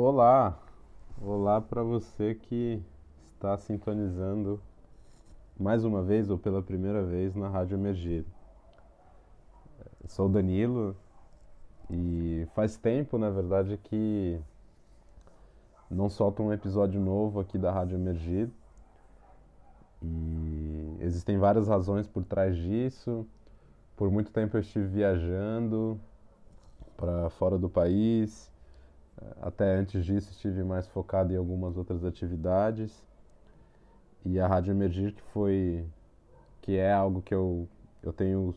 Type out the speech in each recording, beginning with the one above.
Olá, olá para você que está sintonizando mais uma vez ou pela primeira vez na Rádio Emergir. Sou o Danilo e faz tempo, na verdade, que não solto um episódio novo aqui da Rádio Emergir. E existem várias razões por trás disso. Por muito tempo eu estive viajando para fora do país até antes disso estive mais focado em algumas outras atividades. E a Rádio Emergir que foi que é algo que eu, eu tenho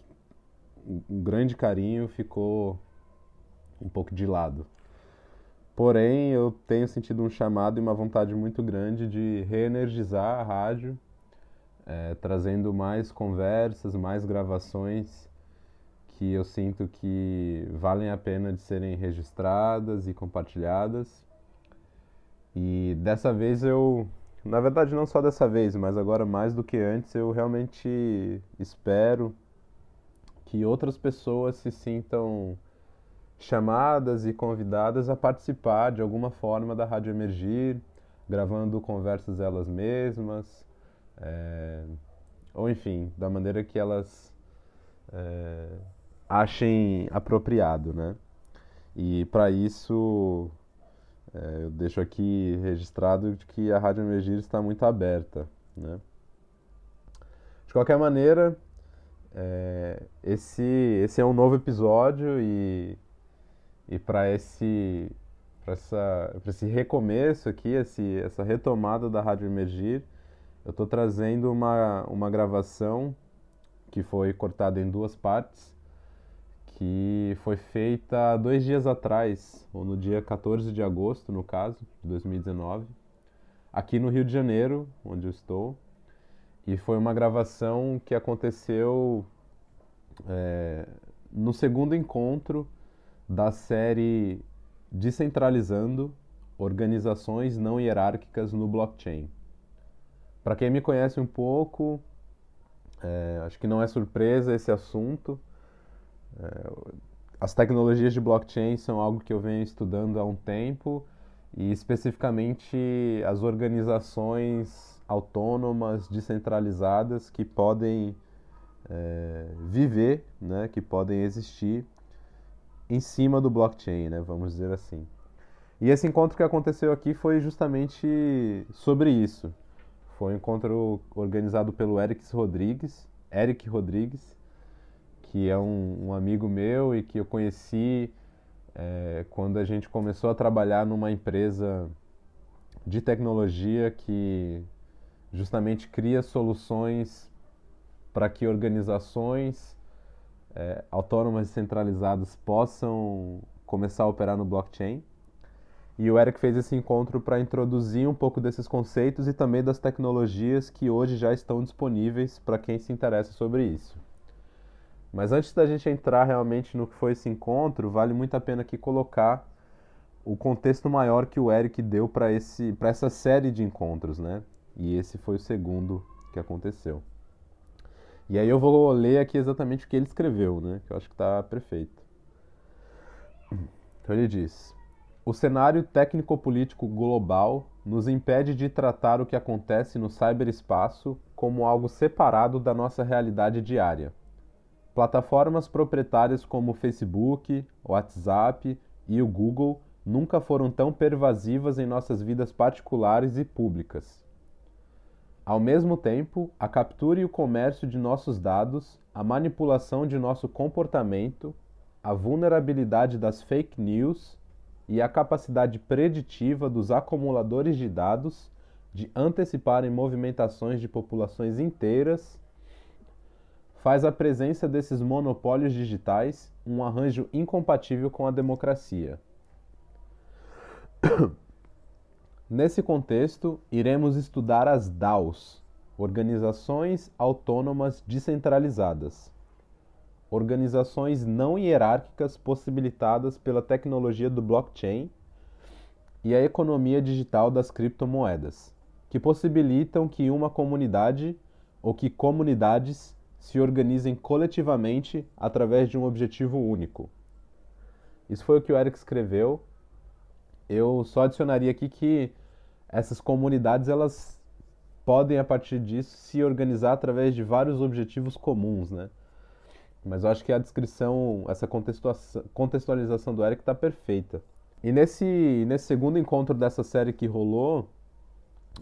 um grande carinho, ficou um pouco de lado. Porém, eu tenho sentido um chamado e uma vontade muito grande de reenergizar a rádio, é, trazendo mais conversas, mais gravações que eu sinto que valem a pena de serem registradas e compartilhadas. E dessa vez eu, na verdade não só dessa vez, mas agora mais do que antes, eu realmente espero que outras pessoas se sintam chamadas e convidadas a participar de alguma forma da Rádio Emergir, gravando conversas elas mesmas, é, ou enfim, da maneira que elas é, achem apropriado, né? E para isso é, eu deixo aqui registrado que a Rádio Emergir está muito aberta, né? De qualquer maneira, é, esse, esse é um novo episódio e, e para esse, esse recomeço aqui, esse, essa retomada da Rádio Emergir, eu estou trazendo uma, uma gravação que foi cortada em duas partes que foi feita dois dias atrás, ou no dia 14 de agosto, no caso, de 2019, aqui no Rio de Janeiro, onde eu estou. E foi uma gravação que aconteceu é, no segundo encontro da série Descentralizando Organizações Não Hierárquicas no Blockchain. Para quem me conhece um pouco, é, acho que não é surpresa esse assunto as tecnologias de blockchain são algo que eu venho estudando há um tempo e especificamente as organizações autônomas, descentralizadas que podem é, viver, né, que podem existir em cima do blockchain, né, vamos dizer assim. E esse encontro que aconteceu aqui foi justamente sobre isso. Foi um encontro organizado pelo Eric Rodrigues, Eric Rodrigues, que é um, um amigo meu e que eu conheci é, quando a gente começou a trabalhar numa empresa de tecnologia que justamente cria soluções para que organizações é, autônomas e centralizadas possam começar a operar no blockchain. E o Eric fez esse encontro para introduzir um pouco desses conceitos e também das tecnologias que hoje já estão disponíveis para quem se interessa sobre isso. Mas antes da gente entrar realmente no que foi esse encontro, vale muito a pena aqui colocar o contexto maior que o Eric deu para esse para essa série de encontros, né? E esse foi o segundo que aconteceu. E aí eu vou ler aqui exatamente o que ele escreveu, né? Que eu acho que está perfeito. Então ele diz: O cenário técnico-político global nos impede de tratar o que acontece no cyberespaço como algo separado da nossa realidade diária Plataformas proprietárias como o Facebook, WhatsApp e o Google nunca foram tão pervasivas em nossas vidas particulares e públicas. Ao mesmo tempo, a captura e o comércio de nossos dados, a manipulação de nosso comportamento, a vulnerabilidade das fake news e a capacidade preditiva dos acumuladores de dados de anteciparem movimentações de populações inteiras faz a presença desses monopólios digitais um arranjo incompatível com a democracia. Nesse contexto, iremos estudar as DAOs, Organizações Autônomas Descentralizadas, organizações não hierárquicas possibilitadas pela tecnologia do blockchain e a economia digital das criptomoedas, que possibilitam que uma comunidade ou que comunidades se organizem coletivamente através de um objetivo único. Isso foi o que o Eric escreveu. Eu só adicionaria aqui que essas comunidades elas podem a partir disso se organizar através de vários objetivos comuns, né? Mas eu acho que a descrição, essa contextualização do Eric está perfeita. E nesse, nesse segundo encontro dessa série que rolou,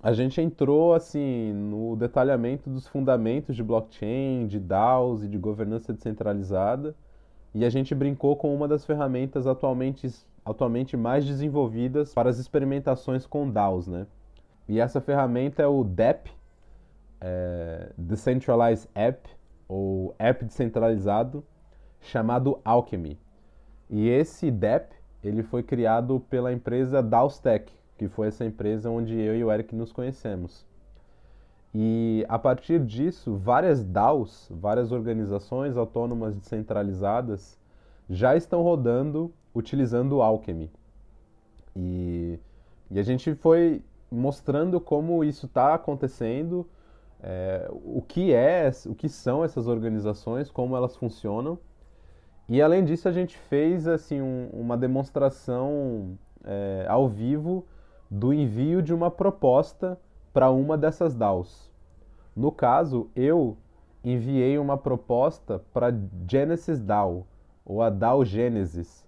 a gente entrou assim no detalhamento dos fundamentos de blockchain, de DAOs e de governança descentralizada, e a gente brincou com uma das ferramentas atualmente, atualmente mais desenvolvidas para as experimentações com DAOs, né? E essa ferramenta é o DApp, é, Decentralized App, ou App descentralizado, chamado Alchemy. E esse DApp, ele foi criado pela empresa DAOstack, que foi essa empresa onde eu e o Eric nos conhecemos. E a partir disso, várias DAOs, várias organizações autônomas descentralizadas, já estão rodando utilizando o Alchemy. E, e a gente foi mostrando como isso está acontecendo, é, o que é, o que são essas organizações, como elas funcionam. E além disso, a gente fez assim um, uma demonstração é, ao vivo do envio de uma proposta para uma dessas DAOs. No caso, eu enviei uma proposta para Genesis DAO, ou a DAO Genesis,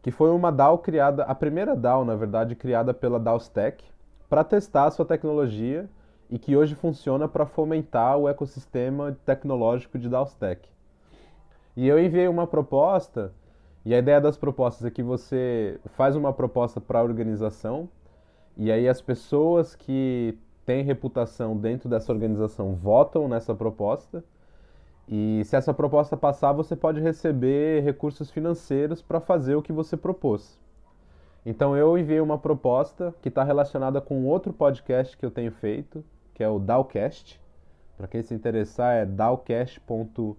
que foi uma DAO criada, a primeira DAO, na verdade, criada pela DAOstack, para testar a sua tecnologia e que hoje funciona para fomentar o ecossistema tecnológico de DAOstack. E eu enviei uma proposta, e a ideia das propostas é que você faz uma proposta para a organização, e aí as pessoas que têm reputação dentro dessa organização votam nessa proposta, e se essa proposta passar, você pode receber recursos financeiros para fazer o que você propôs. Então eu enviei uma proposta que está relacionada com outro podcast que eu tenho feito, que é o Dowcast. Para quem se interessar, é dowcast.io,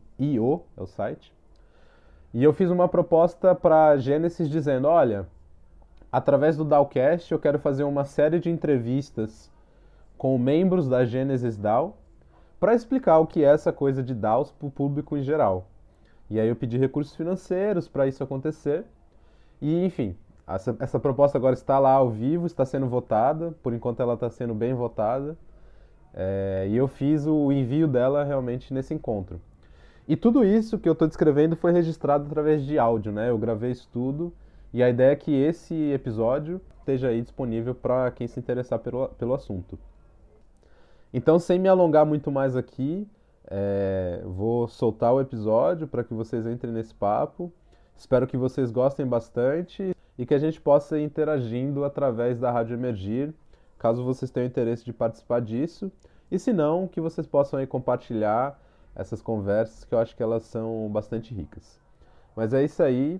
é o site. E eu fiz uma proposta para Genesis dizendo: olha, através do Dowcast eu quero fazer uma série de entrevistas com membros da Genesis DAO para explicar o que é essa coisa de DAOs para o público em geral. E aí eu pedi recursos financeiros para isso acontecer. E enfim, essa, essa proposta agora está lá ao vivo, está sendo votada, por enquanto ela está sendo bem votada. É, e eu fiz o envio dela realmente nesse encontro. E tudo isso que eu estou descrevendo foi registrado através de áudio, né? Eu gravei isso tudo e a ideia é que esse episódio esteja aí disponível para quem se interessar pelo, pelo assunto. Então, sem me alongar muito mais aqui, é, vou soltar o episódio para que vocês entrem nesse papo. Espero que vocês gostem bastante e que a gente possa ir interagindo através da Rádio Emergir, caso vocês tenham interesse de participar disso. E se não, que vocês possam aí compartilhar essas conversas, que eu acho que elas são bastante ricas. Mas é isso aí,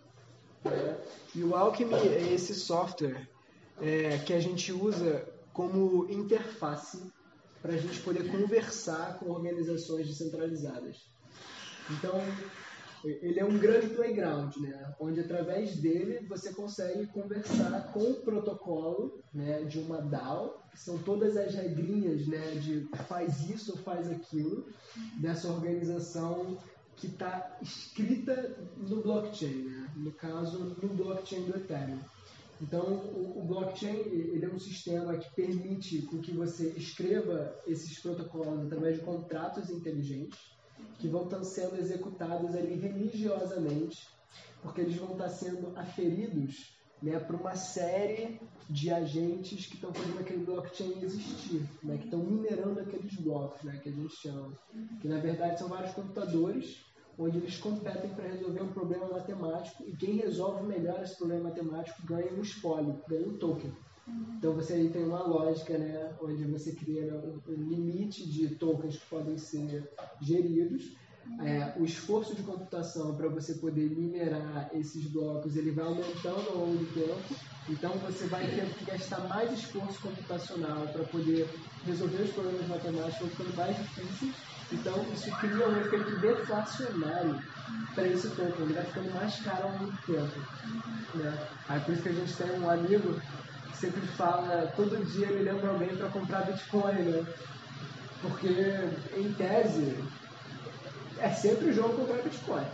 E o Alchemy é esse software é, que a gente usa como interface para a gente poder conversar com organizações descentralizadas. Então, ele é um grande playground, né? onde através dele você consegue conversar com o protocolo né, de uma DAO, que são todas as regrinhas né, de faz isso ou faz aquilo, dessa organização que está escrita no blockchain, né? no caso, no blockchain do Ethereum. Então, o, o, blockchain ele é um sistema que permite que você escreva esses protocolos através de contratos inteligentes que vão estar sendo executados ali religiosamente, porque eles vão estar sendo aferidos né, para uma série de agentes que estão fazendo aquele blockchain existir, né, que estão minerando aqueles blocos, né, que a gente chama. Que na verdade são vários computadores onde eles competem para resolver um problema matemático e quem resolve melhor esse problema matemático ganha um espólio, ganha um token. Então você aí tem uma lógica, né, onde você cria um, limite de tokens que podem ser geridos, é, o esforço de computação para você poder minerar esses blocos ele vai aumentando ao longo do tempo. Então você vai ter que gastar mais esforço computacional para poder resolver os problemas matemáticos, ficando mais difícil. Então isso cria um efeito deflacionário para esse token, ele vai ficando mais caro ao longo do tempo. Né? Aí por isso que a gente tem um amigo que sempre fala, todo dia ele lembra alguém para comprar Bitcoin, né? Porque em tese é sempre o jogo contra Bitcoin.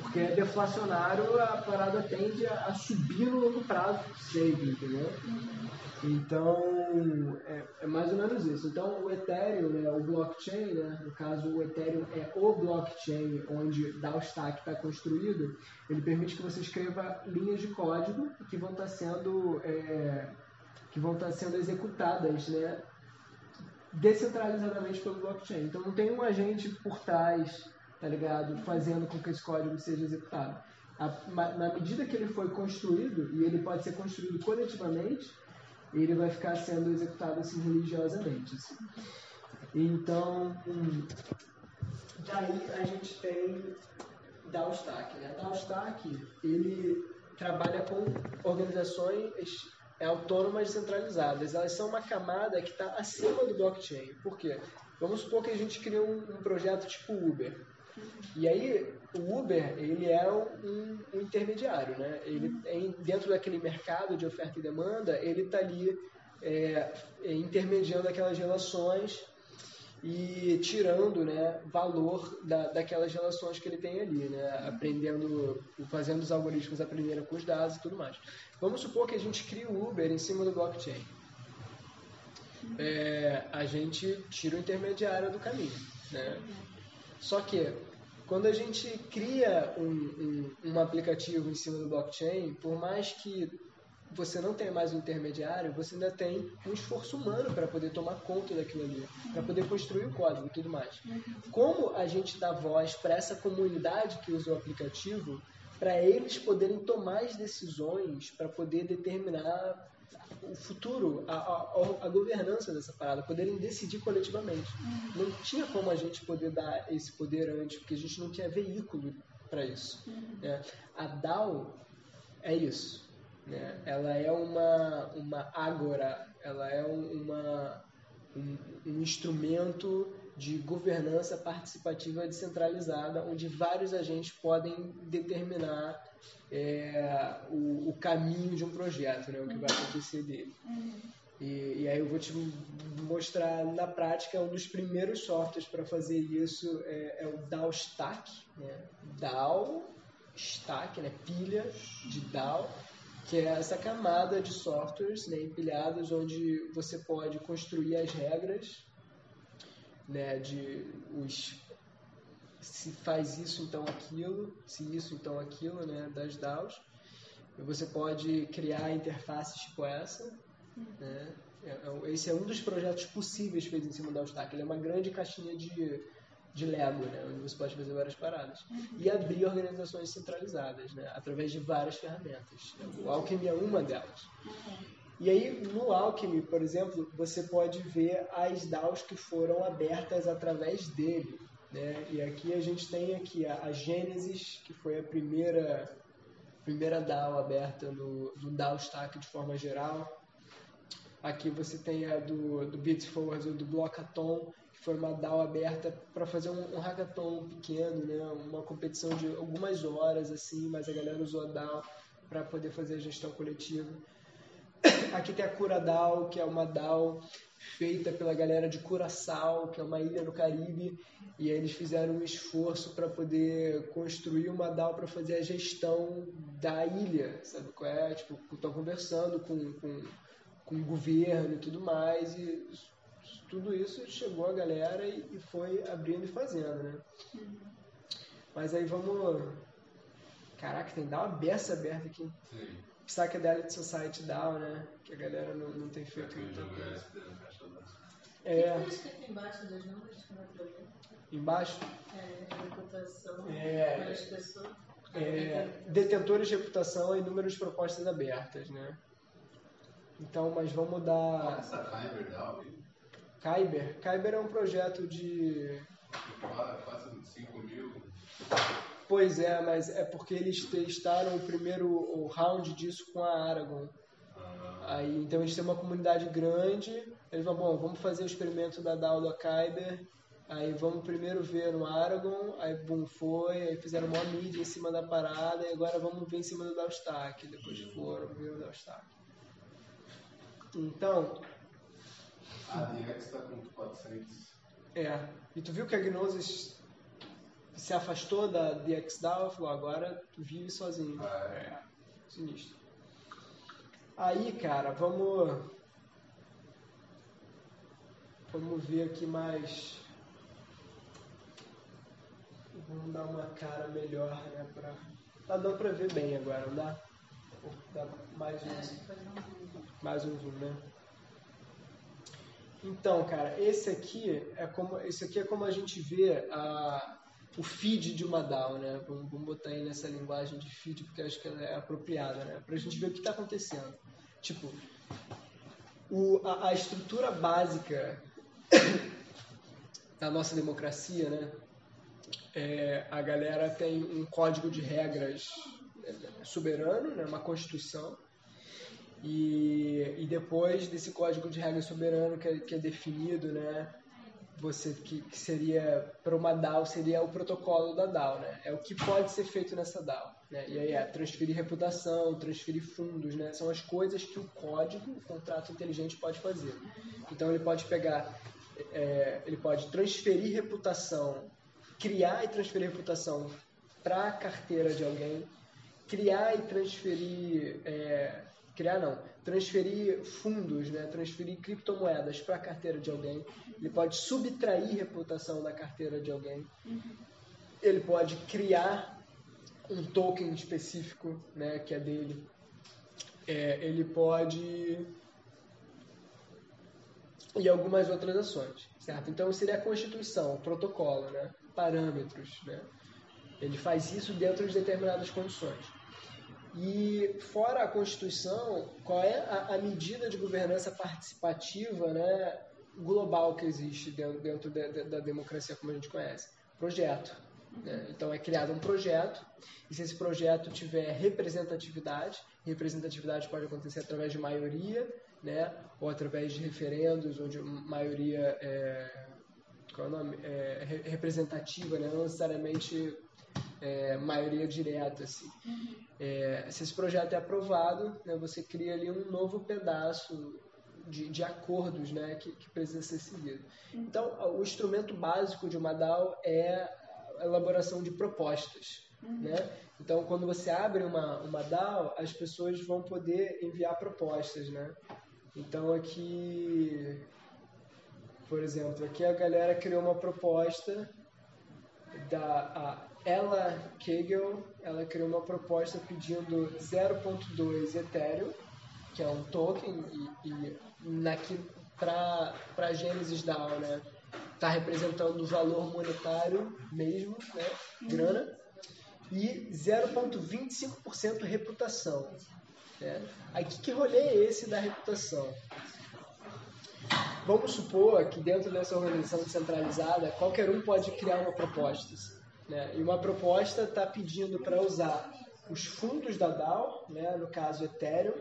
Porque é deflacionário, a parada tende a subir no longo prazo sempre, entendeu? Então, é, é, mais ou menos isso. Então, o Ethereum, né, o blockchain, né, no caso, o Ethereum é o blockchain onde DAO Stack está construído, ele permite que você escreva linhas de código que vão estar tá sendo, é, que vão tá sendo executadas, né, descentralizadamente pelo blockchain. Então, não tem um agente por trás tá ligado? Fazendo com que esse código seja executado. A, na medida que ele foi construído, e ele pode ser construído coletivamente, ele vai ficar sendo executado assim religiosamente. Assim. Então, hum, daí a gente tem DAO-Stack. Né? DAO-Stack, ele trabalha com organizações autônomas descentralizadas. Elas são uma camada que está acima do blockchain. Por quê? Vamos supor que a gente cria um, um projeto tipo Uber. E aí o Uber ele é um, um intermediário, né? Ele é dentro daquele mercado de oferta e demanda, ele está ali é, é, intermediando aquelas relações e tirando né, valor da, daquelas relações que ele tem ali, né, aprendendo, fazendo os algoritmos aprenderem com os dados e tudo mais. Vamos supor que a gente cria o Uber em cima do blockchain. É, a gente tira o intermediário do caminho. Né? Só que quando a gente cria um, um, um, aplicativo em cima do blockchain, por mais que você não tenha mais um intermediário, você ainda tem um esforço humano para poder tomar conta daquilo ali, para poder construir o código e tudo mais. Como a gente dá voz para essa comunidade que usa o aplicativo, para eles poderem tomar as decisões para poder determinar o futuro, a, a, a, governança dessa parada, poderem decidir coletivamente. Uhum. Não tinha como a gente poder dar esse poder antes, porque a gente não tinha veículo para isso. Uhum. Né? A DAO é isso. Né? Ela é uma, uma agora, ela é uma, um, um instrumento de governança participativa descentralizada, onde vários agentes podem determinar é, o, o, caminho de um projeto, né, o que vai acontecer dele. E, e, aí eu vou te mostrar na prática um dos primeiros softwares para fazer isso é, é o DAO Stack, né? DAO Stack, né? pilha de DAO, que é essa camada de softwares né, empilhados onde você pode construir as regras né, de os se faz isso então aquilo, se isso então aquilo, né, das DAOs. Você pode criar interfaces tipo essa, né? É, é esse é um dos projetos possíveis feitos em cima da Stack. Ele é uma grande caixinha de, de Lego, né? onde você pode fazer várias paradas. Uhum. E abrir organizações centralizadas, né? através de várias ferramentas. O Alchemy é uma delas. E aí, no Alchemy, por exemplo, você pode ver as DAOs que foram abertas através dele. Né? E aqui a gente tem aqui a, a Genesis, que foi a primeira, primeira DAO aberta no, no DAO Stack de forma geral. Aqui você tem a do, do Bits Forward, do Blockathon, que foi uma DAO aberta para fazer um, um, hackathon pequeno, né? uma competição de algumas horas, assim, mas a galera usou a DAO para poder fazer a gestão coletiva. Aqui tem a Cura DAO, que é uma DAO feita pela galera de Curaçao, que é uma ilha no Caribe, e eles fizeram um esforço para poder construir uma DAO para fazer a gestão da ilha, sabe qual é? Tipo, estão conversando com, com, com o governo e tudo mais, e tudo isso chegou a galera e, e foi abrindo e fazendo, né? Mas aí vamos... Caraca, tem DAO beça aberta aqui. Sim. Psychedelic Society DAO, né? Que a galera não, não tem feito muito. É. é. O que escrito embaixo dos números? Embaixo? É, reputação, é, pessoas. É, detentores de reputação e número de propostas abertas, né? Então, mas vamos dar. Qual é essa Kyber DAO? Kyber? Kyber é um projeto de Quase 5 mil. Pois é, mas é porque eles testaram o primeiro o round disso com a Aragon. Ah. Aí, então eles têm uma comunidade grande. Eles vão, bom, vamos fazer o experimento da DAO do Kyber. Aí vamos primeiro ver no Aragon, aí boom, foi, aí fizeram uma mídia em cima da parada, e agora vamos ver em cima do Dalstack. Depois foram ver o Dalstack. Então. A DX está com 400. É. E tu viu que a Gnosis se afastou da DXDAO e falou, agora tu vive sozinho. Ah, é. é. Sinistro. Aí, cara, vamos. Vamos ver aqui mais. Vamos dar uma cara melhor, né? Pra... Tá dando pra ver bem agora, não dá? Dá mais um, mais um zoom, né? Então, cara, esse aqui é como, esse aqui é como a gente vê a, o feed de uma DAO, né? Vamos, vamos botar aí nessa linguagem de feed porque acho que ela é apropriada, né? Para a gente ver o que está acontecendo. Tipo, o, a, a estrutura básica da nossa democracia, né? É, a galera tem um código de regras soberano, né? Uma constituição. E, e depois desse código de regras soberano que é, que é definido, né? Você que, que seria para uma DAO seria o protocolo da DAO, né? É o que pode ser feito nessa DAO, né? E aí é transferir reputação, transferir fundos, né? São as coisas que o código, o contrato inteligente pode fazer. Então ele pode pegar, é, ele pode transferir reputação, criar e transferir reputação para a carteira de alguém, criar e transferir é, criar não, transferir fundos, né, transferir criptomoedas para a carteira de alguém, ele pode subtrair reputação da carteira de alguém, ele pode criar um token específico, né, que é dele, é, ele pode e algumas outras ações, certo? Então seria a constituição, o protocolo, né, parâmetros, né? Ele faz isso dentro de determinadas condições. E fora a Constituição, qual é a, a medida de governança participativa né, global que existe dentro, dentro da, da democracia como a gente conhece? Projeto. Né? Então é criado um projeto, e se esse projeto tiver representatividade, representatividade pode acontecer através de maioria, né? ou através de referendos, onde maioria é, qual é o nome? É, representativa, né? não necessariamente é, maioria direta. Assim. Uhum. É, se esse projeto é aprovado, né, você cria ali um novo pedaço de, de acordos né, que, que, precisa ser seguido. Uhum. Então, o instrumento básico de uma DAO é a elaboração de propostas. Uhum. Né? Então, quando você abre uma, uma DAO, as pessoas vão poder enviar propostas. Né? Então, aqui, por exemplo, aqui a galera criou uma proposta da ela, Kegel, ela criou uma proposta pedindo 0.2 Ethereum, que é um token, e, e para a Gênesis DAO, né? Está representando o valor monetário mesmo, né? Grana. E 0,25% reputação. Né? Aí que, que rolê é esse da reputação? Vamos supor que dentro dessa organização descentralizada, qualquer um pode criar uma proposta. Né? E uma proposta está pedindo para usar os fundos da DAO, né? no caso Ethereum,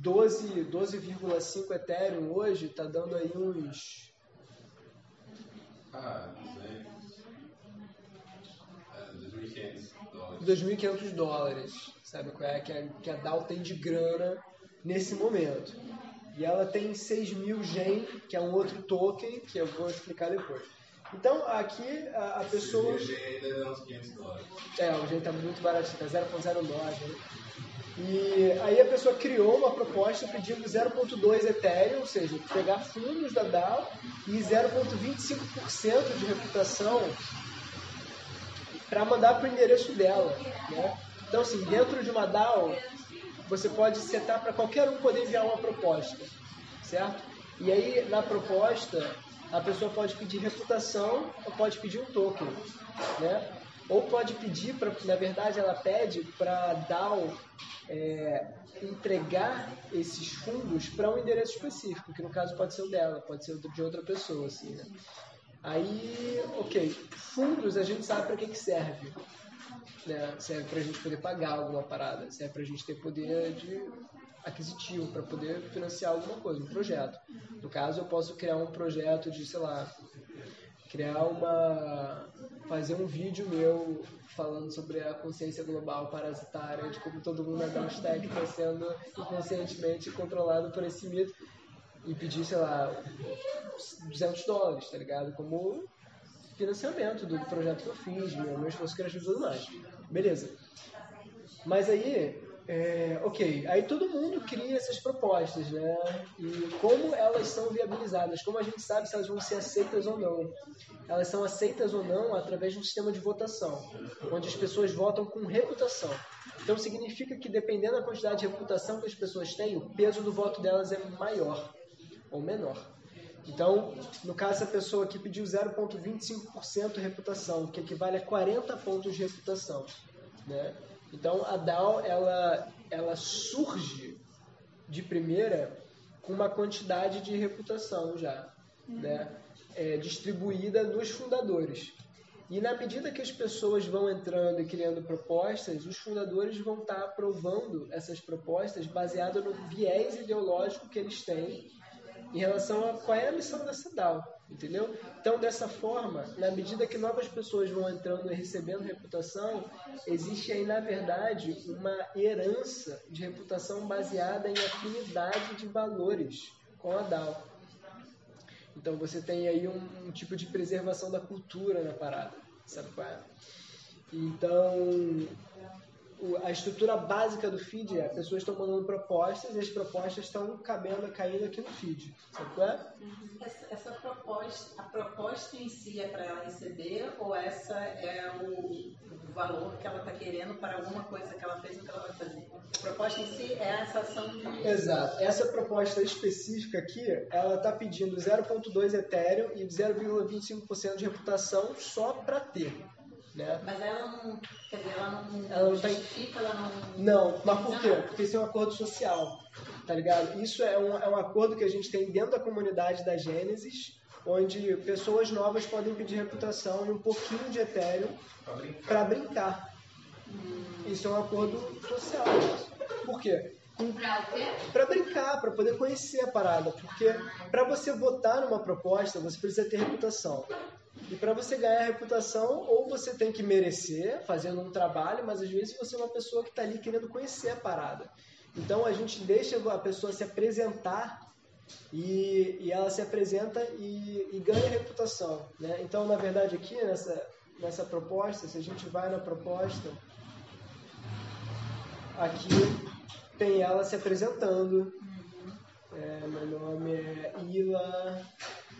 12,5 12, Ethereum hoje está dando aí uns. Ah, sei. 2.500 dólares. 2.500 dólares, sabe qual é? Que a, que a DAO tem de grana nesse momento. E ela tem 6 mil gen, que é um outro token, que eu vou explicar depois. Então, aqui a, a pessoa. O ainda é uns 500 dólares. É, o G está muito baratinho, está 0,09. Né? E aí a pessoa criou uma proposta pedindo 0,2 Ethereum, ou seja, pegar fundos da DAO e 0,25% de reputação para mandar para o endereço dela. Né? Então, assim, dentro de uma DAO, você pode setar para qualquer um poder enviar uma proposta, certo? E aí, na proposta, a pessoa pode pedir reputação ou pode pedir um token, né? Ou pode pedir, pra, na verdade, ela pede para DAO é, entregar esses fundos para um endereço específico, que no caso pode ser o dela, pode ser de outra pessoa, assim, né? Aí, ok, fundos a gente sabe para que, que serve. Né? Serve para a gente poder pagar alguma parada, serve para a gente ter poder de aquisitivo, para poder financiar alguma coisa, um projeto. No caso, eu posso criar um projeto de, sei lá, criar uma. fazer um vídeo meu falando sobre a consciência global parasitária, de como todo mundo na hashtag está sendo inconscientemente controlado por esse mito e pedir, sei lá, 200 dólares, tá ligado? Como financiamento do projeto que eu fiz, meu esforço criativo e tudo mais. Beleza. Mas aí, é, ok, aí todo mundo cria essas propostas, né? E como elas são viabilizadas? Como a gente sabe se elas vão ser aceitas ou não? Elas são aceitas ou não através de um sistema de votação, onde as pessoas votam com reputação. Então significa que dependendo da quantidade de reputação que as pessoas têm, o peso do voto delas é maior ou menor. Então, no caso, essa pessoa aqui pediu 0,25% de reputação, que equivale a 40 pontos de reputação. Né? Então, a DAO ela, ela surge de primeira com uma quantidade de reputação já, uhum. né? É, distribuída nos fundadores. E na medida que as pessoas vão entrando e criando propostas, os fundadores vão estar aprovando essas propostas baseadas no viés ideológico que eles têm em relação a qual é a missão dessa DAO, entendeu? Então, dessa forma, na medida que novas pessoas vão entrando e recebendo reputação, existe aí, na verdade, uma herança de reputação baseada em afinidade de valores com a DAO. Então, você tem aí um, um tipo de preservação da cultura na parada, sabe qual é? Então, a estrutura básica do feed é pessoas estão mandando propostas e as propostas estão cabendo, caindo aqui no feed. Sabe qual é? Essa, essa, proposta, a proposta em si é para ela receber ou essa é o, o valor que ela está querendo para alguma coisa que ela fez ou que ela vai fazer? A proposta em si é essa ação de. Exato. Essa proposta específica aqui, ela está pedindo 0,2 Ethereum e 0,25% de reputação só para ter. Né? Mas ela não, quer dizer, ela não, ela não justifica, ela não... Não, mas por quê? Porque isso é um acordo social, tá ligado? Isso é um, é um acordo que a gente tem dentro da comunidade da Gênesis, onde pessoas novas podem pedir reputação e um pouquinho de Ethereum para brincar. brincar. Hum. Isso é um acordo social. Por quê? Para brincar, para poder conhecer a parada. Porque para você votar numa proposta, você precisa ter reputação. E para você ganhar reputação, ou você tem que merecer, fazendo um trabalho, mas às vezes você é uma pessoa que está ali querendo conhecer a parada. Então a gente deixa a pessoa se apresentar e, e ela se apresenta e, e, ganha reputação. Né? Então, na verdade, aqui nessa, nessa proposta, se a gente vai na proposta, aqui tem ela se apresentando. É, meu nome é Ila,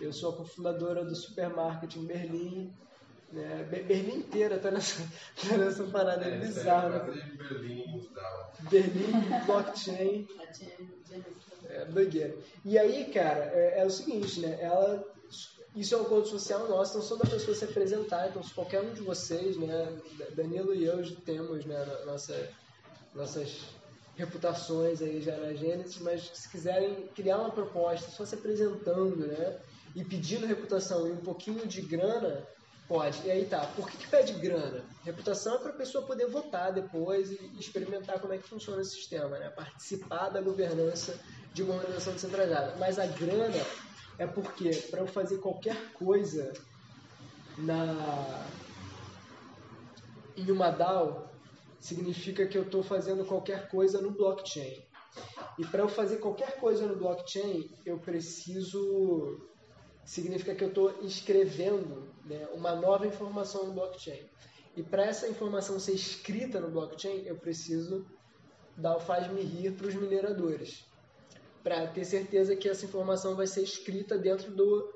eu sou a cofundadora do Supermarket em Berlim. Né? Berlim inteira tá nessa, tá nessa parada é, bizarra. Né? Berlim, Berlim, blockchain. É, doideira. E aí, cara, é, é, o seguinte, né? Ela, isso é um acordo social nosso, então só da pessoa se apresentar. Então, se qualquer um de vocês, né? Danilo e eu temos, né? Nossa, nossas reputações aí já na Gênesis, mas se quiserem criar uma proposta só se apresentando, né? E pedindo reputação e um pouquinho de grana, pode. E aí tá, por que, que pede grana? Reputação é para a pessoa poder votar depois e experimentar como é que funciona o sistema, né? participar da governança de uma organização descentralizada. Mas a grana é porque para eu fazer qualquer coisa na em uma DAO significa que eu estou fazendo qualquer coisa no blockchain. E para eu fazer qualquer coisa no blockchain, eu preciso significa que eu estou escrevendo né, uma nova informação no blockchain. E para essa informação ser escrita no blockchain, eu preciso dar o faz-me rir para os mineradores, para ter certeza que essa informação vai ser escrita dentro do,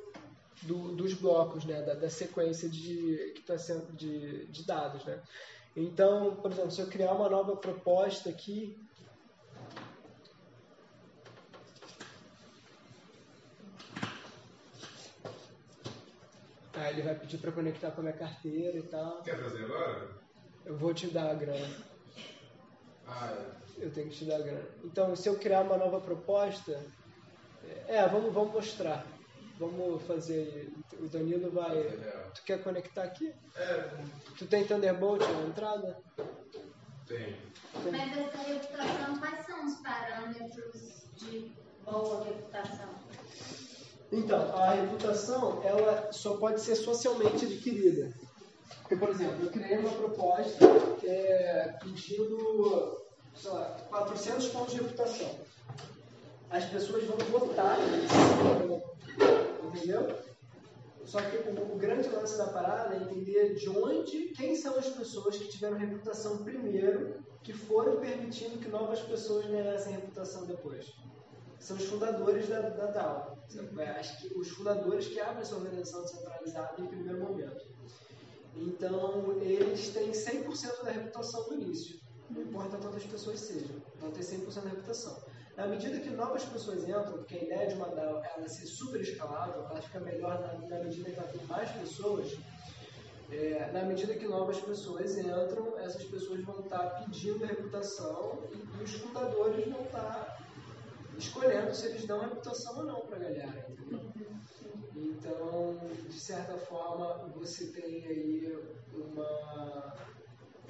do dos blocos, né, da, da sequência de, que tá sendo, de, de dados. Né. Então, por exemplo, se eu criar uma nova proposta aqui, Aí ele vai pedir para conectar com a minha carteira e tal. Quer fazer agora? Eu vou te dar a grana. Ah, é. Eu tenho que te dar a grana. Então, se eu criar uma nova proposta, é, vamos, vamos mostrar. Vamos fazer. O Danilo vai. É, Tu quer conectar aqui? é, Tu tem Thunderbolt na entrada? tem. Mas essa reputação, quais são os parâmetros de boa reputação? Então, a reputação, ela só pode ser socialmente adquirida. Porque, por exemplo, eu criei uma proposta é, pedindo, sei lá, 400 pontos de reputação. As pessoas vão votar nisso, entendeu? Só que o, o grande lance da parada é entender de onde, quem são as pessoas que tiveram reputação primeiro, que foram permitindo que novas pessoas ganhassem reputação depois são os fundadores da, da DAO. É, Acho que os fundadores que abrem essa organização descentralizada em primeiro momento. Então, eles têm 100% da reputação no início. Não importa quantas pessoas sejam, vão ter 100% da reputação. Na medida que novas pessoas entram, porque a ideia de uma DAO é ela ser super escalável, ela fica melhor na, na medida que ela tem mais pessoas, é, na medida que novas pessoas entram, essas pessoas vão estar pedindo reputação e, e os fundadores vão estar escolhendo se eles dão reputação ou não para a galera? Então, de certa forma, você tem aí uma,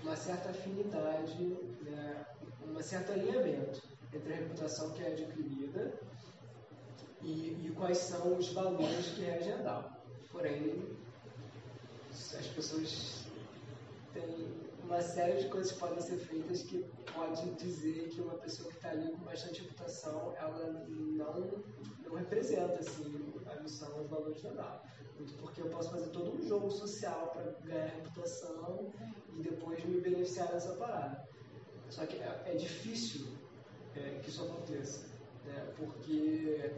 uma certa afinidade, né, um certo alinhamento entre a reputação que é adquirida e, e quais são os valores que regem a DAO. Porém, as pessoas têm uma série de coisas que podem ser feitas que pode dizer que uma pessoa que está ali com bastante reputação, ela não, não representa assim, a missão e os valores da DAO. Muito porque eu posso fazer todo um jogo social para ganhar reputação e depois me beneficiar dessa parada. Só que é, é difícil é, que isso aconteça, né? porque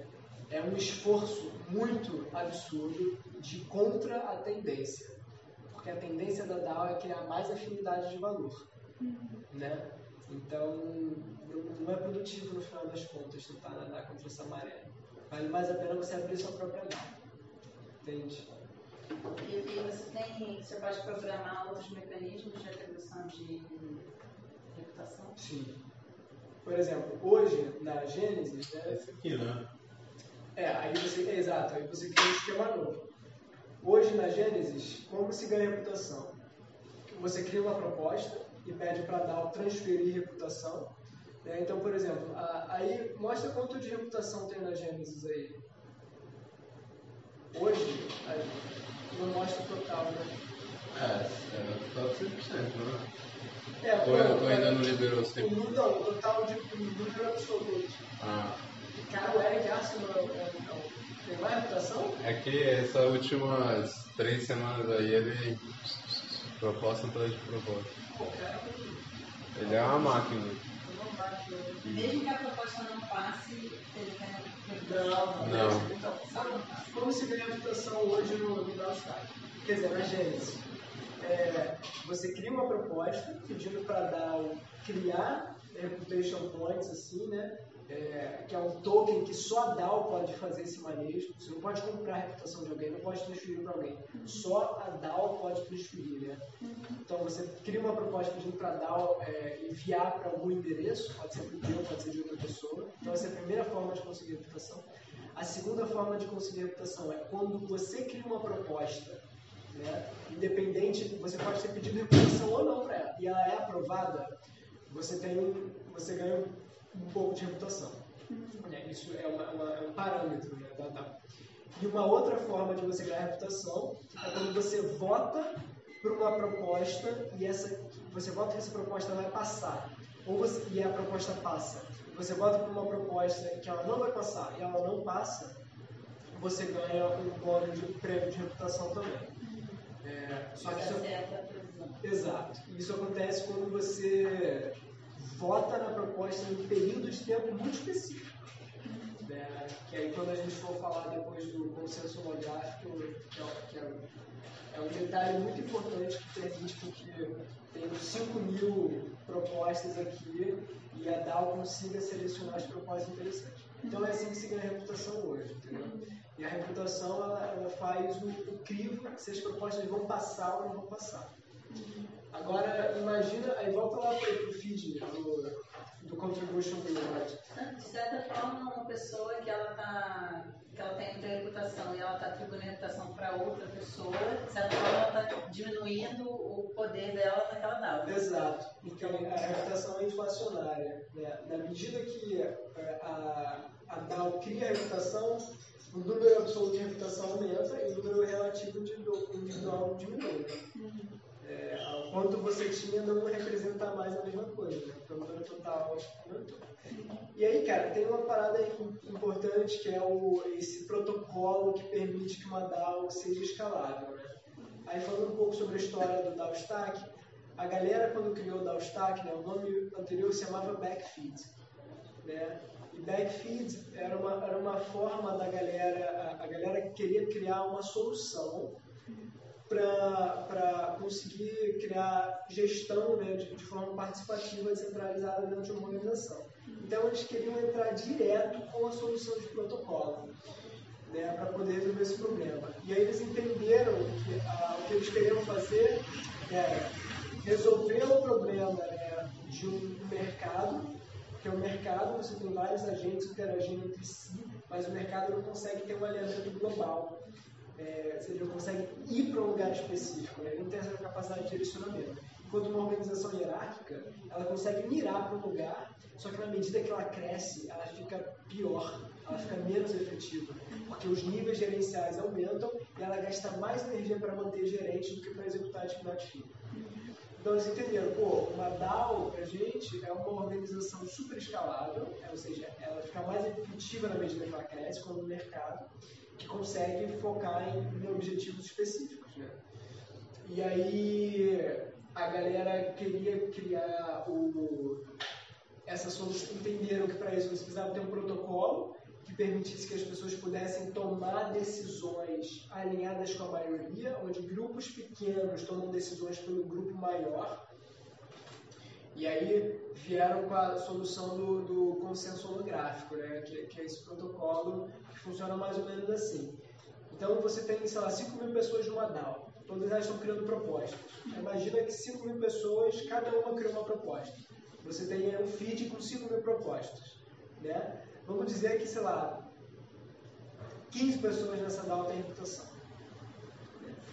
é um esforço muito absurdo de contra a tendência. Porque a tendência da DAO é criar mais afinidade de valor. Né? Então, não, é produtivo no final das contas tentar nadar contra essa maré. Vale mais a pena você abrir sua própria DAO. Entende? E, e você tem, você pode programar outros mecanismos de atribuição de reputação? Sim. Por exemplo, hoje na Gênesis, né, Esse aqui, né? É, aí você, é, exato, aí você cria um esquema novo. Hoje na Gênesis, como se ganha reputação? Você cria uma proposta e pede para dar transferir reputação. né? Então, por exemplo, a- aí mostra quanto de reputação tem na Gênesis aí. Hoje, aí, não mostra o total, né? É, é só 100%, né? É, Ou, pô, ou ainda não o liberou 100%? número, não, o total de número absoluto. Ah, Cara, o Eric Arsenal é, é, é, tem mais reputação? é que essas últimas três semanas aí ele proposta atrás de proposta. Ele é uma máquina. Mesmo que a proposta não passe, ele tem Não, Não. Então, sabe como se ganha reputação hoje no, Downstar? Quer dizer, na Gênesis. É, você cria uma proposta pedindo para dar o- criar reputation points, assim, né? É, que é um token que só a DAO pode fazer esse manejo. Você não pode comprar a reputação de alguém, não pode transferir para alguém. Só a DAO pode transferir, né? Então você cria uma proposta pedindo para a DAO é, enviar para algum endereço, pode ser para o teu, pode ser de outra pessoa. Então essa é a primeira forma de conseguir reputação. A segunda forma de conseguir reputação é quando você cria uma proposta, né, independente, você pode ter pedido reputação ou não para ela, e ela é aprovada, você tem um, você ganha um pouco de reputação. Né, Isso é, uma- uma- é um parâmetro né, da DAO. E uma outra forma de você ganhar reputação é quando você vota por uma proposta e essa você vota que essa proposta vai passar ou você, e a proposta passa. Você vota por uma proposta que ela não vai passar e ela não passa, você ganha um bônus de prêmio de reputação também. É, só que isso, previsão. Exato. Isso acontece quando você vota na proposta em um período de tempo muito específico. né? Que aí quando a gente for falar depois do consenso holográfico, que, é, que é, é um detalhe muito importante que permite porque temos 5 mil propostas aqui e a DAO consiga selecionar as propostas interessantes. Então é assim que se ganha reputação hoje, entendeu? E a reputação ela, ela faz o, o crivo se as propostas vão passar ou não vão passar. Agora, imagina, aí volta lá para o feed do, do Contribution Reward. De certa forma, uma pessoa que ela, tá, que ela tem reputação e ela está atribuindo reputação para outra pessoa, de certa forma ela está diminuindo o poder dela naquela DAO. Exato, porque a reputação é inflacionária. Né? Na medida que é, a, a DAO cria a reputação, o número absoluto de reputação aumenta e o número relativo individual diminui. É, o quanto você tinha não representa mais a mesma coisa, né? o número total. E aí, cara, tem uma parada importante que é o, esse protocolo que permite que uma DAO seja escalável. Né? Aí, falando um pouco sobre a história do DAO Stack, a galera, quando criou o DAO Stack, né, o nome anterior se chamava Backfeed. Né? E Backfeed era uma, era uma forma da galera, a, a galera queria criar uma solução para conseguir criar gestão né, de, de forma participativa descentralizada dentro de uma organização. Então, eles queriam entrar direto com a solução de protocolo né, para poder resolver esse problema. E aí eles entenderam que ah, o que eles queriam fazer era resolver o problema né, de um mercado, que é o mercado, você tem vários agentes interagindo entre si, mas o mercado não consegue ter um alinhamento global. É, você não consegue ir para um lugar específico, né? ele não tem essa capacidade de direcionamento. Enquanto uma organização hierárquica, ela consegue mirar para um lugar, só que na medida que ela cresce, ela fica pior, ela fica menos efetiva, porque os níveis gerenciais aumentam e ela gasta mais energia para manter gerente do que para executar atividade fina. Então eles entenderam, pô, uma DAO pra gente é uma organização super escalável, ou seja, ela fica mais efetiva na medida que ela cresce, como no mercado, que consegue focar em, em objetivos específicos. Né? E aí a galera queria criar o, essa solução, entenderam que para isso você precisava ter um protocolo que permitisse que as pessoas pudessem tomar decisões alinhadas com a maioria, onde grupos pequenos tomam decisões pelo grupo maior. E aí vieram com a solução do, do consenso holográfico, né? que, que é esse protocolo que funciona mais ou menos assim. Então você tem, sei lá, 5 mil pessoas numa DAO todas elas estão criando propostas. Imagina que 5 mil pessoas, cada uma cria uma proposta. Você tem um feed com 5 mil propostas. Né? Vamos dizer que, sei lá, 15 pessoas nessa DAO têm reputação.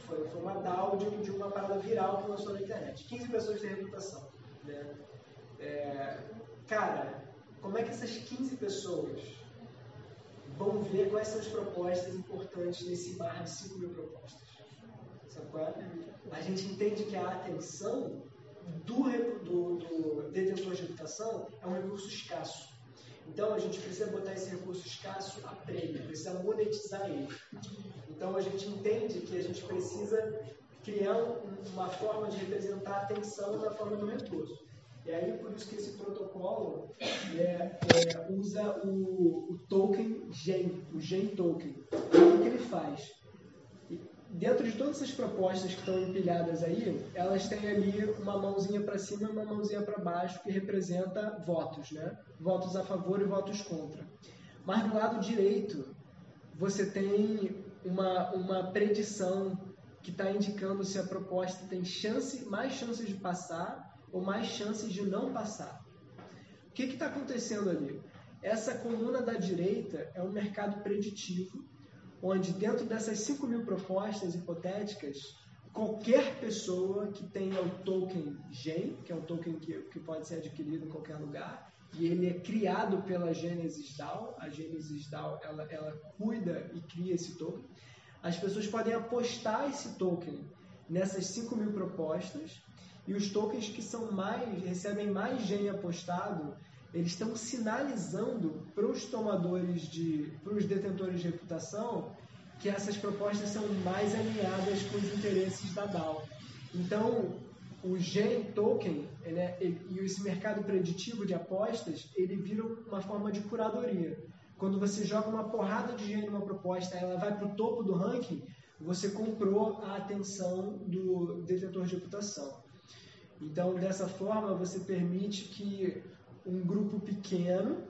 Foi, foi uma DAO de, de, uma parada viral que lançou na internet. 15 pessoas têm reputação. Né? É, cara, como é que essas 15 pessoas vão ver quais são as propostas importantes nesse mar de 5 mil propostas? A gente entende que a atenção do, do, do detentor de reputação é um recurso escasso. Então a gente precisa botar esse recurso escasso a prêmio, precisa monetizar ele. Então a gente entende que a gente precisa criar uma forma de representar a atenção na forma do recurso. E aí por isso que esse protocolo é, é, usa o, o, token GEN, o GEN token. O que ele faz? dentro de todas essas propostas que estão empilhadas aí, elas têm ali uma mãozinha para cima e uma mãozinha para baixo que representa votos, né? Votos a favor e votos contra. Mas do lado direito, você tem uma, uma predição que está indicando se a proposta tem chance, mais chances de passar ou mais chances de não passar. O que está acontecendo ali? Essa coluna da direita é um mercado preditivo onde dentro dessas 5 mil propostas hipotéticas, qualquer pessoa que tenha o token GEN, que é um token que, que pode ser adquirido em qualquer lugar, e ele é criado pela Genesis DAO, a Genesis DAO ela, ela cuida e cria esse token, as pessoas podem apostar esse token nessas 5 mil propostas, e os tokens que são mais recebem mais gen apostado, eles estão sinalizando para os tomadores de, para os detentores de reputação, que essas propostas são mais alinhadas com os interesses da DAO. Então, o Gen Token né, e esse mercado preditivo de apostas, ele vira uma forma de curadoria. Quando você joga uma porrada de Gen numa proposta, ela vai para o topo do ranking, você comprou a atenção do detentor de reputação. Então, dessa forma, você permite que um grupo pequeno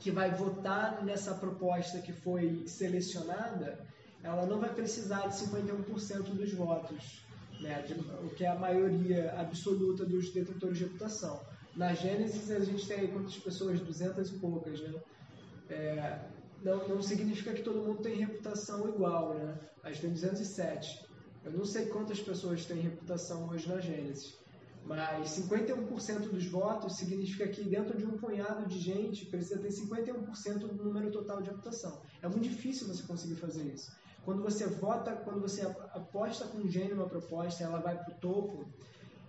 que vai votar nessa proposta que foi selecionada, ela não vai precisar de 51% dos votos, né, de, o que é a maioria absoluta dos detentores de reputação. Na Gênesis a gente tem quantas pessoas? 200 e poucas, né? É, não, não significa que todo mundo tem, reputa reputação igual, né? A gente tem 207. Eu não sei quantas pessoas têm reputação hoje na Gênesis, mas 51% dos votos significa que dentro de um punhado de gente precisa ter 51% do número total de reputação. É muito difícil você conseguir fazer isso. Quando você vota, quando você aposta com um gênio uma proposta, ela vai para o topo,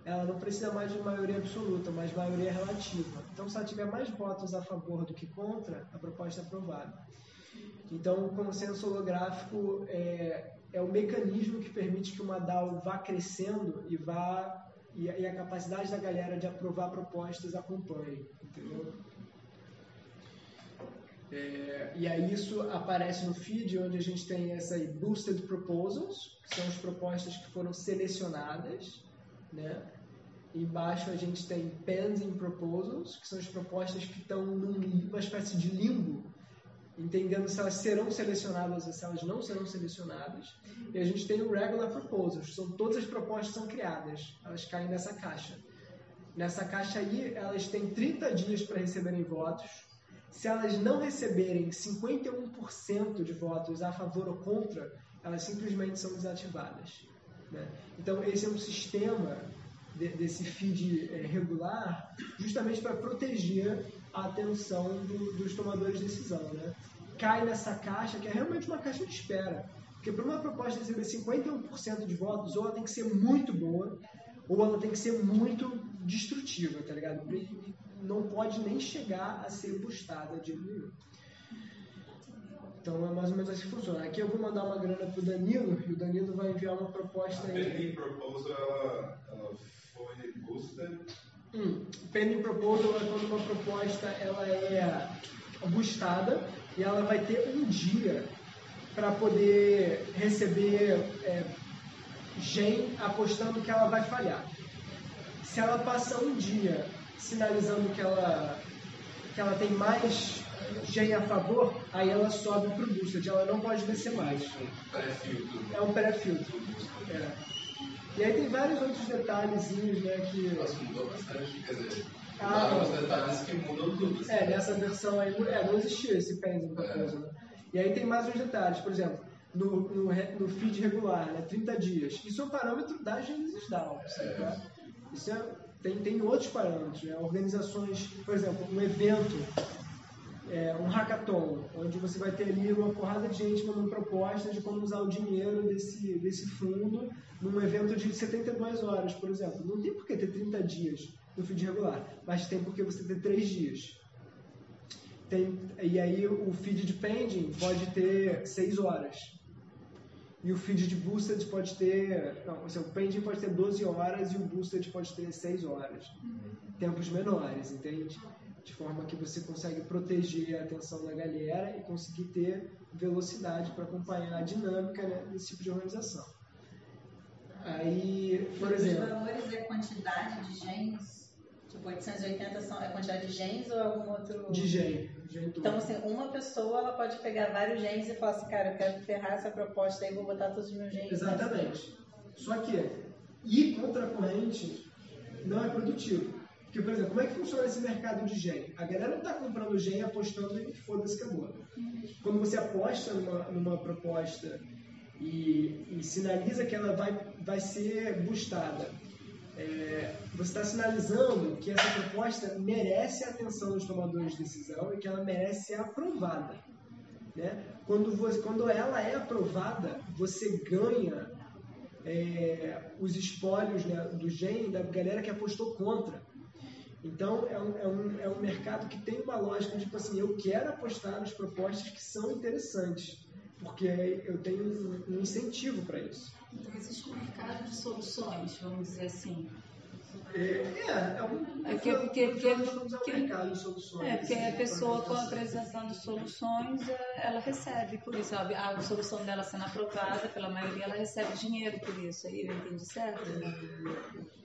ela não precisa mais de maioria absoluta, mas maioria relativa. Então, se ela tiver mais votos a favor do que contra, a proposta é aprovada. Então, o consenso holográfico é, é o mecanismo que permite que uma DAO vá crescendo e vá e, e a capacidade da galera de aprovar propostas acompanhe, entendeu? É, e aí isso aparece no feed, onde a gente tem essa aí, Boosted Proposals, que são as propostas que foram selecionadas, né? Embaixo a gente tem Pending Proposals, que são as propostas que estão numa espécie de limbo, entendendo se elas serão selecionadas ou se elas não serão selecionadas. E a gente tem o Regular Proposals, são todas as propostas são criadas, elas caem nessa caixa. Nessa caixa aí, elas têm 30 dias para receberem votos. Se elas não receberem 51% de votos a favor ou contra, elas simplesmente são desativadas. Né? Então, esse é um sistema de, desse feed é, regular, justamente para proteger a atenção do, dos tomadores de decisão. Né? Cai nessa caixa, que é realmente uma caixa de espera. Porque para uma proposta receber 51% de votos, ou ela tem que ser muito boa, ou ela tem que ser muito destrutiva, tá ligado? Não pode nem chegar a ser bustada de nenhum. Então é mais ou menos assim que funciona. Aqui eu vou mandar uma grana pro Danilo e o Danilo vai enviar uma proposta aí. A proposal ela, ela foi boosted? Hum, pending proposal é quando uma proposta ela é boostada e ela vai ter um dia para poder receber é, gen apostando que ela vai falhar. Se ela passa um dia sinalizando que ela, que ela tem mais gen a favor, aí ela sobe para o boosted, ela não pode descer mais. É um pré-filtro. É. E aí tem vários outros detalhezinhos, né, que... Nossa, mudou bastante, quer dizer, ah, vários detalhes que mudam tudo. É, nessa versão aí, é, não existia esse pending proposal, é. né? E aí tem mais uns detalhes, por exemplo, no, no, no feed regular, né, 30 dias. Isso é um parâmetro da Genesis DAO. Tá? Isso é, tem, tem outros parâmetros, né? organizações, por exemplo, um evento, é, um hackathon, onde você vai ter ali uma porrada de gente mandando propostas de como usar o dinheiro desse, desse fundo num evento de 72 horas, por exemplo. Não tem por que ter 30 dias no feed regular, mas tem por que você ter 3 dias. Tem, e aí o feed de pending pode ter 6 horas. E o feed de boosted pode ter. Não, o pending pode ter 12 horas e o boosted pode ter 6 horas. Uhum. Tempos menores, entende? De forma que você consegue proteger a atenção da galera e conseguir ter velocidade para acompanhar a dinâmica né, desse tipo de organização. Aí, por exemplo. Os valores é a quantidade de genes 880 são, é a quantidade de genes ou é algum outro. De gene. então, assim, uma pessoa ela pode pegar vários genes e falar assim, cara, eu quero ferrar essa proposta aí, vou botar todos os meus genes. Exatamente. Só que ir contra a corrente não é produtivo. Porque, por exemplo, como é que funciona esse mercado de gene? A galera não está comprando gene apostando e foda-se, acabou. Quando você aposta numa, numa proposta e, e sinaliza que ela vai, vai ser boostada é, você está sinalizando que essa proposta merece a atenção dos tomadores de decisão e que ela merece ser aprovada. Né? Quando, você, quando ela é aprovada, você ganha é, os espólios né, do GEM da galera que apostou contra. Então, é um, é, um, é um mercado que tem uma lógica de, tipo assim, eu quero apostar nas propostas que são interessantes, porque eu tenho um, um incentivo para isso. Então, existe um mercado de soluções, vamos dizer assim. É, é, é um, é que, porque, porque, porque, mercado de soluções. É, porque a pessoa com apresentando soluções, é, ela recebe por isso. A, a solução dela sendo aprovada pela maioria, ela recebe dinheiro por isso. Aí eu entendi certo? é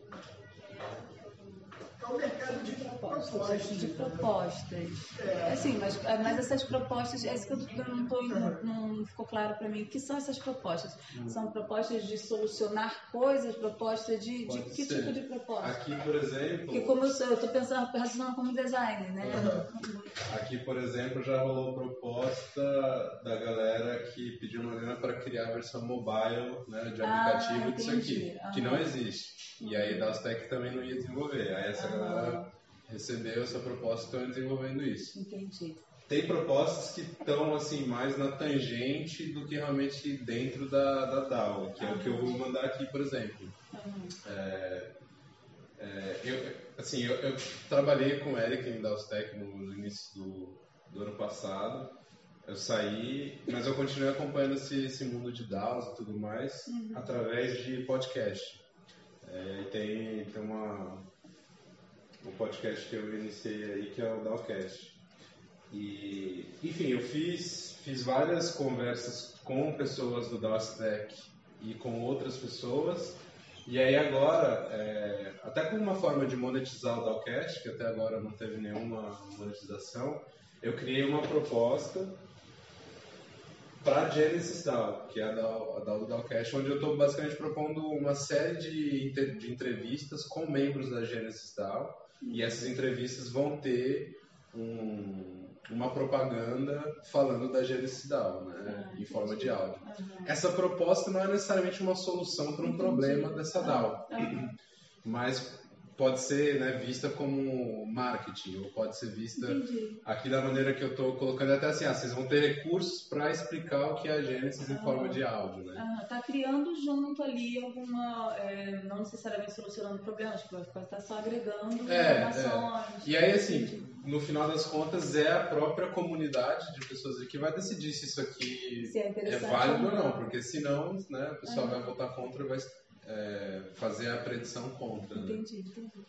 um mercado de propostas. de propostas. É. Assim, mas, mas essas propostas, é isso que eu não, tô, indo- não ficou claro para mim. O que são essas propostas? São propostas de solucionar coisas, propostas de, de que ser. tipo de proposta? Aqui, por exemplo, Porque como eu sou, eu tô pensando, raciocinando como designer, né? aqui, por exemplo, já rolou proposta da galera que pediu uma grana para criar a versão mobile né, de Ah, aplicativo disso entendi. aqui, que Aham. não existe. E aí a Daustec também não ia desenvolver. Aí essa Aham. Recebeu essa proposta e estão desenvolvendo isso. Entendi. Tem propostas que estão assim mais na tangente do que realmente dentro da, da DAO, que é o que eu vou mandar aqui, por exemplo. É, é, eu, assim, eu, eu trabalhei com o Eric em Daustec no início do, do ano passado. Eu saí, mas eu continuei acompanhando esse, esse mundo de DAOs e tudo mais através de podcast. É, tem, tem uma, um podcast que eu iniciei aí que é o DAOcast. E, enfim, eu fiz, fiz várias conversas com pessoas do DAOstack e com outras pessoas. E aí agora, é, até como uma forma de monetizar o DAOcast, que até agora não teve nenhuma monetização, eu criei uma proposta para a Genesis DAO, que é a DAO, a DAO do DAOcast, onde eu estou basicamente propondo uma série de, de entrevistas com membros da Genesis DAO, e essas entrevistas vão ter um- uma propaganda falando da Genesis DAO, né, em forma de áudio. Aham. Essa proposta não é necessariamente uma solução para um Entendi. problema dessa DAO, Aham. mas pode ser né, vista como marketing, ou pode ser vista Entendi. aqui da maneira que eu estou colocando, é até assim, ah, vocês vão ter recursos para explicar o que é a Gênesis em Ah. forma de áudio, né? Ah, tá criando junto ali alguma, é, não necessariamente solucionando problemas, que vai tá só agregando É, informações. E aí, assim, no final das contas, é a própria comunidade de pessoas que vai decidir se isso aqui Se é é válido ou não, porque senão né, o pessoal vai votar contra e vai é, fazer a predição contra. Né? Entendi, entendi.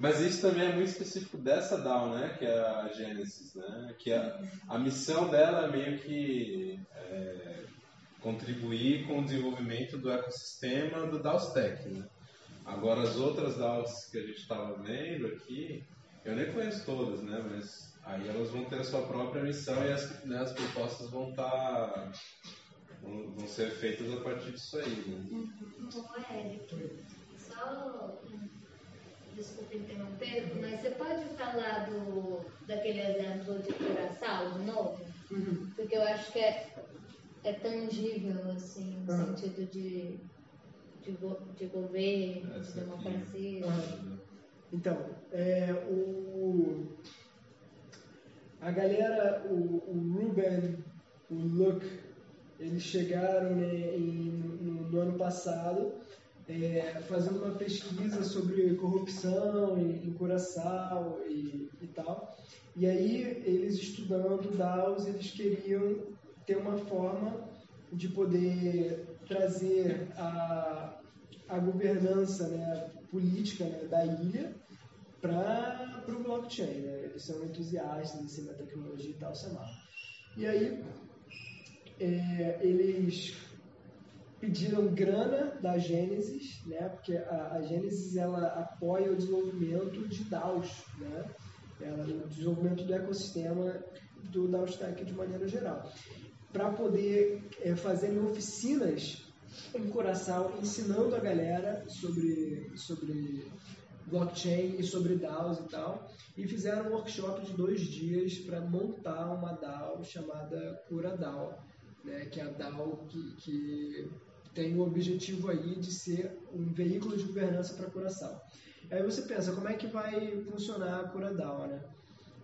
Mas isso também é muito específico dessa DAO, né? Que é a Genesis, né? Que a, a missão dela é meio que é, contribuir com o desenvolvimento do ecossistema do DAOstack, né? Agora, as outras DAOs que a gente estava vendo aqui, eu nem conheço todas, né? Mas aí elas vão ter a sua própria missão e as, né, as propostas vão estar... vão, vão ser feitas a partir disso aí, né? Ô, Eric, só. Desculpa interromper, mas você pode falar do, daquele exemplo de Curaçao de novo? Porque eu acho que é, é tangível, assim, no Ah. sentido de, de, de governo, de Essa aqui. democracia. Aham. Então, é, o, a galera, o, o Ruben, o Luke, eles chegaram né, em- no, no ano passado é, fazendo uma pesquisa sobre corrupção em, em Curaçao e, e tal. E aí, eles estudando DAOs, eles queriam ter uma forma de poder trazer a, a governança né, política né, da ilha para o blockchain. Né? Eles são entusiastas assim, da tecnologia e tal, sei lá. E aí, é, eles pediram grana da Gênesis, né? Porque a, a Gênesis ela apoia o desenvolvimento de DAOs, né? Ela, o desenvolvimento do ecossistema do DAOstack de maneira geral, para poder é, fazerem oficinas em Curaçao ensinando a galera sobre sobre blockchain e sobre DAOs e tal, e fizeram um workshop de dois dias para montar uma DAO chamada Cura DAO, né, que é a DAO que, que tem o objetivo aí de ser um veículo de governança para Curaçao. Aí você pensa, como é que vai funcionar a Cura DAO, né?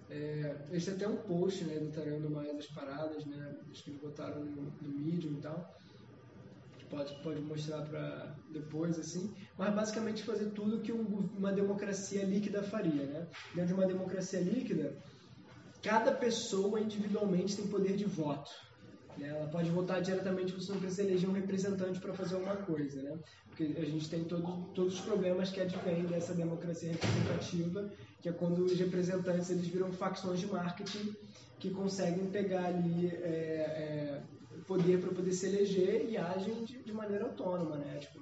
É, até um post, né, detalhando mais as paradas, né, acho que eles botaram no, no Medium e tal, que pode, pode mostrar para depois, assim, mas basicamente fazer tudo que um- uma democracia líquida faria, né? Dentro de uma democracia líquida, cada pessoa individualmente tem poder de voto. Ela pode votar diretamente, você não precisa eleger um representante para fazer alguma coisa, né? Porque a gente tem todo, todos os problemas que advêm dessa democracia representativa, que é quando os representantes eles viram facções de marketing que conseguem pegar ali é, é, poder para poder se eleger e agem de, de maneira autônoma, né? Tipo,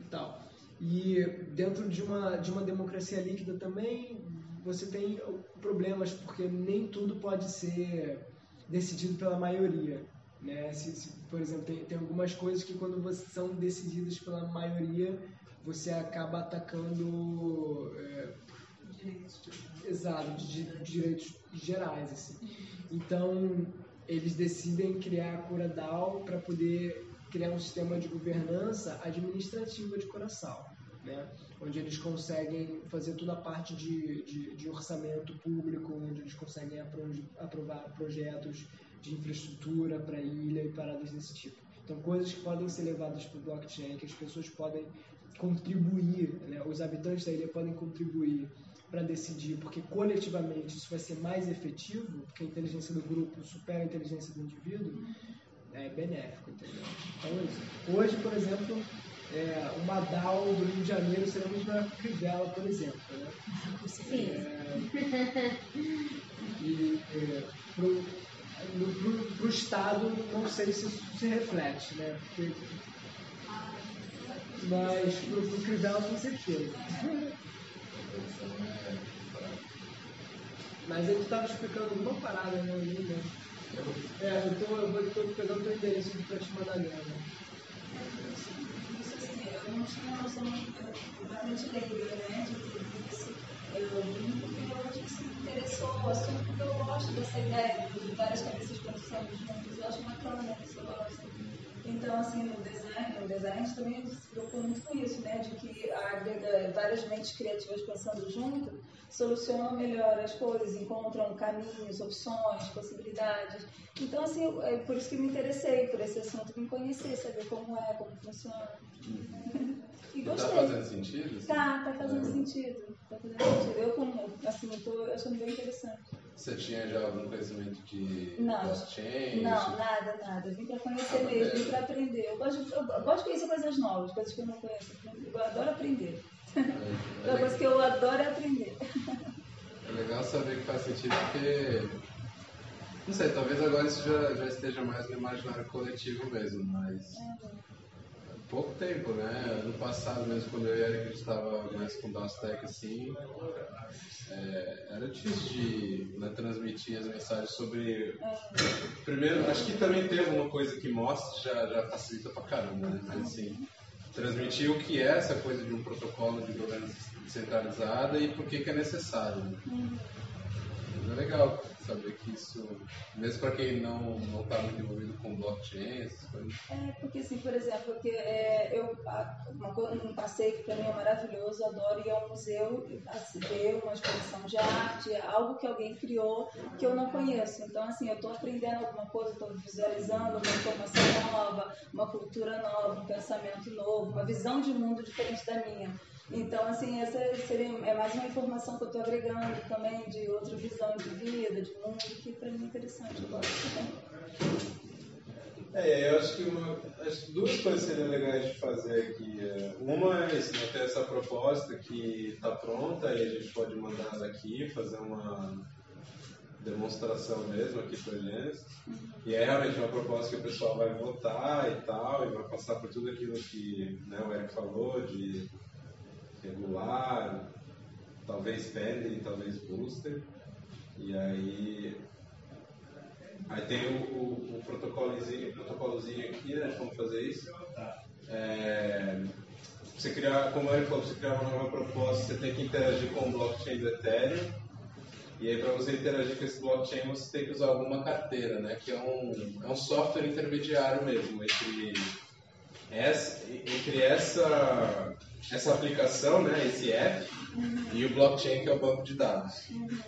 e tal. E dentro de uma, de uma democracia líquida também, você tem problemas, porque nem tudo pode ser decidido pela maioria. Né? Se, se, por exemplo, tem, tem algumas coisas que quando você, são decididas pela maioria, você acaba atacando é, exato de, de, direitos gerais assim. Então eles decidem criar a Cura DAO para poder criar um sistema de governança administrativa de Curaçao, né? Onde eles conseguem fazer toda a parte de, de, de orçamento público, onde eles conseguem aprovar projetos de infraestrutura para a ilha e paradas desse tipo. Então, coisas que podem ser levadas para o blockchain, que as pessoas podem contribuir, né? os habitantes da ilha podem contribuir para decidir, porque coletivamente isso vai ser mais efetivo, porque a inteligência do grupo supera a inteligência do indivíduo, é benéfico, entendeu? Então, hoje, por exemplo, é, uma DAO do Rio de Janeiro seria melhor que Crivella, por exemplo. Né? Sim. É, e é, para o Estado, não sei se isso se reflete, né? Porque, mas para o Crivella, com certeza. Mas ele estava explicando alguma parada, né? Ali, né? É, então eu vou tô pegando o teu endereço para te mandar nela. Eu tinha uma noção bastante leitura, né? De eu vim porque eu acho que se interessou o assunto, porque eu gosto dessa ideia de várias cabeças pensando juntas. Eu acho bacana que você gosta. Então, assim, no design, no design também se preocupa muito com isso, né? De que agrega várias mentes criativas pensando junto solucionam melhor as coisas, encontram caminhos, opções, possibilidades. Então, assim, é por isso que me interessei por esse assunto, me conhecer, saber como é, como funciona. E tá gostei. Tá fazendo sentido? Tá, tá fazendo é. sentido. Tá fazendo sentido. Eu, como, assim, tô achando bem interessante. Você tinha já algum conhecimento de não, blockchain? Não, nada, nada. Eu vim para conhecer ah, mesmo, vim para aprender. Eu gosto, eu gosto de conhecer coisas novas, coisas que eu não conheço. Eu adoro aprender. É, é Uma coisa que eu adoro é aprender. É legal saber que faz sentido porque. Não sei, talvez agora isso já, já esteja mais no imaginário coletivo mesmo, mas. É pouco tempo, né? No passado mesmo, quando eu e Eric estava mais com Dastec assim, é, era difícil de né, transmitir as mensagens sobre. Primeiro, acho que também ter alguma coisa que mostre já, já facilita pra caramba, né? Mas assim, transmitir o que é essa coisa de um protocolo de governança centralizada e por que, que é necessário. Né? Mas é legal saber que isso, mesmo para quem não está muito envolvido com blockchain, essas coisas. É, porque assim, por exemplo, que, é, eu, uma, um passeio que para mim é maravilhoso, adoro ir ao museu assim, ver uma exposição de arte, algo que alguém criou que eu não conheço. Então, assim, eu estou aprendendo alguma coisa, estou visualizando uma informação nova, uma cultura nova, um pensamento novo, uma visão de mundo diferente da minha. Então, assim, essa seria, é mais uma informação que eu estou agregando também de outra visão de vida, de mundo, que para mim é interessante. Eu gosto. É, eu acho que uma, acho duas coisas seriam legais de fazer aqui. É, uma é né, ter essa proposta que está pronta e a gente pode mandar daqui, fazer uma demonstração mesmo aqui para Gênesis. E é realmente uma proposta que o pessoal vai votar e tal, e vai passar por tudo aquilo que né, o Eric falou, de regular, talvez pending, talvez booster. E aí, aí tem o, o, o protocolozinho, protocolozinho aqui, né, de como fazer isso. É, você criar, como ele falou, você criar uma nova proposta, você tem que interagir com o blockchain do Ethereum. E aí, para você interagir com esse blockchain, você tem que usar alguma carteira, né? Que é um, é um software intermediário mesmo entre essa, entre essa essa aplicação, né, esse app, uhum. e o blockchain, que é o banco de dados. Uhum.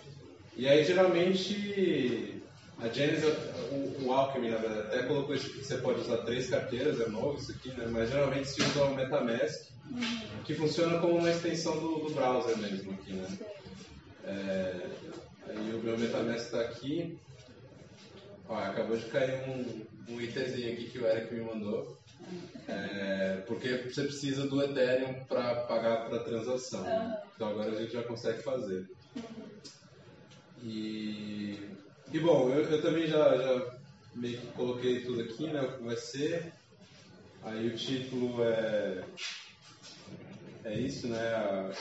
E aí, geralmente, a Genesis, o, o Alchemy, na verdade, até colocou isso que você pode usar três carteiras, é novo isso aqui, né, mas geralmente se usa o MetaMask, uhum. que funciona como uma extensão do, do browser mesmo aqui, né. É, aí o meu MetaMask está aqui. Ó, acabou de cair um, um itemzinho aqui que o Eric me mandou. É, porque você precisa do Ethereum para pagar para a transação. Né? Então agora a gente já consegue fazer. E, e bom, eu, eu também já, já meio que coloquei tudo aqui, né? O que vai ser. Aí o título é É isso, né? A...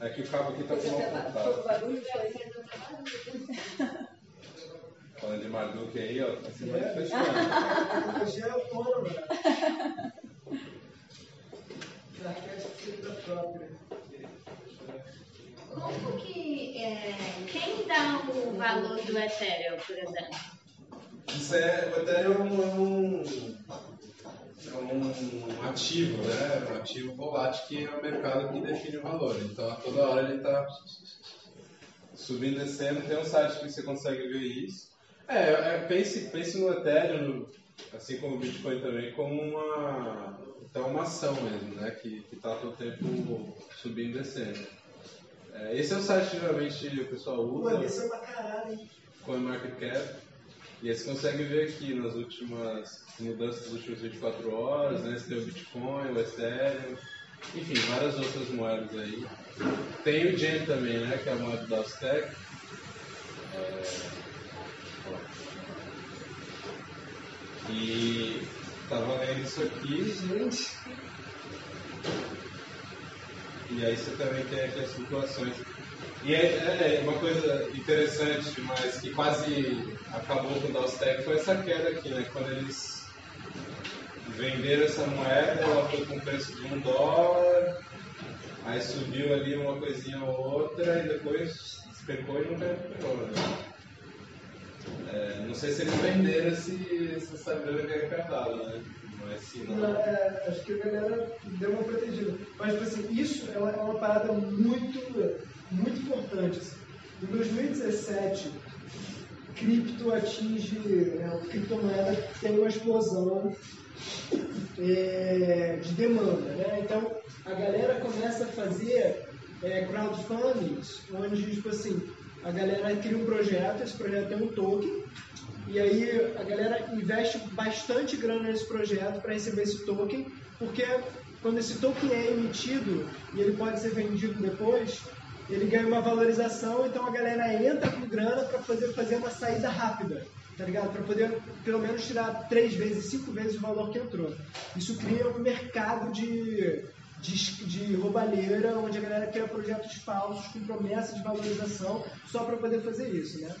É que o cabo aqui tá com mal Foi o contato. barulho foi. Falando de Marduk aí, ó, tá se É. manifestando. A tecnologia é autônoma. Arquitetura própria. Como que. é, quem dá o valor do Ethereum, por exemplo? Isso é, o Ethereum é um, é um ativo, né? Um ativo volátil que é o mercado que define o valor. Então, a toda hora ele está subindo e descendo. Tem um site que você consegue ver isso. É, é, pense, pense no Ethereum, assim como o Bitcoin também, como uma, então uma ação mesmo, né? Que está todo tempo subindo e descendo. É, esse é o site que geralmente o pessoal usa. desceu pra caralho, hein? CoinMarketCap. E aí você consegue ver aqui nas últimas mudanças das últimas 24 horas, né? Você tem o Bitcoin, o Ethereum, enfim, várias outras moedas aí. Tem o Gen também, né? Que é a moeda da Aztec. É... E tava lendo isso aqui, Gente, E aí você também tem aqui as flutuações. E é, é- é uma coisa interessante, mas que quase acabou com o Dowstec foi essa queda aqui, né? Quando eles venderam essa moeda, ela foi com preço de um dólar, aí subiu ali uma coisinha ou outra e depois despecou e nunca recuperou, né? É, não sei se eles venderam esse, essa grana que é arrecadada, né? Mas se Não, não. é, acho que a galera deu uma protegida. Mas, tipo assim, isso é uma, é uma parada muito, muito importante. assim. Em 2017, cripto atinge, né, criptomoeda tem uma explosão é, de demanda. Né? Então, a galera começa a fazer é, crowdfunding, onde, tipo assim, a galera cria um projeto, esse projeto tem um token, e aí a galera investe bastante grana nesse projeto para receber esse token, porque quando esse token é emitido e ele pode ser vendido depois, ele ganha uma valorização, então a galera entra com grana para poder fazer uma saída rápida, tá ligado? Para poder pelo menos tirar três vezes, cinco vezes o valor que entrou. Isso cria um mercado de, de, de roubalheira, onde a galera cria projetos falsos com promessa de valorização só para poder fazer isso, né?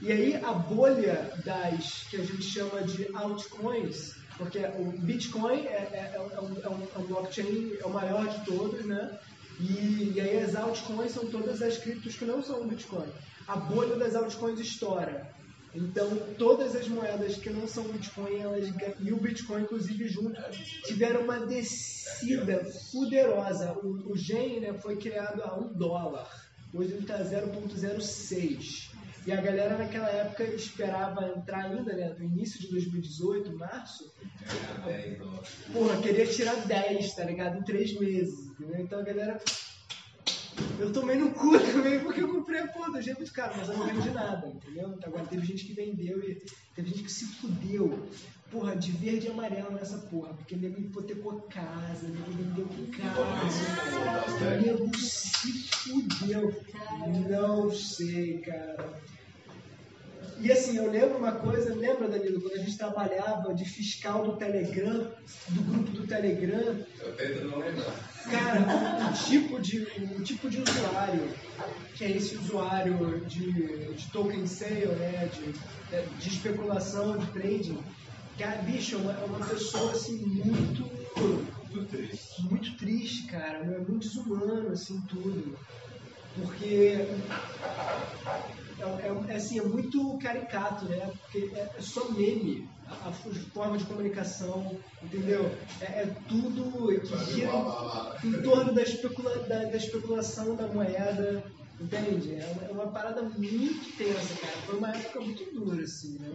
E aí a bolha das que a gente chama de altcoins, porque o Bitcoin é, é- é um, é um- é um blockchain, é o maior de todos, né? E, e aí as altcoins são todas as criptos que não são o Bitcoin. A bolha das altcoins estoura. Então, todas as moedas que não são Bitcoin, elas, e o Bitcoin, inclusive, junto, tiveram uma descida poderosa. O, o Gen né, foi criado a um dólar. Hoje ele está 0,06. E a galera naquela época esperava entrar ainda, né, no início de 2018, março, porra, queria tirar 10, tá ligado? Em 3 meses, entendeu? Então a galera. Eu tomei no cu também porque eu comprei a porra do jeito de cara, mas eu não vendi nada, entendeu? Agora teve gente que vendeu e teve gente que se fudeu. Porra, de verde e amarelo nessa porra, porque nego hipotecou casa, nego vendeu casa, nego se fudeu. Não sei, cara. E assim, eu lembro uma coisa, lembra, Danilo, quando a gente trabalhava de fiscal do Telegram, do grupo do Telegram, Eu tento não lembrar. cara, o tipo de, o tipo de usuário, que é esse usuário de, de token sale, né, de, de especulação, de trading, cara, bicho, é uma, é uma pessoa assim muito Muito triste. muito triste, cara. É muito desumano, assim, tudo. Porque é, é- é, assim, é muito caricato, né? Porque é, é só meme. A, a forma de comunicação, entendeu? É, é tudo que gira em, em torno da, especula, da, da especulação da moeda, entende? É uma, é uma parada muito tensa, cara. Foi uma época muito dura, assim, né?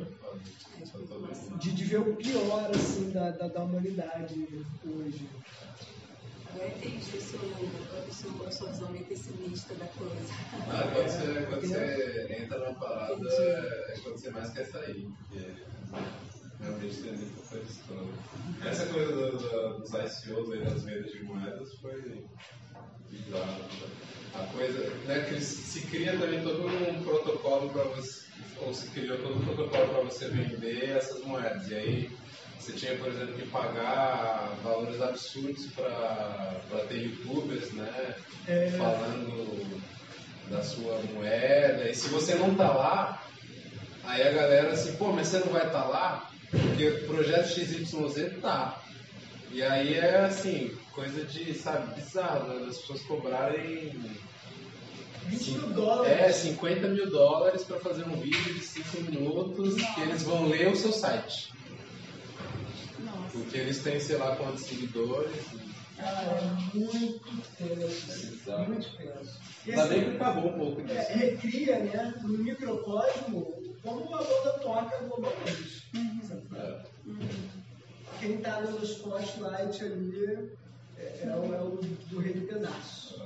De, de ver o pior, assim, da, da, da humanidade hoje. A sua visão meio pessimista da coisa. Ah, quando, você, quando você entra numa parada, é quando você mais quer sair. Porque realmente tem muita estranha. Essa coisa do, do, dos ICOs aí, das vendas de moedas, foi bizarro. A coisa, né, que se cria também todo um protocolo para você, ou se criou todo um protocolo para você vender essas moedas. E aí você tinha, por exemplo, que pagar valores absurdos para ter youtubers, né? É. Falando da sua moeda. E se você não tá lá, aí a galera assim, pô, mas você não vai estar tá lá? Porque o projeto XYZ tá. E aí é assim, coisa de, sabe, bizarro, né? as pessoas cobrarem 20 mil dólares. é, 50 mil dólares para fazer um vídeo de 5 minutos que eles vão ler o seu site. Porque eles têm, sei lá, quantos seguidores. Cara, é muito tenso. Muito tenso. Ainda bem que acabou um pouco é, disso. recria, né, no microcosmo, como a banda toca globalmente. É. Quem tá no spotlight ali é, é o, é o do rei do pedaço.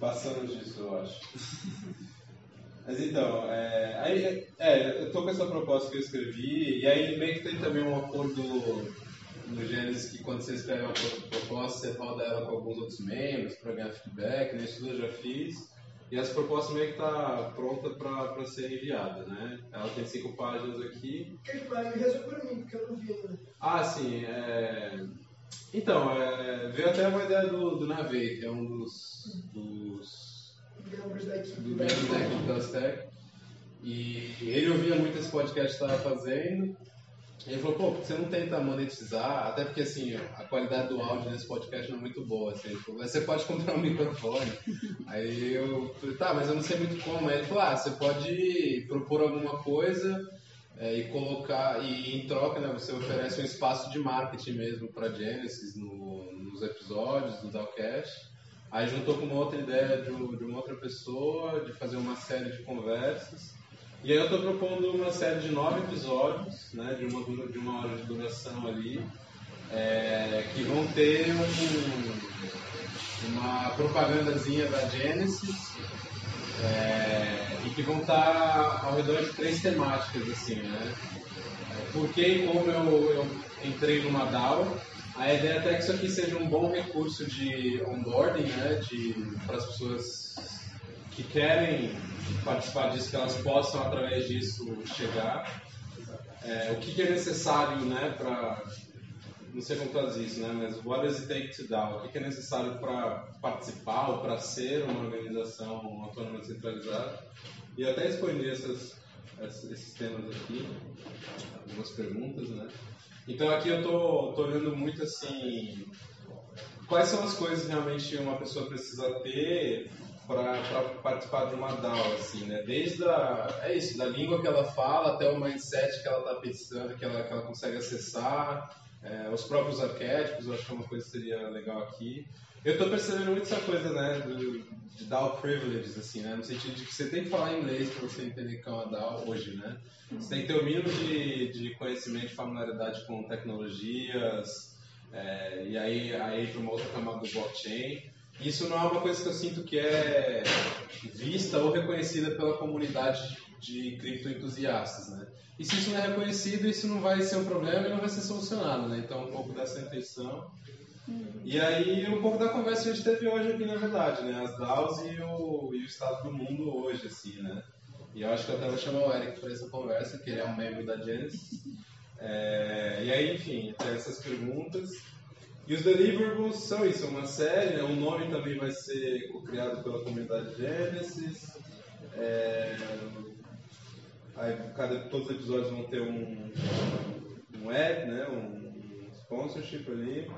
Passamos disso, eu acho. Mas então, é, aí, é, eu tô com essa proposta que eu escrevi, e aí meio que tem também um acordo no Gênesis que quando você escreve uma pro- proposta, você roda ela com alguns outros membros para ganhar feedback, né? Isso tudo eu já fiz. E essa proposta meio que tá pronta para ser enviada, né? Ela tem cinco páginas aqui. Resolve pra mim, porque eu não vi ainda. Ah, sim. É... Então, é, veio até uma ideia do, do Navei, que é um dos, dos Membros da equipe. do membro. E ele ouvia muito esse podcast que estava fazendo. Ele falou, pô, você não tenta monetizar? Até porque, assim, a qualidade do áudio nesse podcast não é muito boa. Assim. Ele falou, "Mas você pode comprar um microfone. Aí eu falei, tá, mas eu não sei muito como. Aí ele falou, ah, você pode propor alguma coisa é, e colocar, e em troca, né, você oferece um espaço de marketing mesmo para Genesis no, nos episódios do Dalcast. Aí juntou com uma outra ideia de, de uma outra pessoa, de fazer uma série de conversas. E aí eu estou propondo uma série de nove episódios, né, de, uma, de uma hora de duração ali, é, que vão ter um- uma propagandazinha da Genesis, é, e que vão estar ao redor de três temáticas, assim, né? Por que e como eu, eu entrei numa DAO. A ideia até é que isso aqui seja um bom recurso de onboarding, né? Para as pessoas que querem participar disso, que elas possam, através disso, chegar. É, o que, que é necessário, né, para... Não sei como traduzir isso, né, mas what does it take to DAO? O que, que é necessário para participar ou para ser uma organização autônoma descentralizada? E até essas, essas- esses temas aqui, algumas perguntas, né? Então aqui eu tô, tô olhando muito assim, quais são as coisas realmente uma pessoa precisa ter para participar de uma DAO, assim, né? Desde a, é isso, da língua que ela fala até o mindset que ela está pensando, que ela, que ela consegue acessar, é, os próprios arquétipos, eu acho que é uma coisa que seria legal aqui. Eu estou percebendo muito essa coisa, né, do, de DAO privileges, assim, né, no sentido de que você tem que falar inglês para você entender que é uma DAO hoje, né? Você tem que ter o mínimo de, de conhecimento, de familiaridade com tecnologias, é, e aí, aí entra uma outra camada do blockchain. Isso não é uma coisa que eu sinto que é vista ou reconhecida pela comunidade de criptoentusiastas, né? E se isso não é reconhecido, isso não vai ser um problema e não vai ser solucionado, né? Então, um pouco dessa intenção. E aí, um pouco da conversa que a gente teve hoje aqui, na verdade, né? As DAOs e o, e o estado do mundo hoje, assim, né? E eu acho que eu até vou chamar o Eric para essa conversa, que ele é um membro da Genesis. É, e aí, enfim, tem essas perguntas. E os deliverables são isso, é uma série, né? o nome também vai ser criado pela comunidade Genesis. É, aí, cada, todos os episódios vão ter um, um ad, né? um sponsorship ali.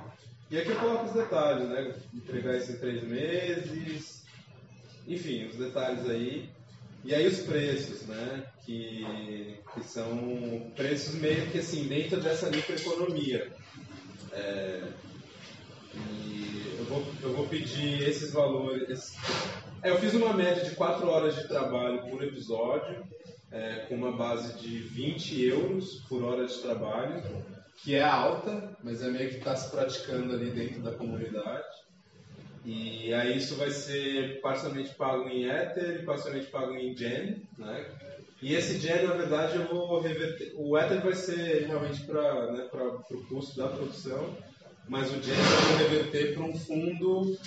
E aqui eu coloco os detalhes, né? Entregar isso em três meses, enfim, os detalhes aí. E aí os preços, né? Que, que são preços meio que assim, dentro dessa microeconomia. É, e eu vou, eu vou pedir esses valores. é, eu fiz uma média de 4 horas de trabalho por episódio, é, com uma base de 20 euros por hora de trabalho, que é alta, mas é meio que está se praticando ali dentro da comunidade. E aí isso vai ser parcialmente pago em Ether e parcialmente pago em Gen, né? E esse Gen, na verdade, eu vou reverter. O Ether vai ser realmente para né, o custo da produção, mas o Gen eu vou reverter para um fundo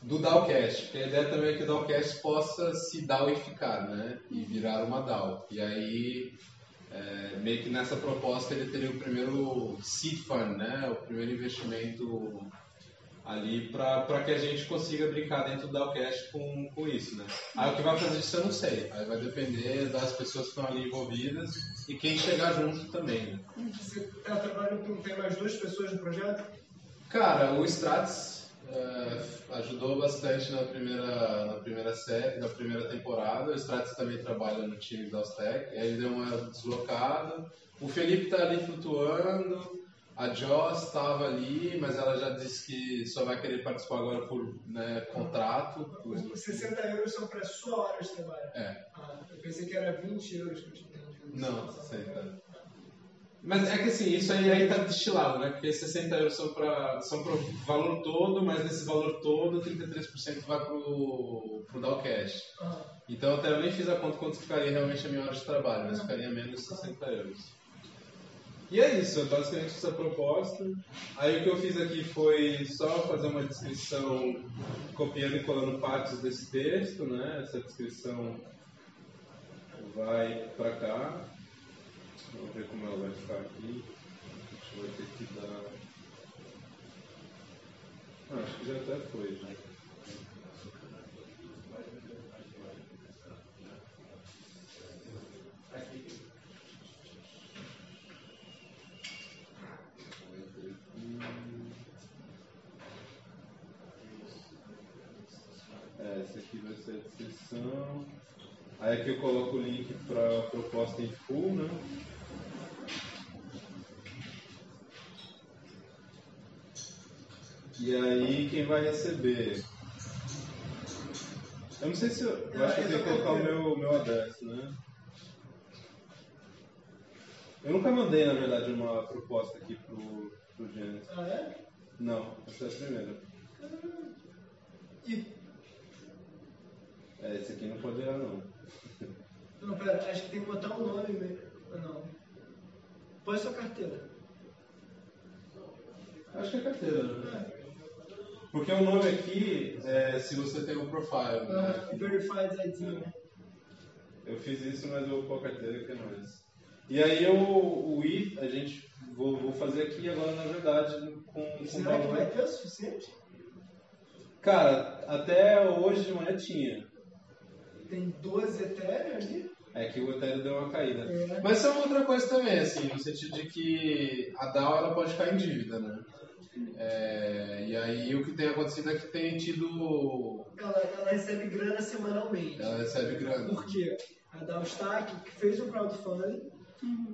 do DAOcast, porque a ideia também é que o DAOcast possa se DAOificar, né? E virar uma DAO. E aí é, meio que nessa proposta ele teria o primeiro seed fund, né? O primeiro investimento ali para que a gente consiga brincar dentro do Dalcast com, com isso, né? Aí o que vai fazer isso eu não sei. Aí vai depender das pessoas que estão ali envolvidas e quem chegar junto também, né? Você está trabalhando com tem mais duas pessoas no projeto? Cara, o Strats é, ajudou bastante na primeira, na primeira série, na primeira temporada. O Strats também trabalha no time da Austec. Ele deu uma deslocada. O Felipe está ali flutuando. A Joss estava ali, mas ela já disse que só vai querer participar agora por né, contrato. Por... Os 60 euros são para sua hora de trabalho? É. Ah, eu pensei que era 20 euros que eu tinha entendido. Não, 60. Mas é que assim, isso aí, aí tá destilado, né? Porque 60 euros são para são o valor todo, mas desse valor todo, 33% vai pro, pro Dalcash. Ah, Então até eu nem fiz a conta quanto ficaria realmente a minha hora de trabalho, mas ficaria menos de 60 euros. E é isso, é basicamente essa proposta. Aí o que eu fiz aqui foi só fazer uma descrição, copiando e colando partes desse texto, né? Essa descrição vai para cá. Vamos ver como ela vai ficar aqui. Acho que vai ter que dar. Ah, acho que já até foi. Já. É, essa aqui vai ser a descrição. Aí aqui eu coloco o link para a proposta em full, né? E aí quem vai receber? Eu não sei se eu. Eu acho que eu tenho que colocar o meu, meu adereço, né? Eu nunca mandei, na verdade, uma proposta aqui pro, pro Gênesis. ah é? Não, essa é a primeira. E, É, esse aqui não pode errar não. não, pera, acho que tem que botar o nome mesmo. Ah, Não. Põe sua carteira. Acho que é carteira, né? É. Porque o nome aqui é se você tem um profile, Ah, né? verified ID, né? Eu fiz isso, mas eu vou pôr a carteira que é mais. E aí eu, o I, a gente vou, vou fazer aqui agora, na verdade, com, com Será que valor. vai ter o suficiente? Cara, até hoje de manhã tinha. Tem 12 Ethereum ali? É que o Ethereum deu uma caída. É. Mas isso é uma outra coisa também, assim, no sentido de que a DAO ela pode ficar em dívida, né? É, e aí o que tem acontecido é que tem tido. Ela, ela recebe grana semanalmente. Ela recebe grana. Por quê? A Dalstack fez um crowdfunding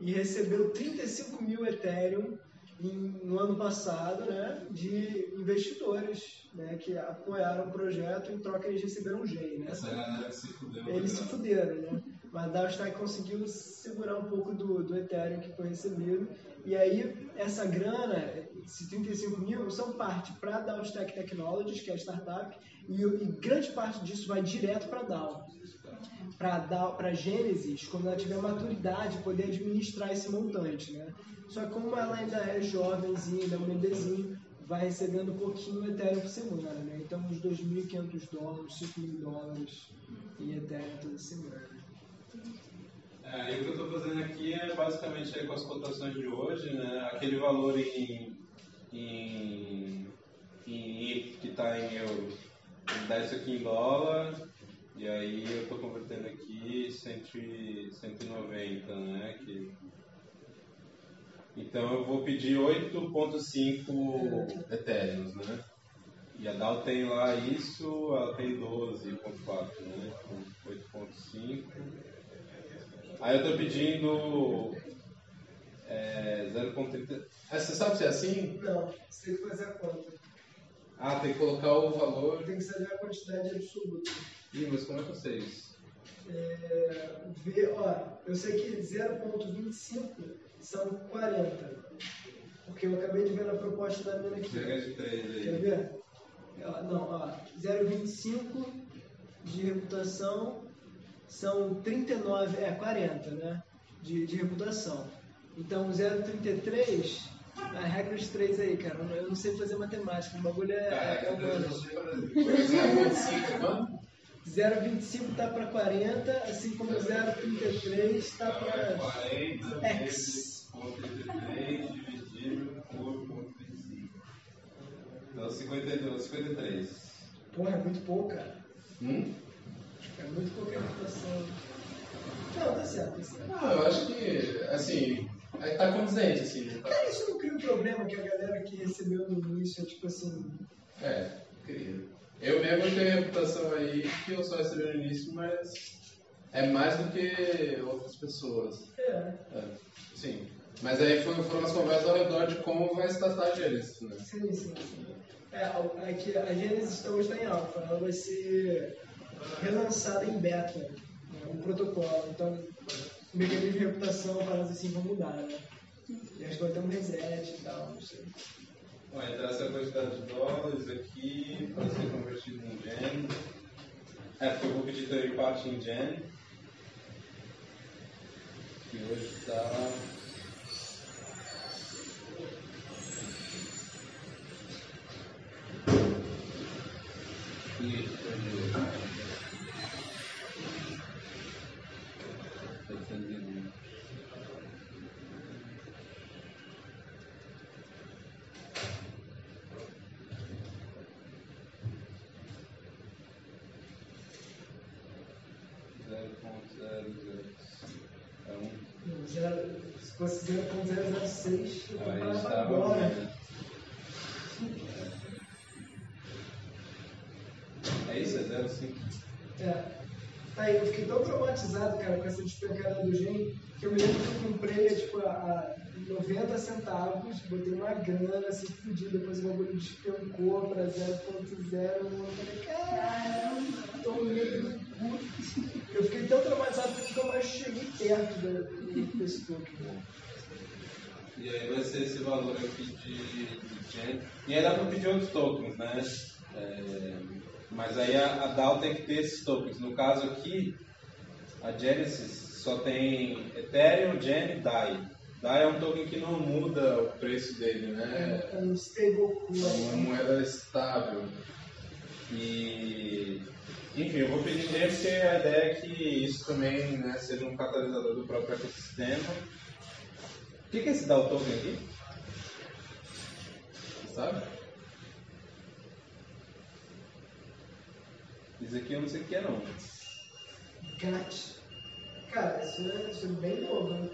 e recebeu 35 mil Ethereum em- no ano passado, né, de investidores, né, que apoiaram o projeto, em troca eles receberam um GEI, né? Essa galera se fudeu. Eles se fuderam, né? Mas a Dalstack conseguiu segurar um pouco do, do Ethereum que foi recebido. E aí, essa grana, esses 35 mil, são parte para a Dalstack Technologies, que é a startup, e, e grande parte disso vai direto para DAO. Para a Gênesis, quando ela tiver maturidade, poder administrar esse montante, né? Só que como ela ainda é jovenzinha, ainda é um bebezinho, vai recebendo um pouquinho Ethereum por semana, né? Então, uns 2.500 dólares, 5 mil dólares em Ethereum toda semana. É, e o que eu estou fazendo aqui é basicamente com as cotações de hoje, né? Aquele valor em, em, em que está em euro, dá isso aqui em dólar, e aí eu estou convertendo aqui 100, 190, né? Que, então eu vou pedir 8.5 Ethereum, né? E a DAO tem lá isso, ela tem 12.4, né? Então, 8.5. Aí eu tô pedindo é, 0.30. Ah, você sabe se é assim? Não, você tem que fazer a conta. Ah, tem que colocar o valor. Tem que saber a quantidade absoluta. Ih, mas como é que eu sei isso? É, ó, eu sei que 0.25 são 40. Porque eu acabei de ver na proposta da mina aqui. Pega de 3 Quer aí. ver? Não, ó, 0,25 de reputação são 39, é 40, né? De, de reputação. Então 0,33, a regra de 3 aí, cara. eu não- sei fazer matemática, o bagulho é, é, é humano. eu não sei fazer. 0.5 é quanto? 0,25 tá para 40, assim como 0,33 está para 40 X. vezes ponto 33 dividido por ponto 25. Então 52, 53. Porra, é muito pouco, cara. Hum? É muito pouca reputação. Não, tá certo, tá certo. Não, eu acho que, assim, aí tá condizente, assim. Tá- Cara, isso não cria um problema que a galera que recebeu no início é tipo assim. É, querido. Eu mesmo tenho reputação aí que eu só recebi no início, mas é mais do que outras pessoas. É. É, sim. Mas aí foi- foram as conversas ao redor de como vai se tratar a Gênesis, né? Sim, sim, sim. É, a- é que a Genesis então está em alfa, ela vai ser relançada em beta, né, um protocolo. Então, o mecanismo de reputação, paradas assim, vão mudar, né? E acho que vai ter um reset e tal, não sei. Bom, então essa quantidade de dólares aqui para ser convertido em Gen. É, porque eu vou pedir também parte em Gen. Que hoje está. E perdi. 720. Zero ponto zero zero É um. Se fosse 0.006, eu comprava agora. É isso? É zero cinco? É. Aí eu fiquei tão traumatizado, cara, com essa despencada do gen, que eu me lembro que eu comprei, tipo, a, a 90 centavos, botei uma grana, assim, fodida, depois o bagulho despencou pra 0.0, eu falei, caramba, tô meio do cu. Eu fiquei tão traumatizado que eu mais cheguei perto da- desse token. E aí vai ser esse valor aqui de, de Gen. E aí dá para pedir outros tokens, né? É, mas aí a, a DAO tem que ter esses tokens. No caso aqui, a Genesis só tem Ethereum, Gen e DAI. DAI é um token que não muda o preço dele, né? É um stablecoin. É uma moeda estável. E, enfim, eu vou pedir dinheiro porque a ideia é que isso também né, seja um catalisador do próprio ecossistema. O que que é esse DAO token aqui? Você sabe? Isso aqui eu não sei o que é não. GAT. Cara, isso é, isso é bem novo, né?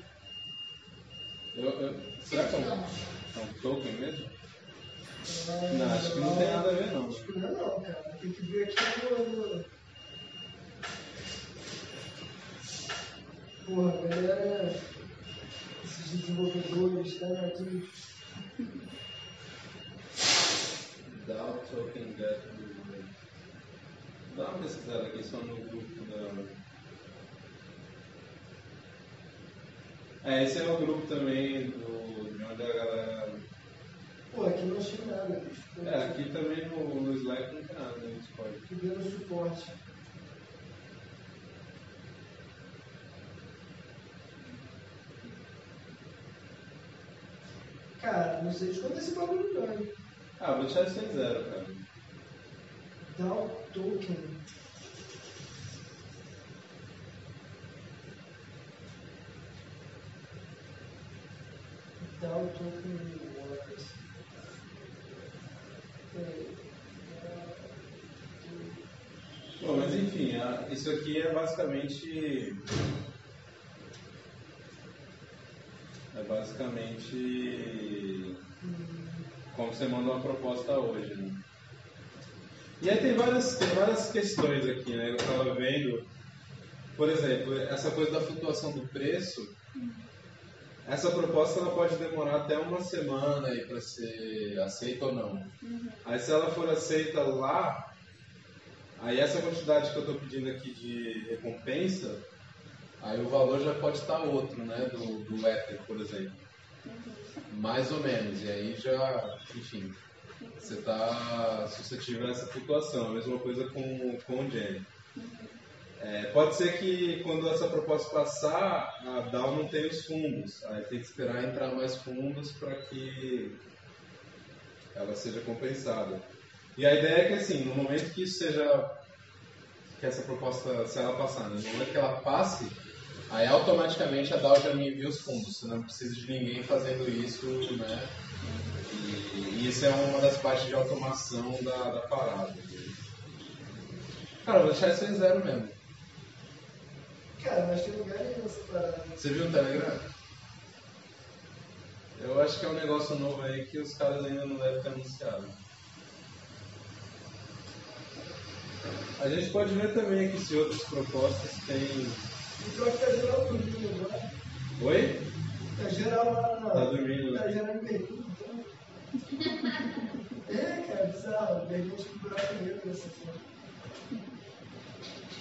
Eu, eu- será que é um, é um token mesmo? Não, acho que não tem nada a ver não. Acho que não não, cara. Tem que ver aqui no. no... Porra, galera. Esses desenvolvedores, tá aqui. DAO token get Dá uma pesquisada aqui só no grupo da. É, esse é o grupo também do, de onde a galera. Pô, aqui não achei nada, bicho. É, aqui também no, no Slack não tem nada no Discord. Aqui deu no suporte. Cara, não sei de quando esse bagulho hein? Ah, vou deixar isso em zero, cara. DAO token. DAO token rewards. Peraí. Bom, mas enfim, isso aqui é basicamente. É basicamente. Como você manda uma proposta hoje, né? E aí tem várias, tem várias questões aqui, né? Eu estava vendo, por exemplo, essa coisa da flutuação do preço. Essa proposta ela pode demorar até uma semana para ser aceita ou não. Aí se ela for aceita lá, aí essa quantidade que eu estou pedindo aqui de recompensa, aí o valor já pode estar outro, né? Do, do por exemplo. Mais ou menos. E aí já, enfim, você está suscetível a essa flutuação. A mesma coisa com, com o Jenny. É, pode ser que quando essa proposta passar, a DAO não tenha os fundos. Aí tem que esperar entrar mais fundos para que ela seja compensada. E a ideia é que assim, no momento que isso seja que essa proposta, se ela passar, né? no momento que ela passe, aí automaticamente a DAO já me envia os fundos. Você não precisa de ninguém fazendo isso, né? E, e isso é uma das partes de automação da, da parada. Cara, vou deixar isso em zero mesmo. Cara, mas tem lugar aí nessa parada. Você viu o Telegram? Eu acho que é um negócio novo aí que os caras ainda não devem ter anunciado. A gente pode ver também aqui se outras propostas têm. O pior que tá geral dormindo agora. Oi? Tá geral lá na. Tá dormindo, né? Tá geral em Berlim. então. É, cara, bizarro. Berlim acho que buraco negro nessa porra.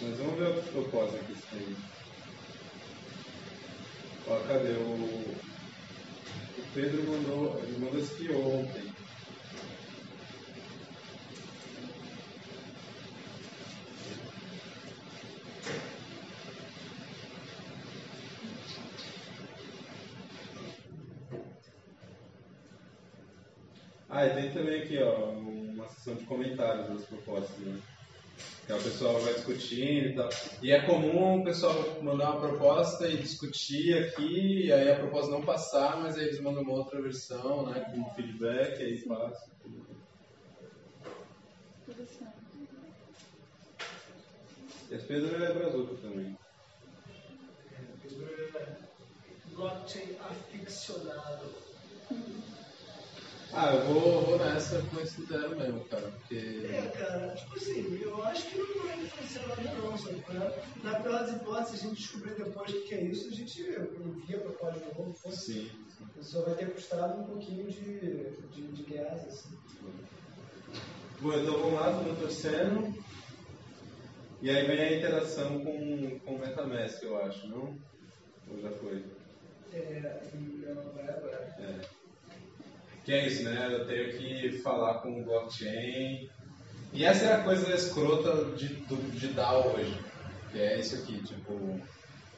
Mas vamos ver outras propostas aqui se tem. Ó, cadê o. O Pedro mandou. Ele mandou isso aqui ontem. Ah, e tem também aqui, ó, uma sessão de comentários das propostas, né? Que é o pessoal vai discutindo e tal. E é comum o pessoal mandar uma proposta e discutir aqui, e aí a proposta não passar, mas aí eles mandam uma outra versão, né? Com feedback, aí passa. E as Pedro é brazuca também. Pedro é blockchain aficionado. Ah, eu vou, vou nessa com esse zero mesmo, cara, porque. É, cara, tipo assim, eu acho que não vai influenciar nada não, sabe? Na pior das hipóteses, a gente descobrir depois o que é isso, a gente envia para de novo, fosse. Sim. Só vai ter custado um pouquinho de, de, de gás, assim. Bom, então vamos lá, estamos torcendo. E aí vem a interação com, com o MetaMask, eu acho, não? Ou já foi? É, ela vai agora. É. Que é isso, né? Eu tenho que falar com o blockchain. E essa é a coisa escrota de, de DAO hoje. Que é isso aqui, tipo.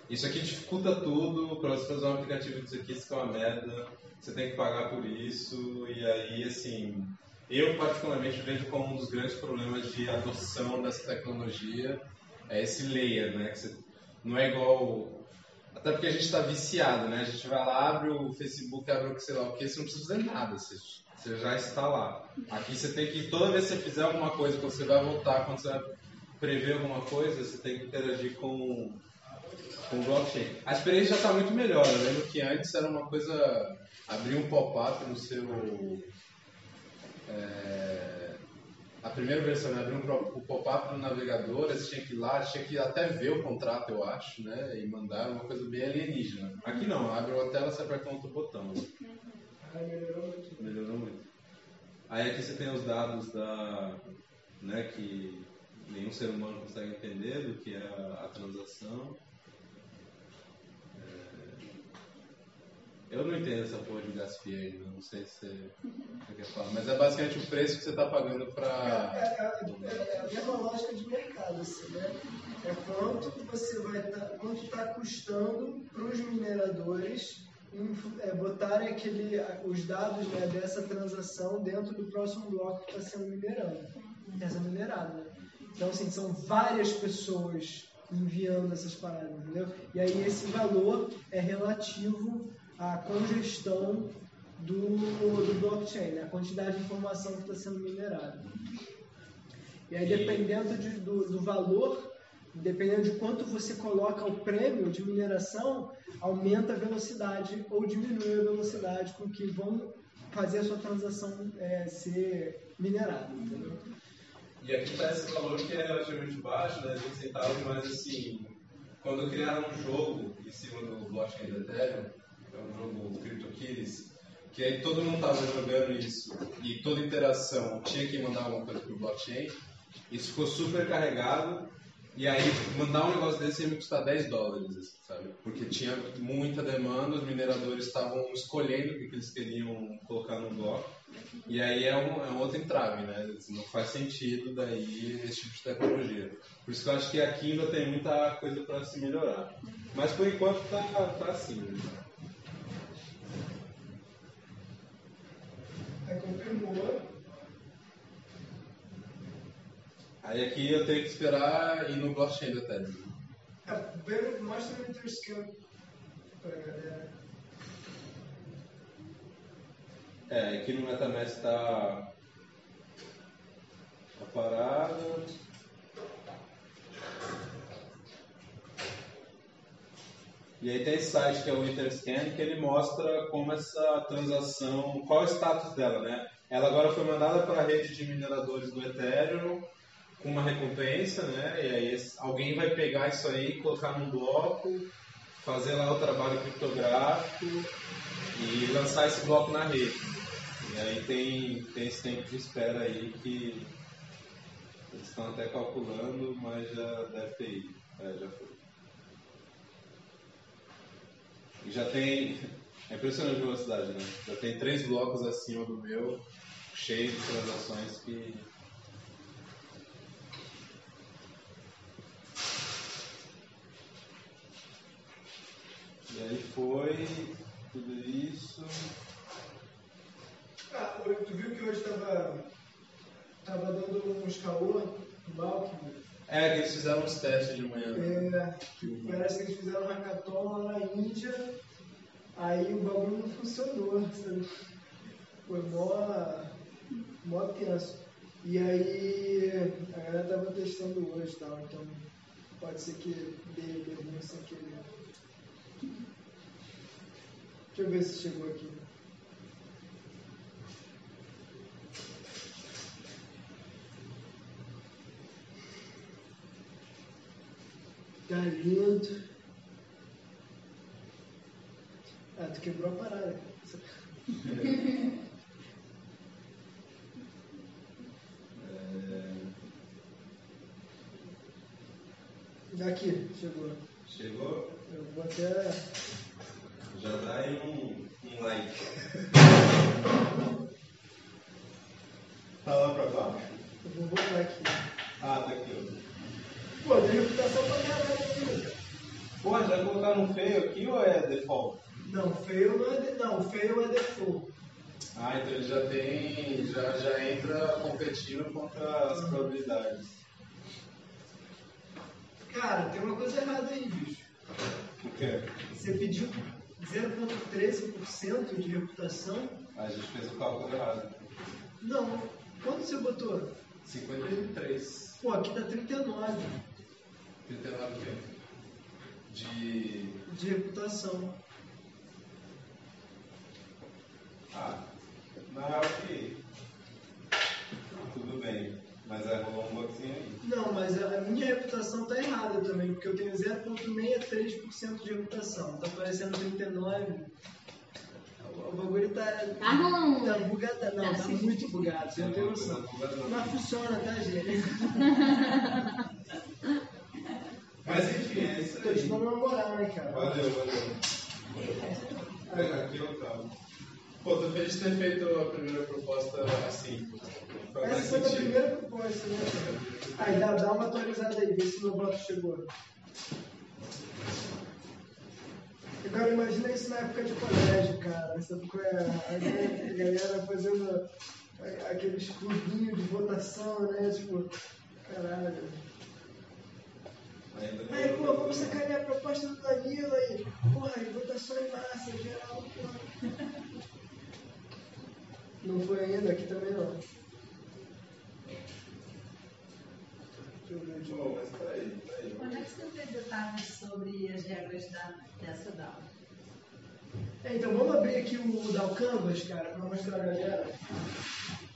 Isso aqui dificulta tudo. Pra você fazer um aplicativo disso aqui, isso é uma merda. Você tem que pagar por isso. E aí, assim. Eu, particularmente, vejo como um dos grandes problemas de adoção dessa tecnologia é esse layer, né? Que você, não é igual até porque a gente está viciado, né? A gente vai lá, abre o Facebook, abre o que sei lá o que, você não precisa fazer nada, você, você já está lá. Aqui você tem que, toda vez que você fizer alguma coisa, quando você vai voltar, quando você vai prever alguma coisa, você tem que interagir com, com o blockchain. A experiência já está muito melhor, eu lembro que antes era uma coisa, abrir um pop-up no seu... é, a primeira versão, né? Abriu um o pop-up no navegador, você tinha que ir lá, tinha que até ver o contrato, eu acho, né? E mandar uma coisa bem alienígena. Aqui não, abre uma tela, você aperta um outro botão. Ai, melhorou muito. Melhorou muito. Aí aqui você tem os dados da, né, que nenhum ser humano consegue entender do que é a transação. Eu não entendo essa porra de gas fee ainda, não sei se você, quer falar, mas é basicamente o preço que você está pagando É, para é, é, é a mesma lógica de mercado, assim, né? É quanto você vai tá, quanto está custando para os mineradores é, botarem aquele, os dados né, dessa transação dentro do próximo bloco que está sendo minerado. Está sendo minerado, né? Então, assim, são várias pessoas enviando essas paradas, entendeu? E aí esse valor é relativo à congestão do, do blockchain, né? a quantidade de informação que está sendo minerada. E aí, dependendo de- do, do valor, dependendo de quanto você coloca o prêmio de mineração, aumenta a velocidade ou diminui a velocidade com que vão fazer a sua transação é, ser minerada. Entendeu? E aqui está esse valor que é relativamente baixo, né, 20 centavos, mas assim, quando criaram um jogo em cima do blockchain do Ethereum, é um jogo CryptoKitties, que aí todo mundo estava jogando isso e toda interação tinha que mandar alguma coisa para o blockchain, isso ficou super carregado e aí mandar um negócio desse ia me custar 10 dólares, sabe? Porque tinha muita demanda, os mineradores estavam escolhendo o que que eles queriam colocar no bloco. E aí é um, é um outro entrave, né? Não faz sentido daí esse tipo de tecnologia. Por isso que eu acho que aqui ainda tem muita coisa para se melhorar. Mas por enquanto tá, tá assim. né? Aí confirmou. Aí aqui eu tenho que esperar ir no blockchain do Ethereum. É, vê- mostra o Interscale pra galera. É, aqui no MetaMask tá, tá parado. E aí tem esse site que é o Interscan que ele mostra como essa transação, qual é o status dela, né? Ela agora foi mandada para a rede de mineradores do Ethereum com uma recompensa, né? E aí alguém vai pegar isso aí, colocar num bloco, fazer lá o trabalho criptográfico e lançar esse bloco na rede. E aí tem, tem esse tempo de espera aí que eles estão até calculando, mas já deve ter ido. É, já foi. E já tem. É impressionante a velocidade, né? Já tem três blocos acima do meu, cheio de transações que. E aí foi tudo isso. Ah, tu viu que hoje tava, tava dando uns caô no Alckmin? É, que eles fizeram uns testes de manhã. É, que parece que eles fizeram um hackathon lá na Índia, aí o bagulho não funcionou, sabe? Foi mó, mó tenso. E aí a galera tava testando hoje e tal, então pode ser que dê ruim sem querer. Deixa eu ver se chegou aqui. Tá lindo. Ah, tu quebrou a parada. Daqui, chegou. Chegou? Eu vou até. Já dá aí um, um like. Tá lá pra baixo? Eu vou botar aqui. Ah, tá aqui, ó. Pô, tem reputação pra caralho aqui. Pô, já colocaram um feio aqui ou é default? Não, feio não é de... Não, feio é default. Ah, então ele já tem. Já, já entra competindo contra as probabilidades. Cara, tem uma coisa errada aí, bicho. O quê? Você pediu 0,13% de reputação? A gente fez o cálculo errado. Não. Quanto você botou? 53. Pô, aqui tá 39 39 o quê? De. de reputação. Ah, na real que. Tudo bem. Mas aí rolou um bugzinho aí. Não, mas a minha reputação tá errada também, porque eu tenho 0,63% de reputação. Tá parecendo 39. O o bagulho tá. Tá ruim. Tá bugado. Não, tá muito bugado, você não tem noção. Mas funciona, tá, gente? Mas enfim, é isso Tô te aí. dando uma moral, né, cara? Valeu, valeu. Pega aqui eu tava. Pô, tô feliz de ter feito a primeira proposta assim. Essa foi a primeira proposta, né, cara? Aí, dá, dá uma atualizada aí, vê se meu voto chegou. Agora, imagina isso na época de colégio, cara. Sabe qual é? A galera- fazendo aqueles clubinhos de votação, né? Tipo, caralho. Aí, pô, vamos sacanear a proposta do Danilo aí. Porra, votação em massa, geral, pô. Não foi ainda, aqui também não. Mas peraí, peraí. Onde é que você vê detalhes sobre as regras da, dessa DAO? É, então vamos abrir aqui o Dow Canvas, cara, pra mostrar a galera.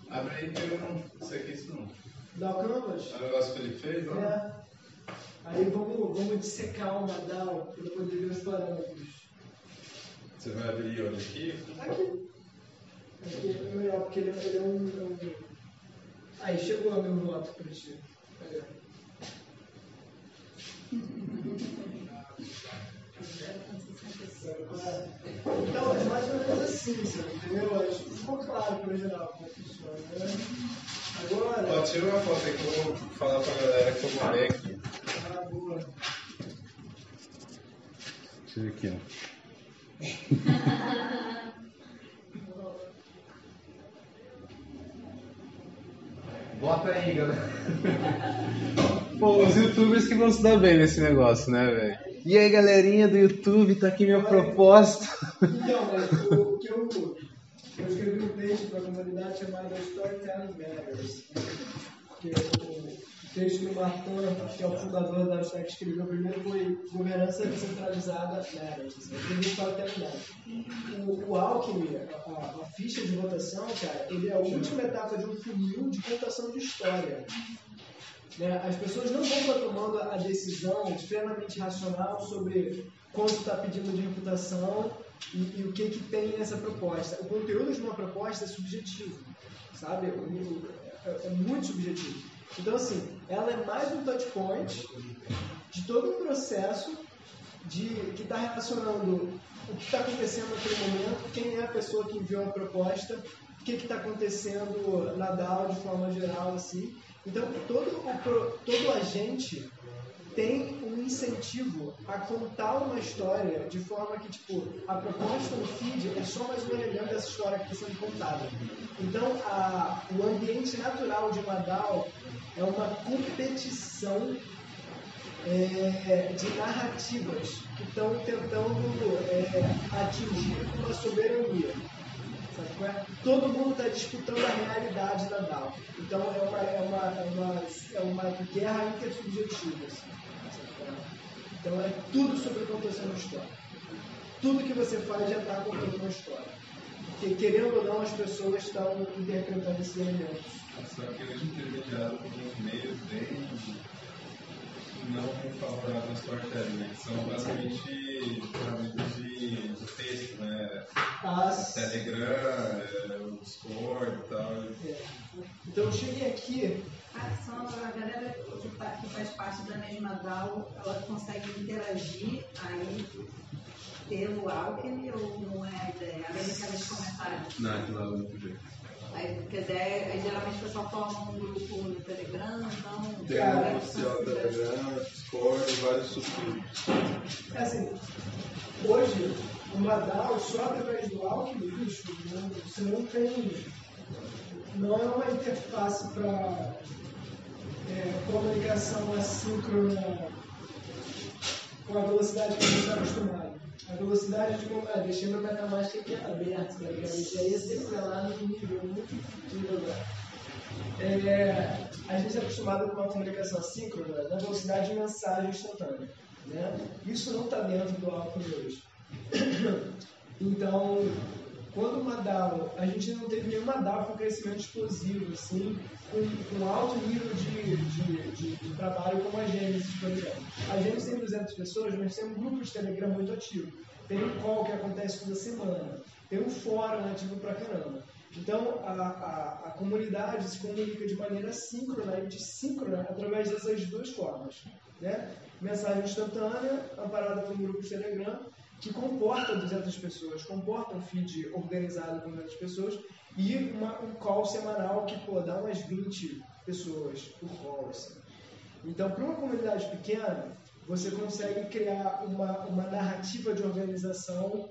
Abre aí que eu não sei o que é isso não. Dow Canvas? É o negócio que ele fez, ó. É. Aí vamos, vamos dissecar uma DAO para poder ver os parâmetros. Você vai abrir onde aqui? Aqui. Aqui é melhor, porque ele, ele é, um, é um- Aí, chegou meu voto pra ti. Então, é mais ou menos assim, sabe? entendeu? Acho que ficou claro para geral como funciona. Né? Agora. Ó, tira uma foto aí que eu vou falar pra galera que eu morei aqui. Ah, boa. Tira aqui, ó. Bota aí, galera. Pô, os youtubers que vão se dar bem nesse negócio, né, velho? E aí, galerinha do YouTube, tá aqui minha proposta. Então, mas o que eu, eu escrevi um texto para a comunidade chamado Storytelling Matters. Que o texto que o Martin, que é o fundador da Stack, escreveu primeiro foi Governança Descentralizada escrevi Storytelling Matters. O, o Alckmin, a, a, a ficha de votação, cara, ele é a última etapa de um funil de contação de história. Né? As pessoas não vão estar tomando a decisão plenamente racional sobre quanto está pedindo de reputação e, e, o que, que tem nessa proposta. O conteúdo de uma proposta é subjetivo, sabe? É, é muito subjetivo. Então, assim, ela é mais um touch point de todo um processo de, que está relacionando o que está acontecendo naquele momento, quem é a pessoa que enviou a proposta, o que está acontecendo na DAO de forma geral, assim, então, todo, todo agente tem um incentivo a contar uma história de forma que, tipo, a proposta no feed é só mais um elemento dessa história que está sendo contada. Então, a, o ambiente natural de uma DAO é uma competição é, de narrativas que estão tentando é, atingir uma soberania. É? Todo mundo está disputando a realidade da DAO. Então é uma, é uma, é uma, é uma guerra intersubjetiva. Assim, então é tudo sobre contação de história. Tudo que você faz já está contando uma história. Porque, querendo ou não, as pessoas estão interpretando esses elementos. Só que hoje intermediado por uns meios bem não favoráveis ao storytelling, né? São basicamente ferramentas de, de texto, né? As... Telegram, é, o Discord e tal. É. Então eu cheguei aqui. A ação, a galera que, que faz parte da mesma DAO, ela consegue interagir aí pelo Alchemy ou não é a ideia? Além daqueles comentários? Não, aquilo é outro jeito. Aí, quer dizer, aí, geralmente o pessoal forma um grupo no Telegram, então. Tem um oficial Telegram, Discord, vários subgrupos. É assim, hoje, uma DAO só através do Alckmin, bicho, você não tem. Não é uma interface para é, comunicação assíncrona com a velocidade que a gente está acostumado. A velocidade de como. Ah, deixei meu MetaMask aqui aberto, praticamente. Aí sempre lá no nível muito nível é, A gente é acostumado com uma comunicação assíncrona na velocidade de mensagem instantânea. Né? Isso não está dentro do álcool hoje. Então, quando uma DAO, a gente não teve nenhuma DAO com crescimento explosivo, assim, com, com alto nível de, de, de, de, trabalho como a Gênesis, por exemplo. A Gênesis tem 200 pessoas, mas tem um grupo de Telegram muito ativo. Tem um call que acontece toda semana. Tem um fórum ativo pra caramba. Então, a, a, a comunidade se comunica de maneira síncrona e síncrona através dessas duas formas. Né? Mensagem instantânea, amparada por um grupo de Telegram, que comporta 200 pessoas, comporta um feed organizado com 200 pessoas e uma, um call semanal que pô, dá umas 20 pessoas por call. Assim. Então, para uma comunidade pequena, você consegue criar uma, uma narrativa de organização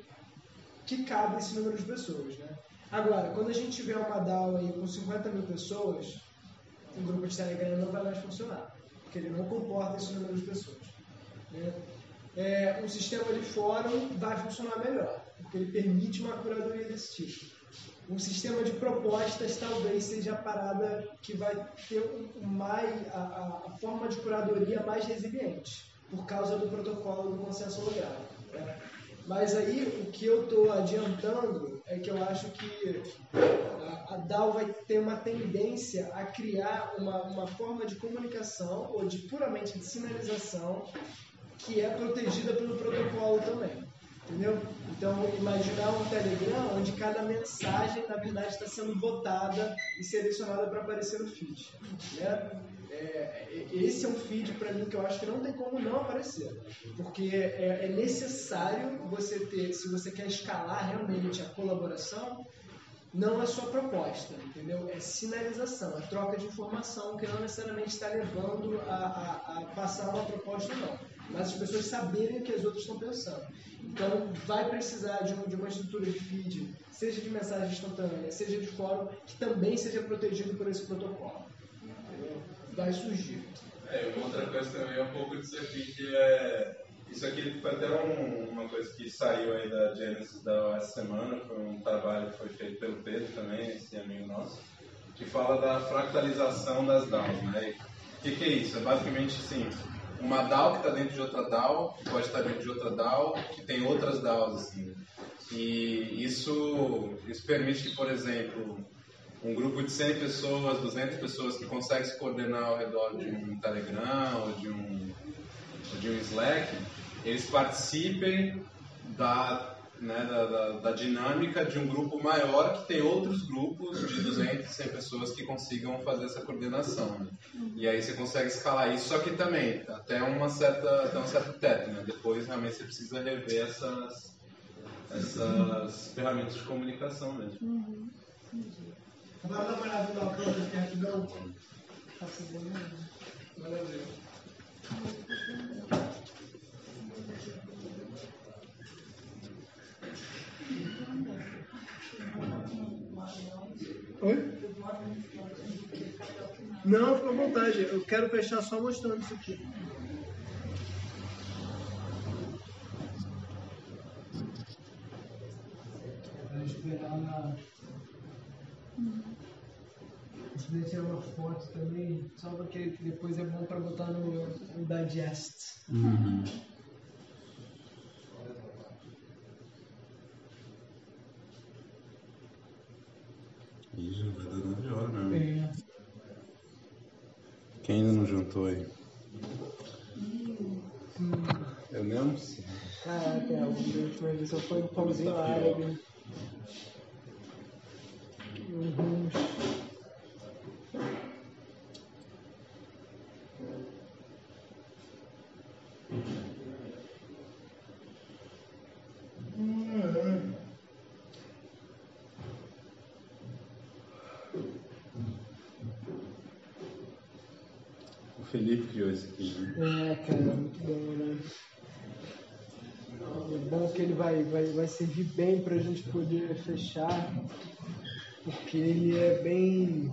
que cabe esse número de pessoas. Né? Agora, quando a gente tiver uma DAO aí com 50 mil pessoas, o grupo de Telegram não vai mais funcionar, porque ele não comporta esse número de pessoas. Né? É, um sistema de fórum vai funcionar melhor, porque ele permite uma curadoria desse tipo um sistema de propostas talvez seja a parada que vai ter mais, a, a, forma de curadoria mais resiliente, por causa do protocolo do consenso holográfico. Né? Mas aí o que eu estou adiantando é que eu acho que a, a DAO vai ter uma tendência a criar uma, uma forma de comunicação ou de puramente de sinalização que é protegida pelo protocolo também. Entendeu? Então, imaginar um Telegram onde cada mensagem, na verdade, está sendo votada e selecionada para aparecer no feed. Né? É, esse é um feed, para mim, que eu acho que não tem como não aparecer. Porque é, é necessário você ter, se você quer escalar realmente a colaboração, não é só proposta, entendeu? É sinalização, é troca de informação que não necessariamente está levando a, a, a passar uma proposta, não. Mas as pessoas saberem o que as outras estão pensando. Então, vai precisar de, um, de uma estrutura de feed, seja de mensagem instantânea, seja de fórum, que também seja protegido por esse protocolo. vai surgir. É, outra coisa também é um pouco disso aqui, que é. Isso aqui foi até um, uma coisa que saiu aí da Genesis da essa semana, foi um trabalho que foi feito pelo Pedro também, esse amigo nosso, que fala da fractalização das DAOs, né? O que, que é isso? É basicamente assim, uma DAO que está dentro de outra DAO, que pode estar dentro de outra DAO, que tem outras DAOs, assim. E isso, isso permite que, por exemplo, um grupo de 100 pessoas, 200 pessoas que conseguem se coordenar ao redor de um Telegram ou de um, ou de um Slack, eles participem da, né, da, da, da, dinâmica de um grupo maior que tem outros grupos de 200, 100 pessoas que consigam fazer essa coordenação. Né? E aí você consegue escalar isso, só que também até, uma certa, até um certo teto. Né? Depois realmente você precisa rever essas, essas ferramentas de comunicação mesmo. Uhum. Vai dar uma olhada alcance aqui rapidão. Maravilha. Oi? Não, fica à vontade. Eu quero fechar só mostrando isso aqui. Vai esperar na. Se puder tirar uma foto também, só porque depois é bom para botar no, no Digest. Uhum. Ih, já vai dar 9 horas mesmo. É. Quem ainda não jantou aí? Eu nem almocei. Caraca, a última vez só foi um pãozinho árabe. Uhum. Né? É, cara, muito bom, né? É bom que ele vai, vai, vai servir bem pra gente poder fechar, porque ele é bem.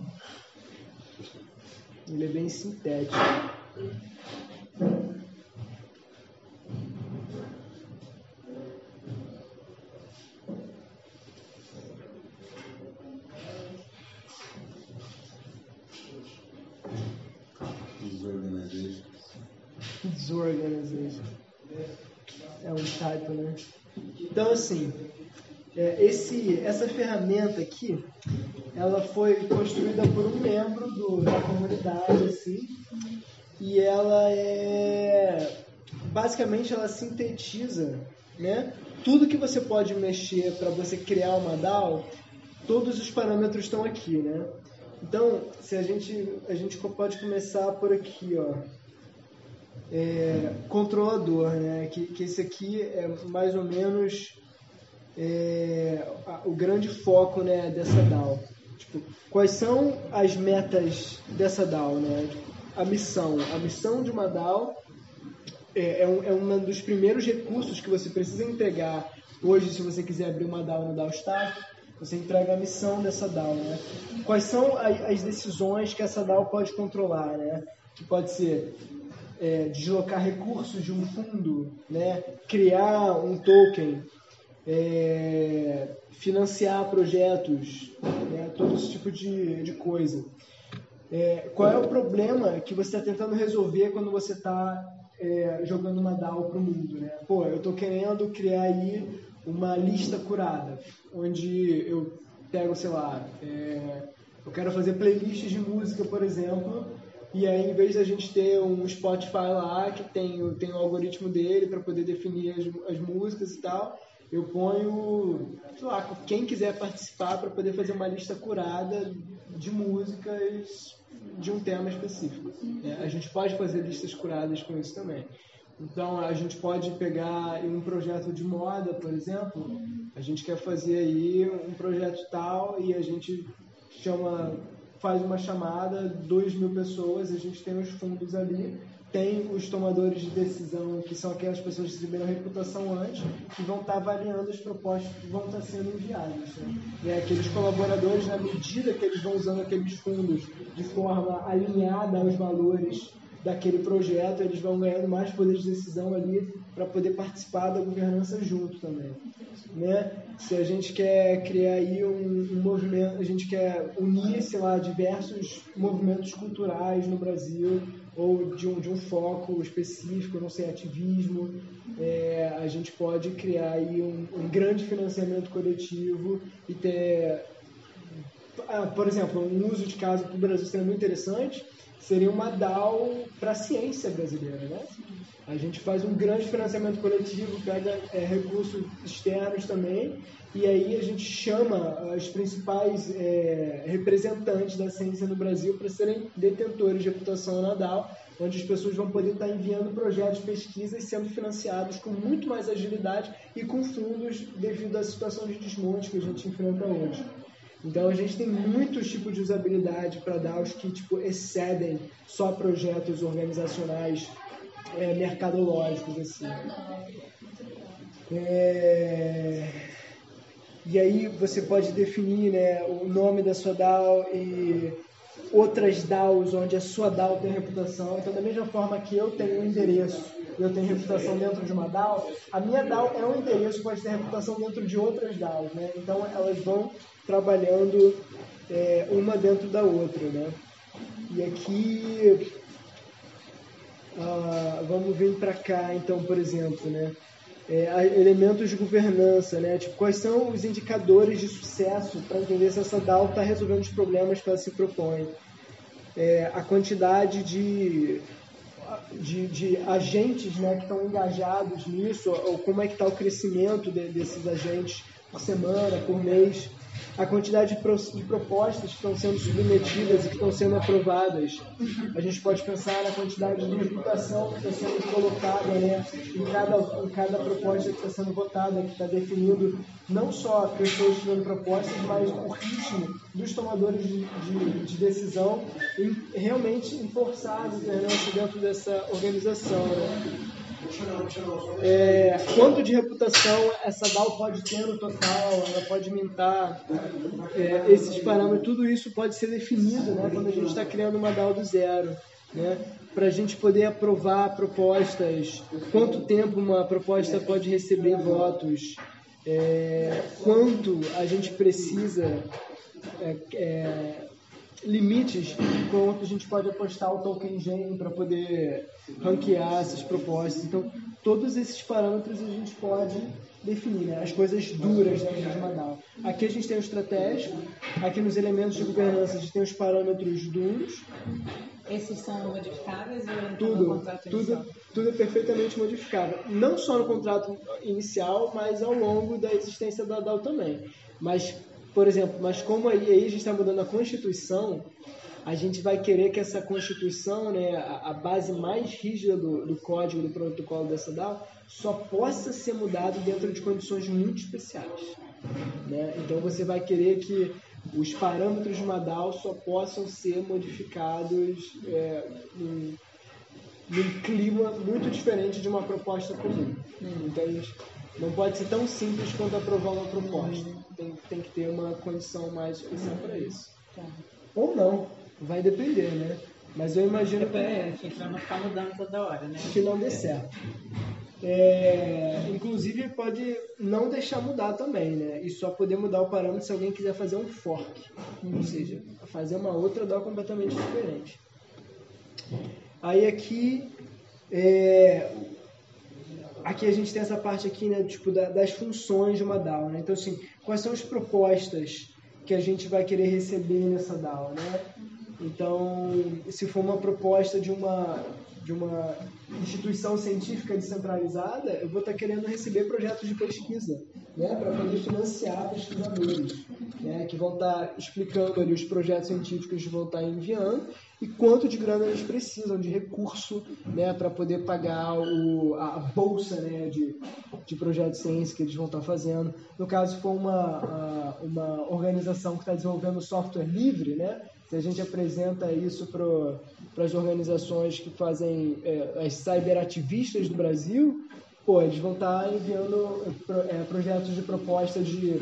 Ele é bem sintético. Então, assim, é, esse, essa ferramenta aqui, ela foi construída por um membro do, da comunidade, assim, e ela é, basicamente, ela sintetiza, né? Tudo que você pode mexer para você criar uma DAO, todos os parâmetros estão aqui, né? Então, se a gente, a gente pode começar por aqui, ó é, controlador, né? Que, que esse aqui é mais ou menos é, a- o grande foco né, dessa DAO. Tipo, quais são as metas dessa DAO, né? A missão. A missão de uma DAO é, é, um, é um dos primeiros recursos que você precisa entregar hoje, se você quiser abrir uma DAO no DAOstack, você entrega a missão dessa DAO, né? Quais são a- as decisões que essa DAO pode controlar, né? Que pode ser é, deslocar recursos de um fundo, né? criar um token, é, financiar projetos, né? todo esse tipo de, de coisa. É, qual é o problema que você está tentando resolver quando você está jogando uma DAO para o mundo? Né? Pô, eu estou querendo criar aí uma lista curada, onde eu pego, sei lá, é, eu quero fazer playlists de música, por exemplo, e aí, em vez da gente ter um Spotify lá que tem, tem o algoritmo dele para poder definir as, as músicas e tal, eu ponho, sei lá, quem quiser participar para poder fazer uma lista curada de músicas de um tema específico. né? A gente pode fazer listas curadas com isso também. Então, a gente pode pegar um projeto de moda, por exemplo, a gente quer fazer aí um projeto tal e a gente chama, faz uma chamada, 2 mil pessoas, a gente tem os fundos ali, tem os tomadores de decisão, que são aquelas pessoas que receberam reputação antes, que vão estar avaliando as propostas que vão estar sendo enviadas. Né? E é aqueles colaboradores, na medida que eles vão usando aqueles fundos de forma alinhada aos valores daquele projeto, eles vão ganhando mais poder de decisão ali para poder participar da governança junto também. Né? Se a gente quer criar aí um, um, movimento, a gente quer unir, sei lá, diversos movimentos culturais no Brasil, ou de um, de um foco específico, não sei, ativismo, é, a gente pode criar aí um, um grande financiamento coletivo e ter, ah, por exemplo, um uso de caso para o Brasil seria muito interessante, seria uma DAO para a ciência brasileira, né? A gente faz um grande financiamento coletivo, pega é, recursos externos também, e aí a gente chama os principais é, representantes da ciência no Brasil para serem detentores de reputação na DAO, onde as pessoas vão poder estar enviando projetos de pesquisa e sendo financiados com muito mais agilidade e com fundos devido à situação de desmonte que a gente enfrenta hoje. Então a gente tem muitos tipos de usabilidade para DAOs que tipo, excedem só projetos organizacionais é, mercadológicos. Assim. É... E aí você pode definir né, o nome da sua DAO e outras DAOs onde a sua DAO tem reputação. Então, da mesma forma que eu tenho um endereço e eu tenho reputação dentro de uma DAO, a minha DAO é um endereço pode ter reputação dentro de outras DAOs. Né? Então, elas vão trabalhando é, uma dentro da outra. Né? E aqui ah, vamos vir para cá, então, por exemplo, né? É, elementos de governança, né? Tipo, quais são os indicadores de sucesso para entender se essa DAO está resolvendo os problemas que ela se propõe? É, a quantidade de, de, de, agentes né, que estão engajados nisso, ou como é que está o crescimento de, desses agentes por semana, por mês a quantidade de, propostas que estão sendo submetidas e que estão sendo aprovadas. A gente pode pensar na quantidade de reputação que está sendo colocada né, em, cada, em cada proposta que está sendo votada, que está definindo não só pessoas tirando propostas, mas o ritmo dos tomadores de, de, de decisão em realmente governança dentro dessa organização. Né? É, quanto de reputação essa DAO pode ter no total, ela pode mintar, é, esses parâmetros, tudo isso pode ser definido né, quando a gente está criando uma DAO do zero. Né, para a gente poder aprovar propostas, quanto tempo uma proposta pode receber votos, é, quanto a gente precisa é, é limites quanto a gente pode apostar o token gen para poder ranquear essas propostas. Então, todos esses parâmetros a gente pode definir, né? as coisas duras da de uma DAO. Aqui a gente tem o estratégico, aqui nos elementos de governança a gente tem os parâmetros duros. Esses são modificáveis ou tudo, no contrato inicial? Tudo, tudo é perfeitamente modificável. Não só no contrato inicial, mas ao longo da existência da DAO também. Mas por exemplo, mas como aí, a gente está mudando a Constituição, a gente vai querer que essa Constituição, né, a, base mais rígida do, do, código, do protocolo dessa DAO, só possa ser mudado dentro de condições muito especiais. Né? Então você vai querer que os parâmetros de uma DAO só possam ser modificados é, num, num clima muito diferente de uma proposta comum. Entende? Não pode ser tão simples quanto aprovar uma proposta. Tem, tem que ter uma condição mais especial para isso. Tá. Ou não, vai depender, né? Mas eu imagino que. É, para não ficar mudando toda hora, né? Que não dê certo. É, inclusive pode não deixar mudar também, né? E só poder mudar o parâmetro se alguém quiser fazer um fork, ou seja, fazer uma outra DAO completamente diferente. Aí aqui é, aqui a gente tem essa parte aqui, né, tipo, da, das funções de uma DAO, né? Então, assim, quais são as propostas que a gente vai querer receber nessa DAO, né? Então, se for uma proposta de uma de uma instituição científica descentralizada, eu vou estar querendo receber projetos de pesquisa, né, para poder financiar pesquisadores, né, que vão estar explicando ali os projetos científicos que vão estar enviando e quanto de grana eles precisam de recurso, né, para poder pagar o, a bolsa, né, de, de projeto de ciência que eles vão estar fazendo. No caso, for uma, uma organização que está desenvolvendo software livre, né, Se a gente apresenta isso para as organizações que fazem é, as cyberativistas do Brasil, pô, eles vão estar tá enviando é, projetos de proposta de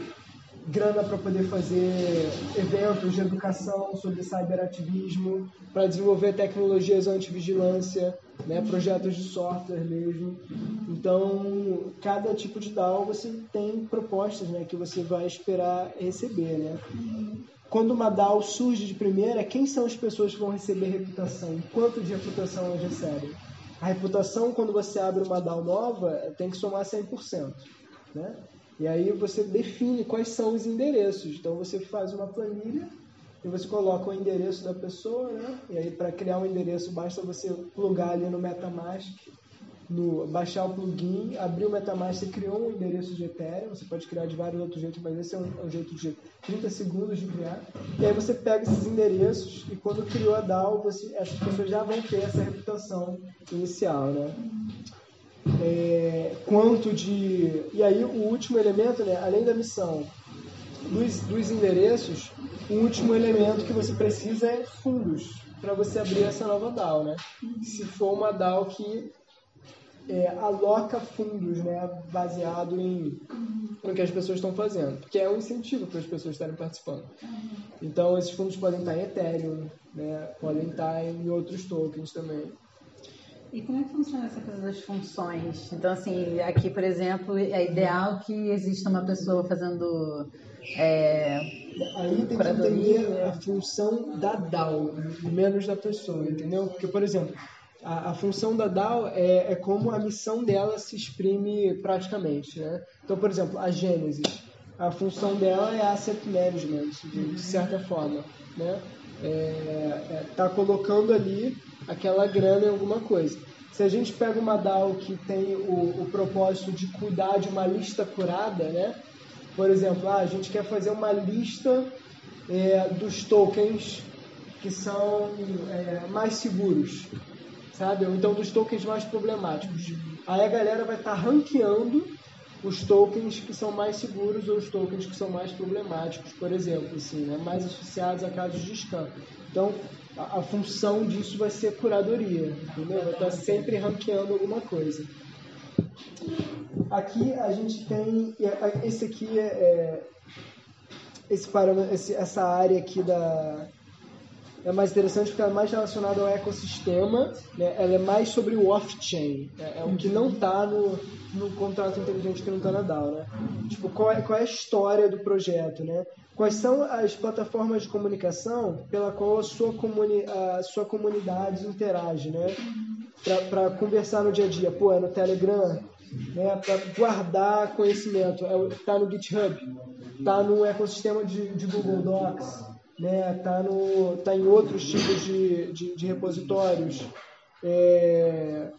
grana para poder fazer eventos de educação sobre cyberativismo, para desenvolver tecnologias anti-vigilância, né, projetos de software mesmo. Então, cada tipo de DAO você tem propostas né, que você vai esperar receber. Né? Quando uma DAO surge de primeira, quem são as pessoas que vão receber reputação? Quanto de reputação elas recebem? A reputação, quando você abre uma DAO nova, tem que somar 100%. Né? E aí você define quais são os endereços. Então você faz uma planilha e você coloca o endereço da pessoa, né? E aí para criar um endereço basta você plugar ali no MetaMask, no, baixar o plugin, abrir o MetaMask, você criou um endereço de Ethereum, você pode criar de vários outros jeitos, mas esse é um, é um jeito de 30 segundos de criar. E aí você pega esses endereços e quando criou a DAO, você, essas pessoas já vão ter essa reputação inicial, né? É, quanto de. E aí o último elemento, né, além da missão dos, dos endereços, o último elemento que você precisa é fundos para você abrir essa nova DAO, né? Se for uma DAO que é, aloca fundos, né, baseado em no que as pessoas estão fazendo, porque é um incentivo para as pessoas estarem participando. Então esses fundos podem estar em Ethereum, né, podem estar em outros tokens também. E como é que funciona essa coisa das funções? Então, assim, aqui, por exemplo, é ideal que exista uma pessoa fazendo. É, Aí tem que entender a função da DAO, menos da pessoa, entendeu? Porque, por exemplo, a, a função da DAO é, é, como a missão dela se exprime praticamente, né? Então, por exemplo, a Gênesis, a função dela é asset management, de, de certa forma, né? Está é, é, tá colocando ali aquela grana em alguma coisa. Se a gente pega uma DAO que tem o, o propósito de cuidar de uma lista curada, né? Por exemplo, ah, a gente quer fazer uma lista é, dos tokens que são é, mais seguros, sabe? Ou então dos tokens mais problemáticos. Aí a galera vai estar tá ranqueando os tokens que são mais seguros ou os tokens que são mais problemáticos, por exemplo, assim, né? mais associados a casos de scam. Então, a, a função disso vai ser curadoria, entendeu? Vai estar sempre ranqueando alguma coisa. Aqui a gente tem, esse aqui é, é esse essa área aqui da, é mais interessante porque ela é mais relacionada ao ecossistema, né? ela é mais sobre o off-chain, né? é o que não está no, no contrato inteligente que não está na DAO. Né? Tipo, qual é, qual é a história do projeto? Né? Quais são as plataformas de comunicação pela qual a sua, comuni a sua comunidade interage? Né? Para conversar no dia a dia. Pô, é no Telegram, né? para guardar conhecimento. Está é, no GitHub, está no ecossistema de, de Google Docs né? Tá no, tá em outros tipos de, de, de repositórios. É,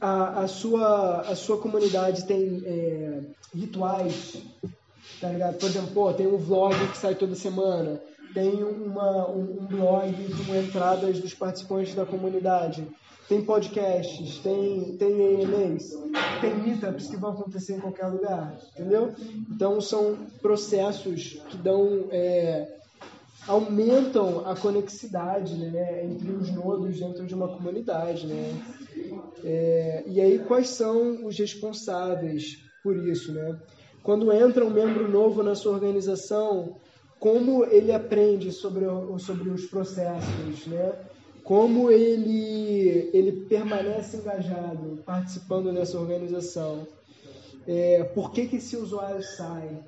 a, a, sua, a sua comunidade tem é, rituais, tá ligado? Por exemplo, pô, tem um vlog que sai toda semana, tem uma, um, um blog com entradas dos participantes da comunidade, tem podcasts, tem, tem e-mails, tem meetups que vão acontecer em qualquer lugar, entendeu? Então são processos que dão é, aumentam a conexidade né, entre os nodos dentro de uma comunidade. Né? É, e aí, quais são os responsáveis por isso? Né? Quando entra um membro novo na sua organização, como ele aprende sobre, sobre os processos? Né? Como ele, ele permanece engajado, participando dessa organização? É, por que, que esse usuário sai?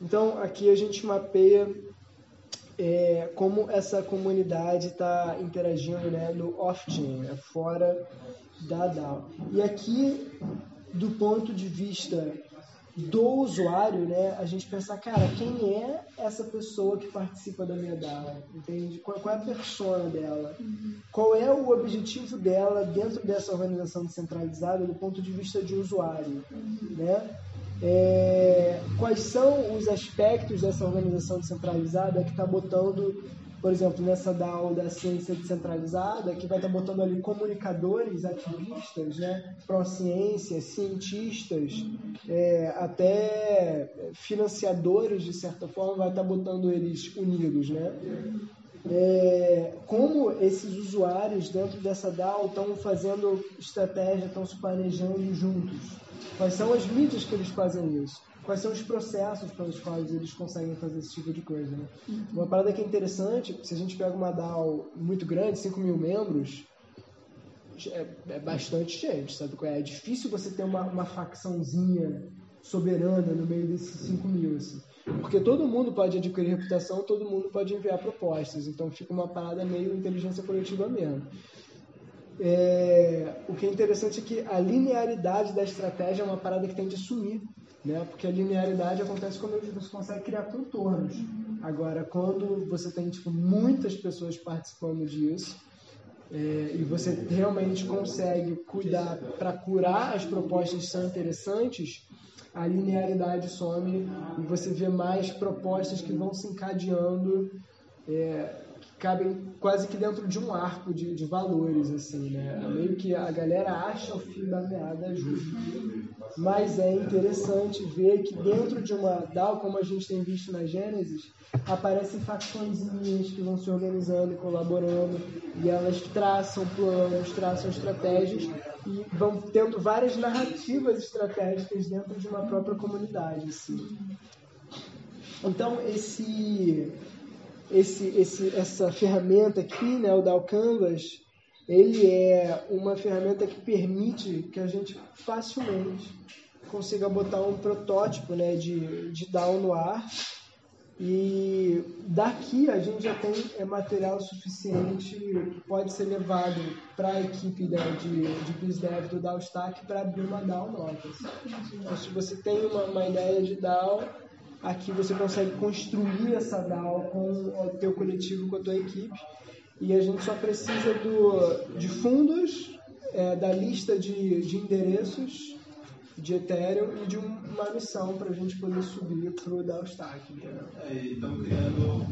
Então, aqui a gente mapeia é, como essa comunidade está interagindo né, no off-chain, né, fora da DAO. E aqui, do ponto de vista do usuário, né, a gente pensar, cara, quem é essa pessoa que participa da minha DAO? Entende? Qual, qual é a persona dela? Qual é o objetivo dela dentro dessa organização descentralizada do ponto de vista de usuário? Né? É, quais são os aspectos dessa organização descentralizada que está botando, por exemplo, nessa DAO da ciência descentralizada, que vai estar tá botando ali comunicadores, ativistas, né, pró-ciência, cientistas, é, até financiadores, de certa forma, vai estar tá botando eles unidos, né? é, como esses usuários dentro dessa DAO estão fazendo estratégia, estão se planejando juntos. Quais são as mídias que eles fazem isso? Quais são os processos pelos quais eles conseguem fazer esse tipo de coisa? Né? Uma parada que é interessante, se a gente pega uma DAO muito grande, 5 mil membros, é, é bastante gente, sabe? É difícil você ter uma, uma facçãozinha soberana no meio desses 5 mil, assim. Porque todo mundo pode adquirir reputação, todo mundo pode enviar propostas. Então fica uma parada meio inteligência coletiva mesmo. É, o que é interessante é que a linearidade da estratégia é uma parada que tende a sumir. Né? Porque a linearidade acontece quando você consegue criar contornos. Agora, quando você tem tipo, muitas pessoas participando disso, é, e você realmente consegue cuidar para curar as propostas que são interessantes, a linearidade some e você vê mais propostas que vão se encadeando, é, cabem quase que dentro de um arco de, de valores, assim, né? É meio que a galera acha o fio da meada justo. Mas é interessante ver que dentro de uma DAO, como a gente tem visto na Gênesis, aparecem facções que vão se organizando e colaborando, e elas traçam planos, traçam estratégias e vão tendo várias narrativas estratégicas dentro de uma própria comunidade. Assim. Então, esse, esse, esse, essa ferramenta aqui, né, o DAO Canvas, ele é uma ferramenta que permite que a gente facilmente consiga botar um protótipo né, de, de DAO no ar e daqui a gente já tem é, material suficiente que pode ser levado para a equipe né, de, de BizDev do DAO Stack para abrir uma DAO nova. Então, se você tem uma, uma ideia de DAO, aqui você consegue construir essa DAO com o teu coletivo, com a tua equipe. E a gente só precisa do, de fundos, é, da lista de, de endereços de Ethereum e de uma missão para a gente poder subir para o DAO Stack. É, e estão criando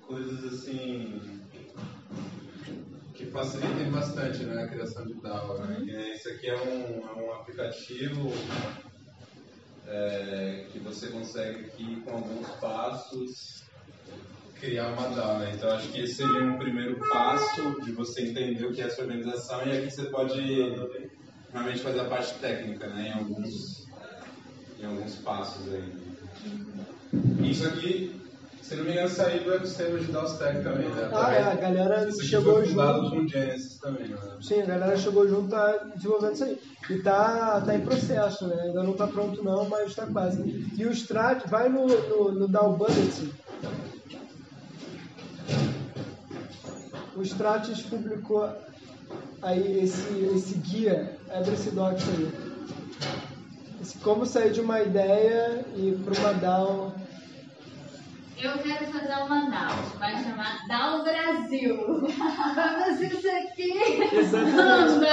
coisas assim que facilitem bastante né, a criação de DAO. Né? Esse aqui é um, é um aplicativo é, que você consegue aqui com alguns passos criar uma DAO. Então acho que esse seria um primeiro passo de você entender o que é essa organização e aqui você pode realmente fazer a parte técnica, né, em alguns, em alguns passos aí. Isso aqui, se não me engano, saiu do ecossistema de DAOstack também, né? Ah, é, a galera chegou junto. com Genesis também, né? Sim, a galera chegou junto, tá desenvolvendo isso aí. E tá, tá em processo, né? Ainda não tá pronto não, mas tá quase. E o Strat, vai no, no, no DAO Budget. O Stratis publicou aí esse, esse guia, abre esse doc aí. Esse, como sair de uma ideia e para uma DAO. Eu quero fazer uma DAO, vai chamar DAO Brasil. Fazer isso aqui. Exatamente.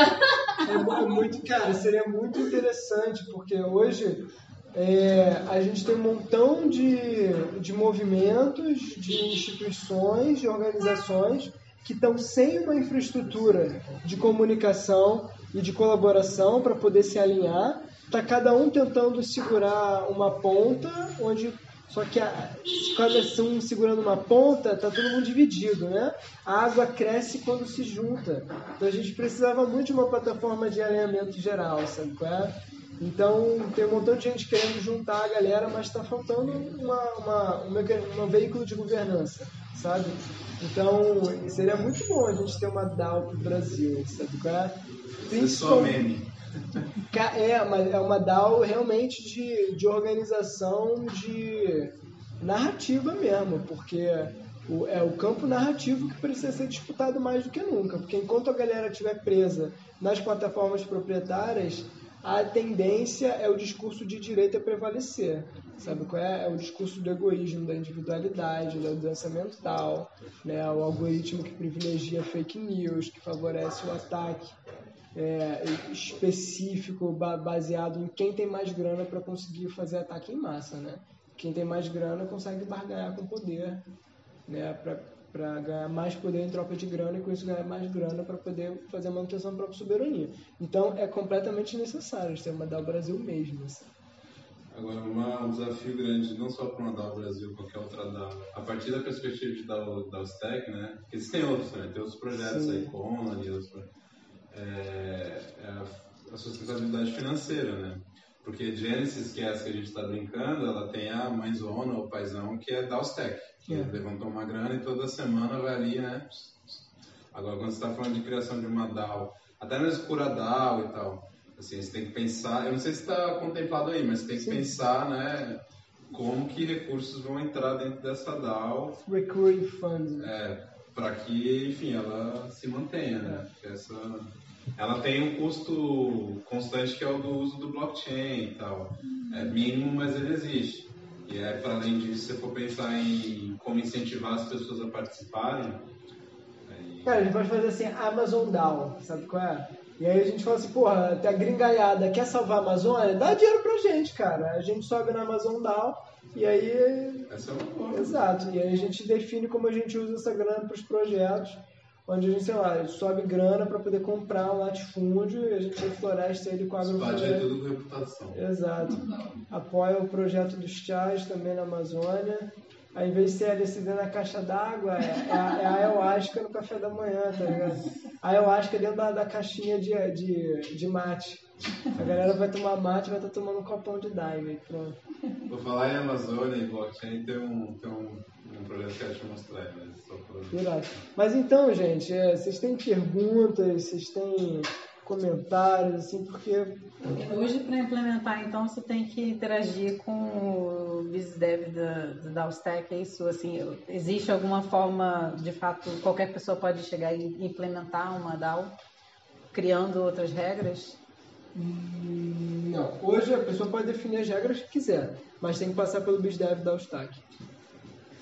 É, é muito, cara, seria muito interessante, porque hoje é, a gente tem um montão de, de movimentos, de instituições, de organizações que estão sem uma infraestrutura de comunicação e de colaboração para poder se alinhar. Está cada um tentando segurar uma ponta, onde só que a, cada um segurando uma ponta, está todo mundo dividido, né? A água cresce quando se junta. Então a gente precisava muito de uma plataforma de alinhamento geral, sabe qual é? Então tem um montão de gente querendo juntar a galera, mas está faltando uma, uma, um, um veículo de governança, sabe? Então, seria muito bom a gente ter uma DAO pro Brasil, sabe qual é? Principalmente. É, é uma DAO realmente de, de organização de narrativa mesmo, porque o, é o campo narrativo que precisa ser disputado mais do que nunca, porque enquanto a galera estiver presa nas plataformas proprietárias, a tendência é o discurso de direita prevalecer. Sabe qual é? É o discurso do egoísmo, da individualidade, da doença mental, né? o algoritmo que privilegia fake news, que favorece o ataque é, específico baseado em quem tem mais grana para conseguir fazer ataque em massa. Né? Quem tem mais grana consegue barganhar com poder né? para ganhar mais poder em troca de grana e com isso ganhar mais grana para poder fazer a manutenção da própria soberania. Então é completamente necessário ter uma DAO Brasil mesmo. Assim. Agora, uma, um desafio grande, não só para uma DAO Brasil, qualquer outra DAO, a partir da perspectiva de DAO, DAO Stack, né? Existem outros também, tem outros projetos Sim. aí, Conan e outros projetos. É, é a, a sustentabilidade financeira, né? Porque Genesis, que é essa que a gente está brincando, ela tem a mãezona ou paizão que é DAO Stack, que É. levantou uma grana e toda semana vai ali, né? Agora, quando você está falando de criação de uma DAO, até mesmo cura DAO e tal, assim, você tem que pensar, eu não sei se está contemplado aí, mas tem que Sim. pensar, né, como que recursos vão entrar dentro dessa DAO Recurring funds. é, para que, enfim, ela se mantenha, né? Porque essa, ela tem um custo constante que é o do uso do blockchain e tal. É mínimo, mas ele existe. E é, para além disso, se você for pensar em como incentivar as pessoas a participarem, aí- Cara, a gente pode fazer assim, Amazon DAO, sabe qual é? E aí a gente fala assim, porra, tem a gringaiada, quer salvar a Amazônia? Dá dinheiro pra gente, cara. A gente sobe na Amazon DAO e aí essa é uma boa. Exato, e aí a gente define como a gente usa essa grana para os projetos, onde a gente, sei lá, sobe grana para poder comprar um latifúndio e a gente refloresta ele com agrofloresta. tudo com reputação. Exato. Apoia o projeto dos chás também na Amazônia. Ao invés de ser LSD na caixa d'água, é, é, a- é a ayahuasca no café da manhã, tá ligado? A ayahuasca dentro da, da caixinha de, de, de mate. A galera vai tomar mate e vai estar tomando um copão de aí Pronto. Vou falar em Amazônia e blockchain, tem um, tem um, um projeto que eu te mostrar, mas só pra... Irado. Mas então, gente, é, vocês têm perguntas, vocês têm comentários, assim, porque Hoje, para implementar, então, você tem que interagir com o BizDev da, do DAOstack, é isso? Assim, existe alguma forma, de fato, qualquer pessoa pode chegar e implementar uma DAO, criando outras regras? hum, não. Hoje a pessoa pode definir as regras que quiser, mas tem que passar pelo BizDev da Ustac.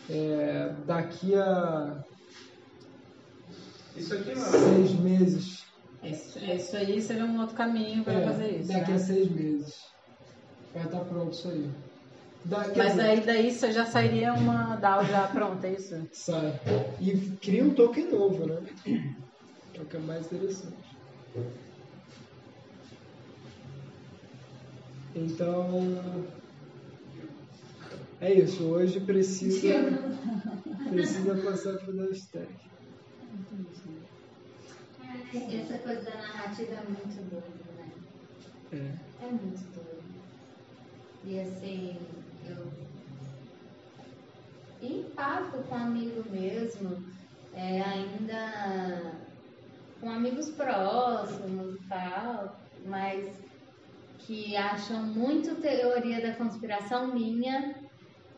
É, daqui a Isso aqui não é seis meses. Isso, isso aí seria um outro caminho para é, fazer isso, daqui né? a seis meses. Vai estar pronto isso aí. Da- quer Mas aí daí você já sairia uma DAO já pronta, é isso? Sai. E cria um token novo, né? Que é o que é mais interessante. Então. É isso. Hoje precisa. Precisa passar pro Dowstack. Ai, Essa coisa da narrativa é muito doida, né? É. É muito doido. E assim, eu. Em papo com amigo mesmo, é, ainda com amigos próximos e tal, mas que acham muito teoria da conspiração minha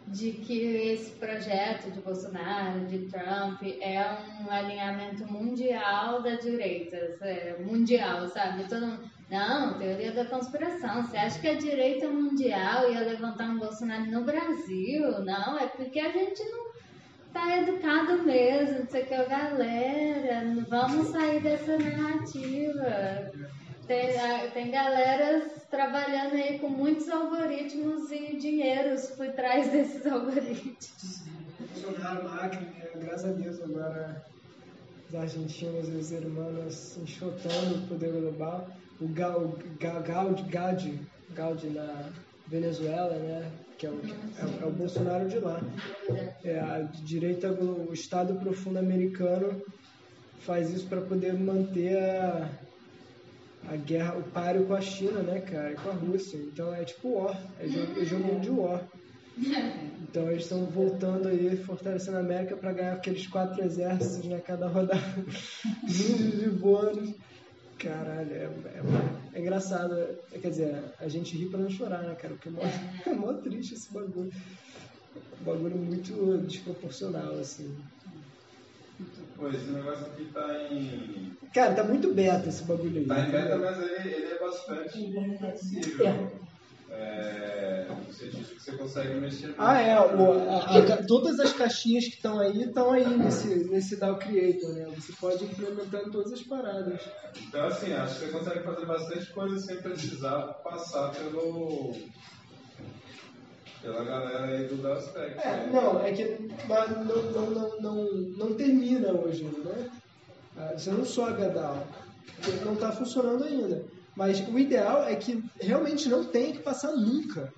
de que esse projeto de Bolsonaro, de Trump, é um alinhamento mundial da direita, é, mundial, sabe? Todo mundo, não, teoria da conspiração. Você acha que a direita mundial ia levantar um Bolsonaro no Brasil? Não, é porque a gente não tá educado mesmo, não sei o que, galera, vamos sair dessa narrativa. Tem, a- tem galeras trabalhando aí com muitos algoritmos e dinheiros por trás desses algoritmos. Macri, né? graças a Deus agora os argentinos e os irmãos enxotando o poder global. O Gaudi, Gaudi, Gaudi na Venezuela, né? Que é o, é, é o Bolsonaro de lá. É, a direita, o Estado profundo americano faz isso para poder manter a, a guerra, o páreo com a China, né, cara, com a Rússia. Então é tipo war, é jogo, é jogo de war. Então eles estão voltando aí, fortalecendo a América para ganhar aqueles quatro exércitos, né, cada rodada, lindos de bônus. Caralho, é, é, é engraçado. É, quer dizer, a gente ri pra não chorar, né, cara? Porque é mó, é mó triste esse bagulho. Um bagulho muito desproporcional, assim. Pô, esse negócio aqui tá em. Cara, tá muito beta esse bagulho aí. Tá em beta, mas ele, ele é bastante flexível. É. É, no sentido que você consegue mexer. Ah, é. o- a- a todas as caixinhas que estão aí estão aí nesse, nesse DAO Creator, né? Você pode implementar em todas as paradas. Então, assim, acho que você consegue fazer bastante coisa sem precisar passar pelo. Pela galera aí do Daspect. É, não, é que mas não, não, não, não, não termina hoje, né? Ah, Você não sobe a DAO, não está funcionando ainda. Mas o ideal é que realmente não tenha que passar nunca.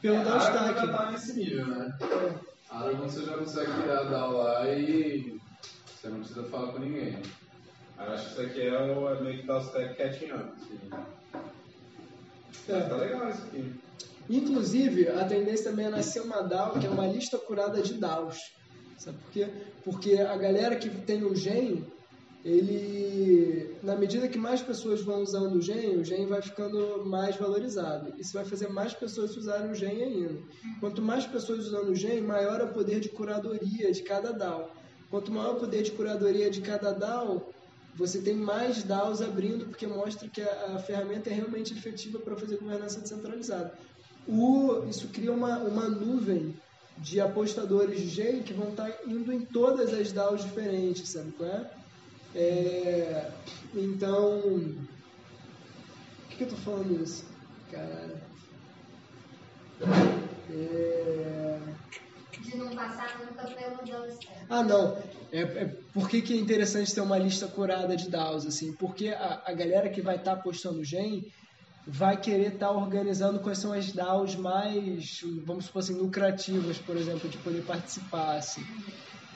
pelo A Aragon já Downstack. tá nesse nível, né? A Aragon você já consegue criar DAO lá e você não precisa falar com ninguém. Eu acho que isso aqui é, o, é meio que Downstack catching up. Assim. É. Tá legal isso aqui. Inclusive, a tendência também é nascer uma DAO, que é uma lista curada de DAOs. Sabe por quê? Porque a galera que tem o Gen, ele, na medida que mais pessoas vão usando o Gen, o Gen vai ficando mais valorizado. Isso vai fazer mais pessoas usarem o Gen ainda. Quanto mais pessoas usando o Gen, maior é o poder de curadoria de cada DAO. Quanto maior o poder de curadoria de cada DAO, você tem mais DAOs abrindo, porque mostra que a, a ferramenta é realmente efetiva para fazer governança descentralizada. O, isso cria uma, uma nuvem de apostadores de GEM que vão estar indo em todas as DAOs diferentes, sabe qual é? É, então, por que, que eu tô falando isso? Caralho. É, De não passar nunca pelo Downstack. Ah, não. É, é, por que, que é interessante ter uma lista curada de DAOs, assim? Porque a, a galera que vai estar apostando GEM vai querer estar organizando quais são as DAOs mais, vamos supor assim, lucrativas, por exemplo, de poder participar, assim.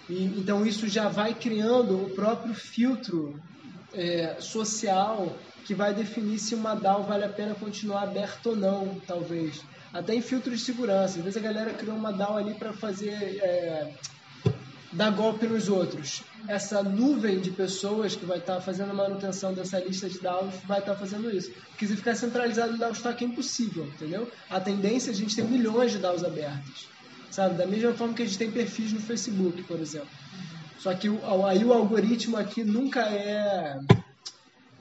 E, então isso já vai criando o próprio filtro é, social que vai definir se uma DAO vale a pena continuar aberta ou não, talvez. Até em filtro de segurança. Às vezes a galera criou uma DAO ali para fazer... É, dar golpe nos outros. Essa nuvem de pessoas que vai estar fazendo a manutenção dessa lista de DAOs vai estar fazendo isso. Porque se ficar centralizado no DAO Stack é impossível, entendeu? A tendência é a gente ter milhões de DAOs abertos. Sabe? Da mesma forma que a gente tem perfis no Facebook, por exemplo. Só que o, aí o algoritmo aqui nunca é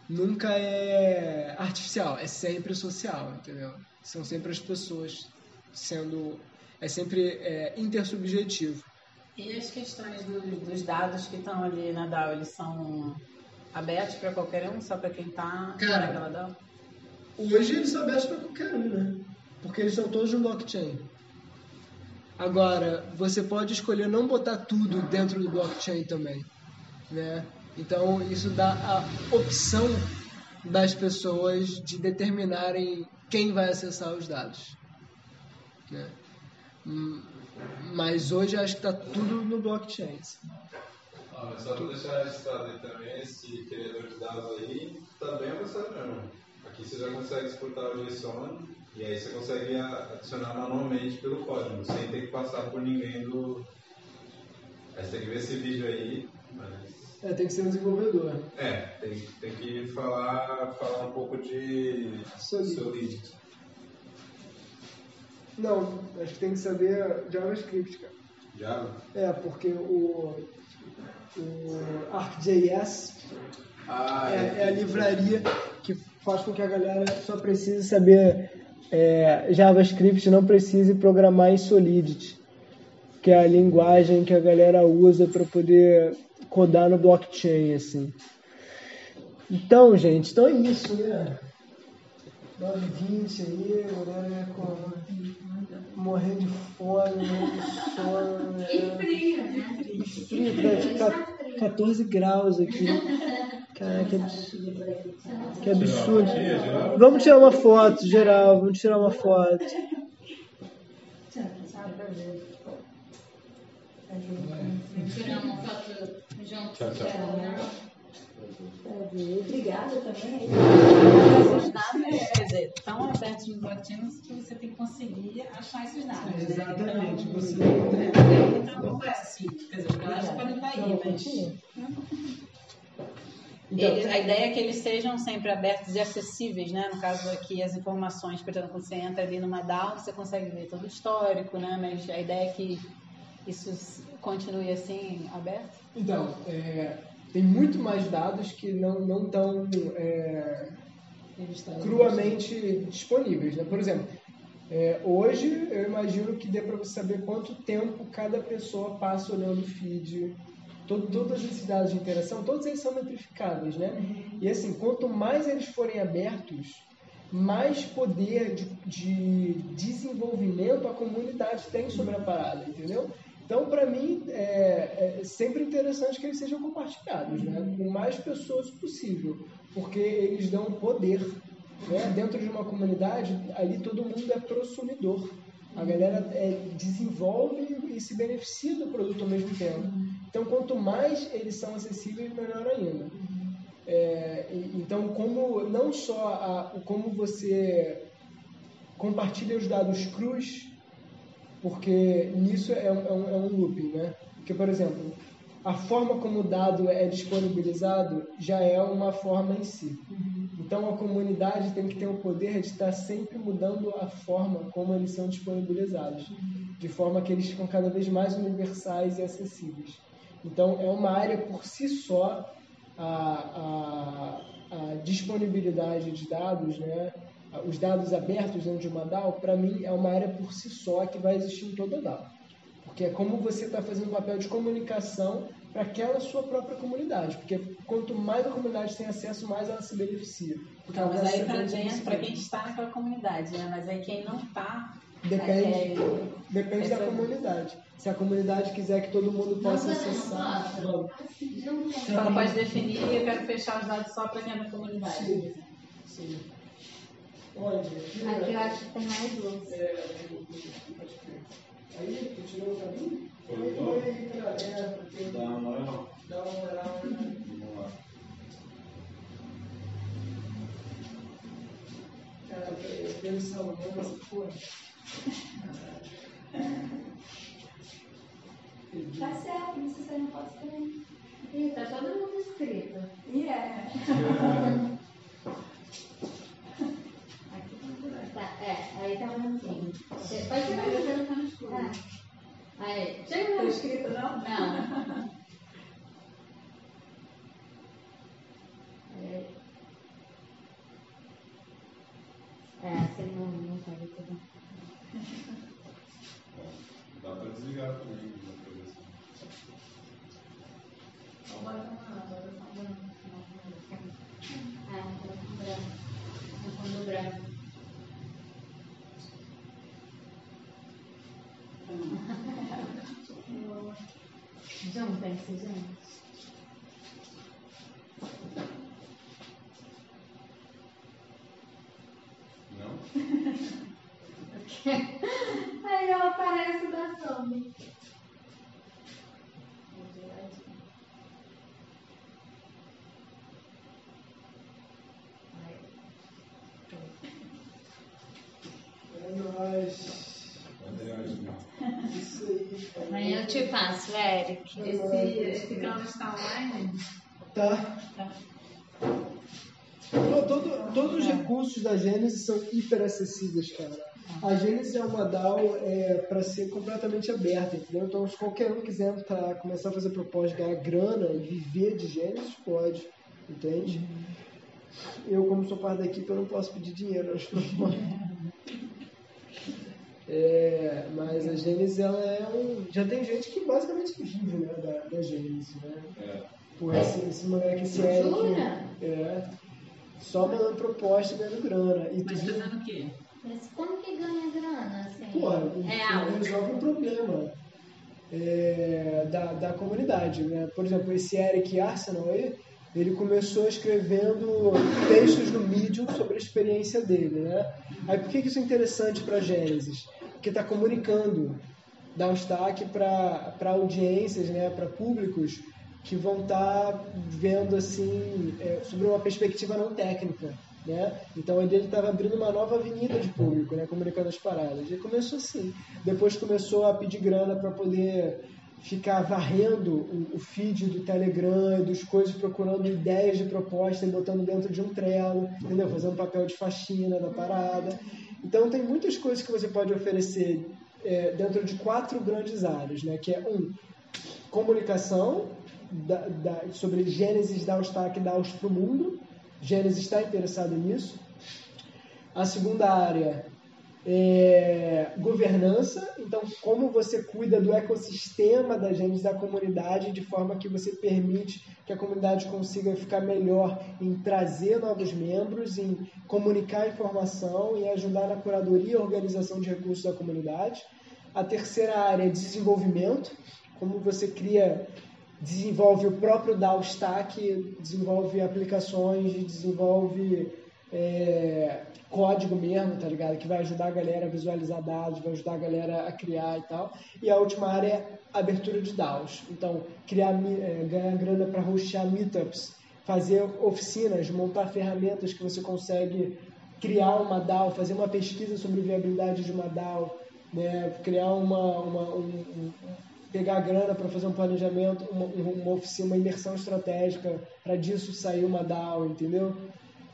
nunca é artificial, é sempre social, entendeu? São sempre as pessoas sendo é sempre é, intersubjetivo. E as questões do- dos dados que estão ali na DAO, eles são abertos para qualquer um, só para quem está naquela DAO? Hoje eles são abertos para qualquer um, né? Porque eles estão todos no blockchain. Agora, você pode escolher não botar tudo dentro do blockchain também, né? Então, isso dá a opção das pessoas de determinarem quem vai acessar os dados. Né? Mas hoje acho que está tudo no blockchain. Ah, só pra deixar registrado aí também, esse criador de dados aí também é avançado mesmo. Aqui você já consegue exportar o JSON e aí você consegue adicionar manualmente pelo código, sem ter que passar por ninguém do. Aí você tem que ver esse vídeo aí, mas. É, tem que ser um desenvolvedor. É, tem, tem que falar, falar um pouco de Solid. Solid. Não, acho que tem que saber JavaScript, cara. Java? É, porque o, o ArcGIS Ah, é, é a livraria que faz com que a galera só precise saber é, JavaScript, não precise programar em Solidity, que é a linguagem que a galera usa para poder codar no blockchain, assim. Então, gente, então é isso, né? 9h20 aí, galera com... morrendo de fome, morrendo de sono. E né? frio, né? Frio, tá tipo ca- 14 graus aqui. Caraca, que absurdo. Que absurdo. Vamos tirar uma foto, geral. Vamos tirar uma foto. Tirar uma foto junto. Tchau, tchau. Né? Obrigada também. Esses dados, quer dizer, abertos no blockchain que você tem que conseguir achar esses dados. né? Exatamente, Então, você- é, então é assim. Quer dizer, os dados podem estar aí, mas. Eles- a ideia é que eles sejam sempre abertos e acessíveis, né? No caso aqui, as informações, por exemplo, quando você entra ali numa DAO, você consegue ver todo o histórico, né? Mas a ideia é que isso continue assim, aberto. Então, é, tem muito mais dados que não não estão é, cruamente disponíveis. Né? Por exemplo, é, hoje eu imagino que dê para você saber quanto tempo cada pessoa passa olhando o feed. Todo, todos esses dados de interação, todos eles são metrificáveis, né? E assim, quanto mais eles forem abertos, mais poder de, de desenvolvimento a comunidade tem sobre a parada, entendeu? Então, para mim, é, é sempre interessante que eles sejam compartilhados, né? Com mais pessoas possível, porque eles dão poder, né? Dentro de uma comunidade, ali todo mundo é prosumidor. A galera é, desenvolve e se beneficia do produto ao mesmo tempo. Então, quanto mais eles são acessíveis, melhor ainda. É, então, como não só a, como você compartilha os dados crus, porque nisso é um, é um, é um looping, né? Porque, por exemplo, a forma como o dado é disponibilizado já é uma forma em si. Então a comunidade tem que ter o poder de estar sempre mudando a forma como eles são disponibilizados, de forma que eles ficam cada vez mais universais e acessíveis. Então é uma área por si só a, a, a disponibilidade de dados, né? Os dados abertos dentro de uma DAO, para mim é uma área por si só que vai existir em toda DAO. Porque é como você está fazendo um papel de comunicação para aquela sua própria comunidade. Porque quanto mais a comunidade tem acesso, mais ela se beneficia. Porque mas aí para quem está naquela comunidade, né? Mas aí quem não está. Depende, é, depende essa... da comunidade. Se a comunidade quiser que todo mundo possa acessar. Vamos. Ela pode definir, eu quero fechar os dados só para quem é da comunidade. Sim. Sim. Aqui eu acho que tem mais luz. É, Aí, tu tirou pra mim? Foi Foi Dá uma moral. Dá uma moral, né? Vamos lá. Cara, salão, essa porra. Tá certo, não sei se não pode também. Ih, tá todo mundo inscrito. E é. Tá, é, aí tá branquinho. Você pode ser mais você não tá no escuro. Ah. Aí. Chega Tá escrito, 16 anos. Não? Aí ela aparece da sombra. Passo, Eric. Esse, esse canal está online? Tá. Tá. Não, todo- todos os recursos da Gênesis são hiper acessíveis, cara. A Gênesis é uma DAO é, para ser completamente aberta, entendeu? Então, se qualquer um quiser entrar, começar a fazer proposta, ganhar grana e viver de Gênesis, pode, entende? Eu, como sou parte da equipe, eu não posso pedir dinheiro nas propostas. É, mas a Gênesis, ela é um... Já tem gente que basicamente vive né, da, da Gênesis, né? É. Pô, esse, esse moleque, esse Eric... Jura? É, só mandando proposta e ganhando grana. E tu Mas viu? fazendo o quê? Mas como que ganha grana, assim? Porra, é resolve um problema é, da, da comunidade. Né? Por exemplo, esse Eric Arsenal aí, ele começou escrevendo textos no Medium sobre a experiência dele. Né? Aí por que isso é interessante para Gênesis? Porque está comunicando, dá um destaque para audiências, né? para públicos que vão estar vendo assim é, sobre uma perspectiva não técnica. Né? Então ele estava abrindo uma nova avenida de público, né? comunicando as paradas. E começou assim. Depois começou a pedir grana para poder ficar varrendo o, feed do Telegram e dos coisas, procurando ideias de proposta e botando dentro de um Trello, entendeu? Fazendo papel de faxina da parada. Então tem muitas coisas que você pode oferecer é, dentro de quatro grandes áreas, né? Que é um comunicação da, da, sobre Gênesis dar o destaque DAOs para o mundo. Gênesis está interessado nisso. A segunda área é governança, então como você cuida do ecossistema da Gênesis, da comunidade, de forma que você permite que a comunidade consiga ficar melhor em trazer novos membros, em comunicar informação e ajudar na curadoria e organização de recursos da comunidade. A terceira área é desenvolvimento, como você cria desenvolve o próprio DAO Stack, desenvolve aplicações, desenvolve é, código mesmo, tá ligado? Que vai ajudar a galera a visualizar dados, vai ajudar a galera a criar e tal. E a última área é abertura de DAOs. Então, criar, é, ganhar grana para hostear meetups, fazer oficinas, montar ferramentas que você consegue criar uma DAO, fazer uma pesquisa sobre viabilidade de uma DAO, né? criar uma, uma um, um, pegar grana para fazer um planejamento, uma, uma oficina, uma imersão estratégica, para disso sair uma DAO, entendeu?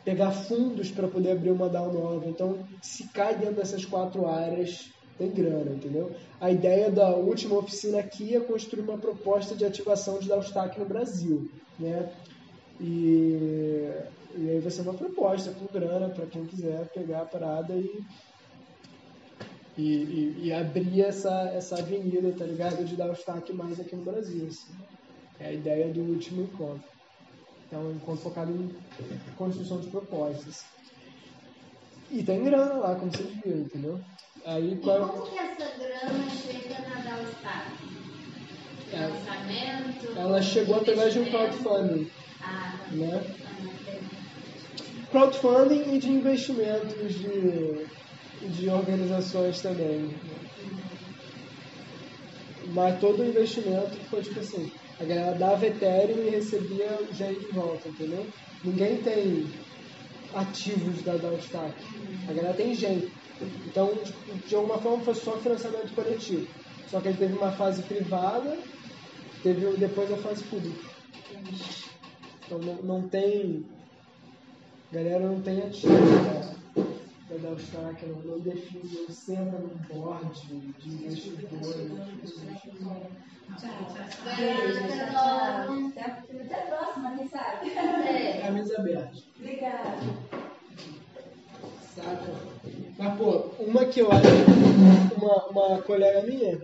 Pegar fundos para poder abrir uma DAO nova. Então, se cai dentro dessas quatro áreas, tem grana, entendeu? A ideia da última oficina aqui é construir uma proposta de ativação de DAO Stack no Brasil, né? E, e aí vai ser uma proposta com grana para quem quiser pegar a parada e e, e, e, abrir essa, essa avenida, tá ligado? De dar mais aqui no Brasil. Assim. É a ideia do último encontro. Então, um encontro focado em construção de propostas. E tem grana lá, como vocês viram, entendeu? Aí, e qual... como que essa grana chega na Dalstar? É, lançamento? Ela chegou através de um crowdfunding. Ah, né? Crowdfunding e de investimentos de de organizações também. Mas todo o investimento foi tipo assim, a galera dava Ethereum e recebia gente de volta, entendeu? Ninguém tem ativos da Downstack. A galera tem gente. Então, de alguma forma, foi só financiamento coletivo. Só que ele teve uma fase privada, teve depois a fase pública. Então, não, não tem. A galera não tem ativos. Né? Da Dalstack, ela não define, não senta num board de investidores. Até a próxima, quem sabe? Camisa aberta. Obrigada. Saca? Mas, pô, uma que eu acho, uma, uma colega minha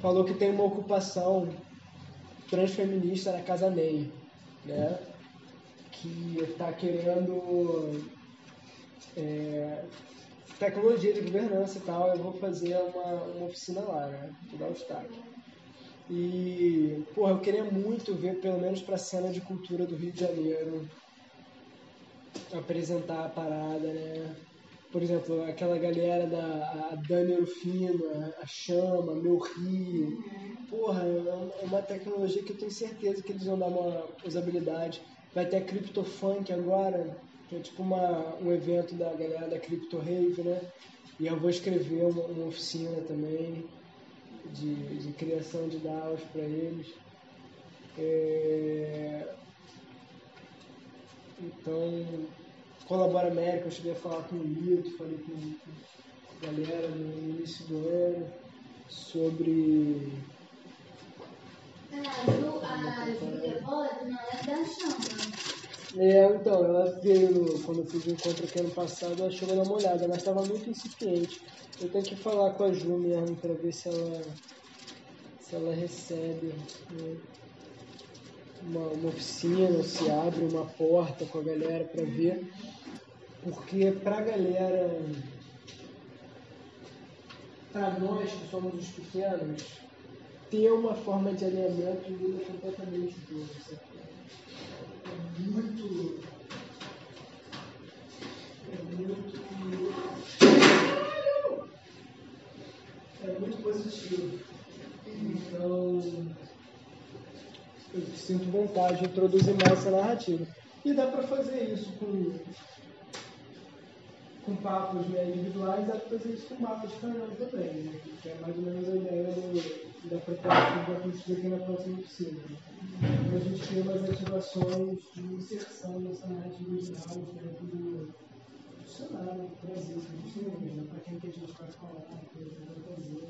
falou que tem uma ocupação transfeminista na Casa Ney, né? Que está querendo é, tecnologia de governança e tal, eu vou fazer uma, uma oficina lá, né? Vou dar o destaque. E, porra, eu queria muito ver, pelo menos para a cena de cultura do Rio de Janeiro, apresentar a parada, né? Por exemplo, aquela galera da a Dani Rufino, a Chama, Meu Rio. Porra, é uma tecnologia que eu tenho certeza que eles vão dar uma usabilidade. Vai ter a CryptoFunk agora, é tipo uma, um evento da galera da Crypto Rave, né? E eu vou escrever uma, uma oficina também de, de criação de DAOs para eles. É... Então, Colabora América, eu cheguei a falar com o Milton, falei com, a galera no início do ano sobre. A Julia Bode não é da Chama. É, então, ela veio quando eu fiz o encontro aqui ano passado, ela chegou a dar uma olhada, mas estava muito incipiente. Eu tenho que falar com a Ju mesmo para ver se ela, se ela recebe né, uma, uma oficina, se abre uma porta com a galera para ver. Porque para a galera, para nós que somos os pequenos, ter uma forma de alinhamento muda completamente tudo. Muito. É muito. É muito positivo. Então. Eu sinto vontade de introduzir mais essa narrativa. E dá para fazer isso com, com papos né, individuais, para fazer isso com mapas canal também, né? que é mais ou menos a ideia do, da proposta que vai construir aqui na próxima oficina. Né? a gente tem umas ativações de inserção nessa narrativa geral dentro do, do cenário do Brasil, que a gente né? para quem que a gente vai falar, o que a gente vai fazer.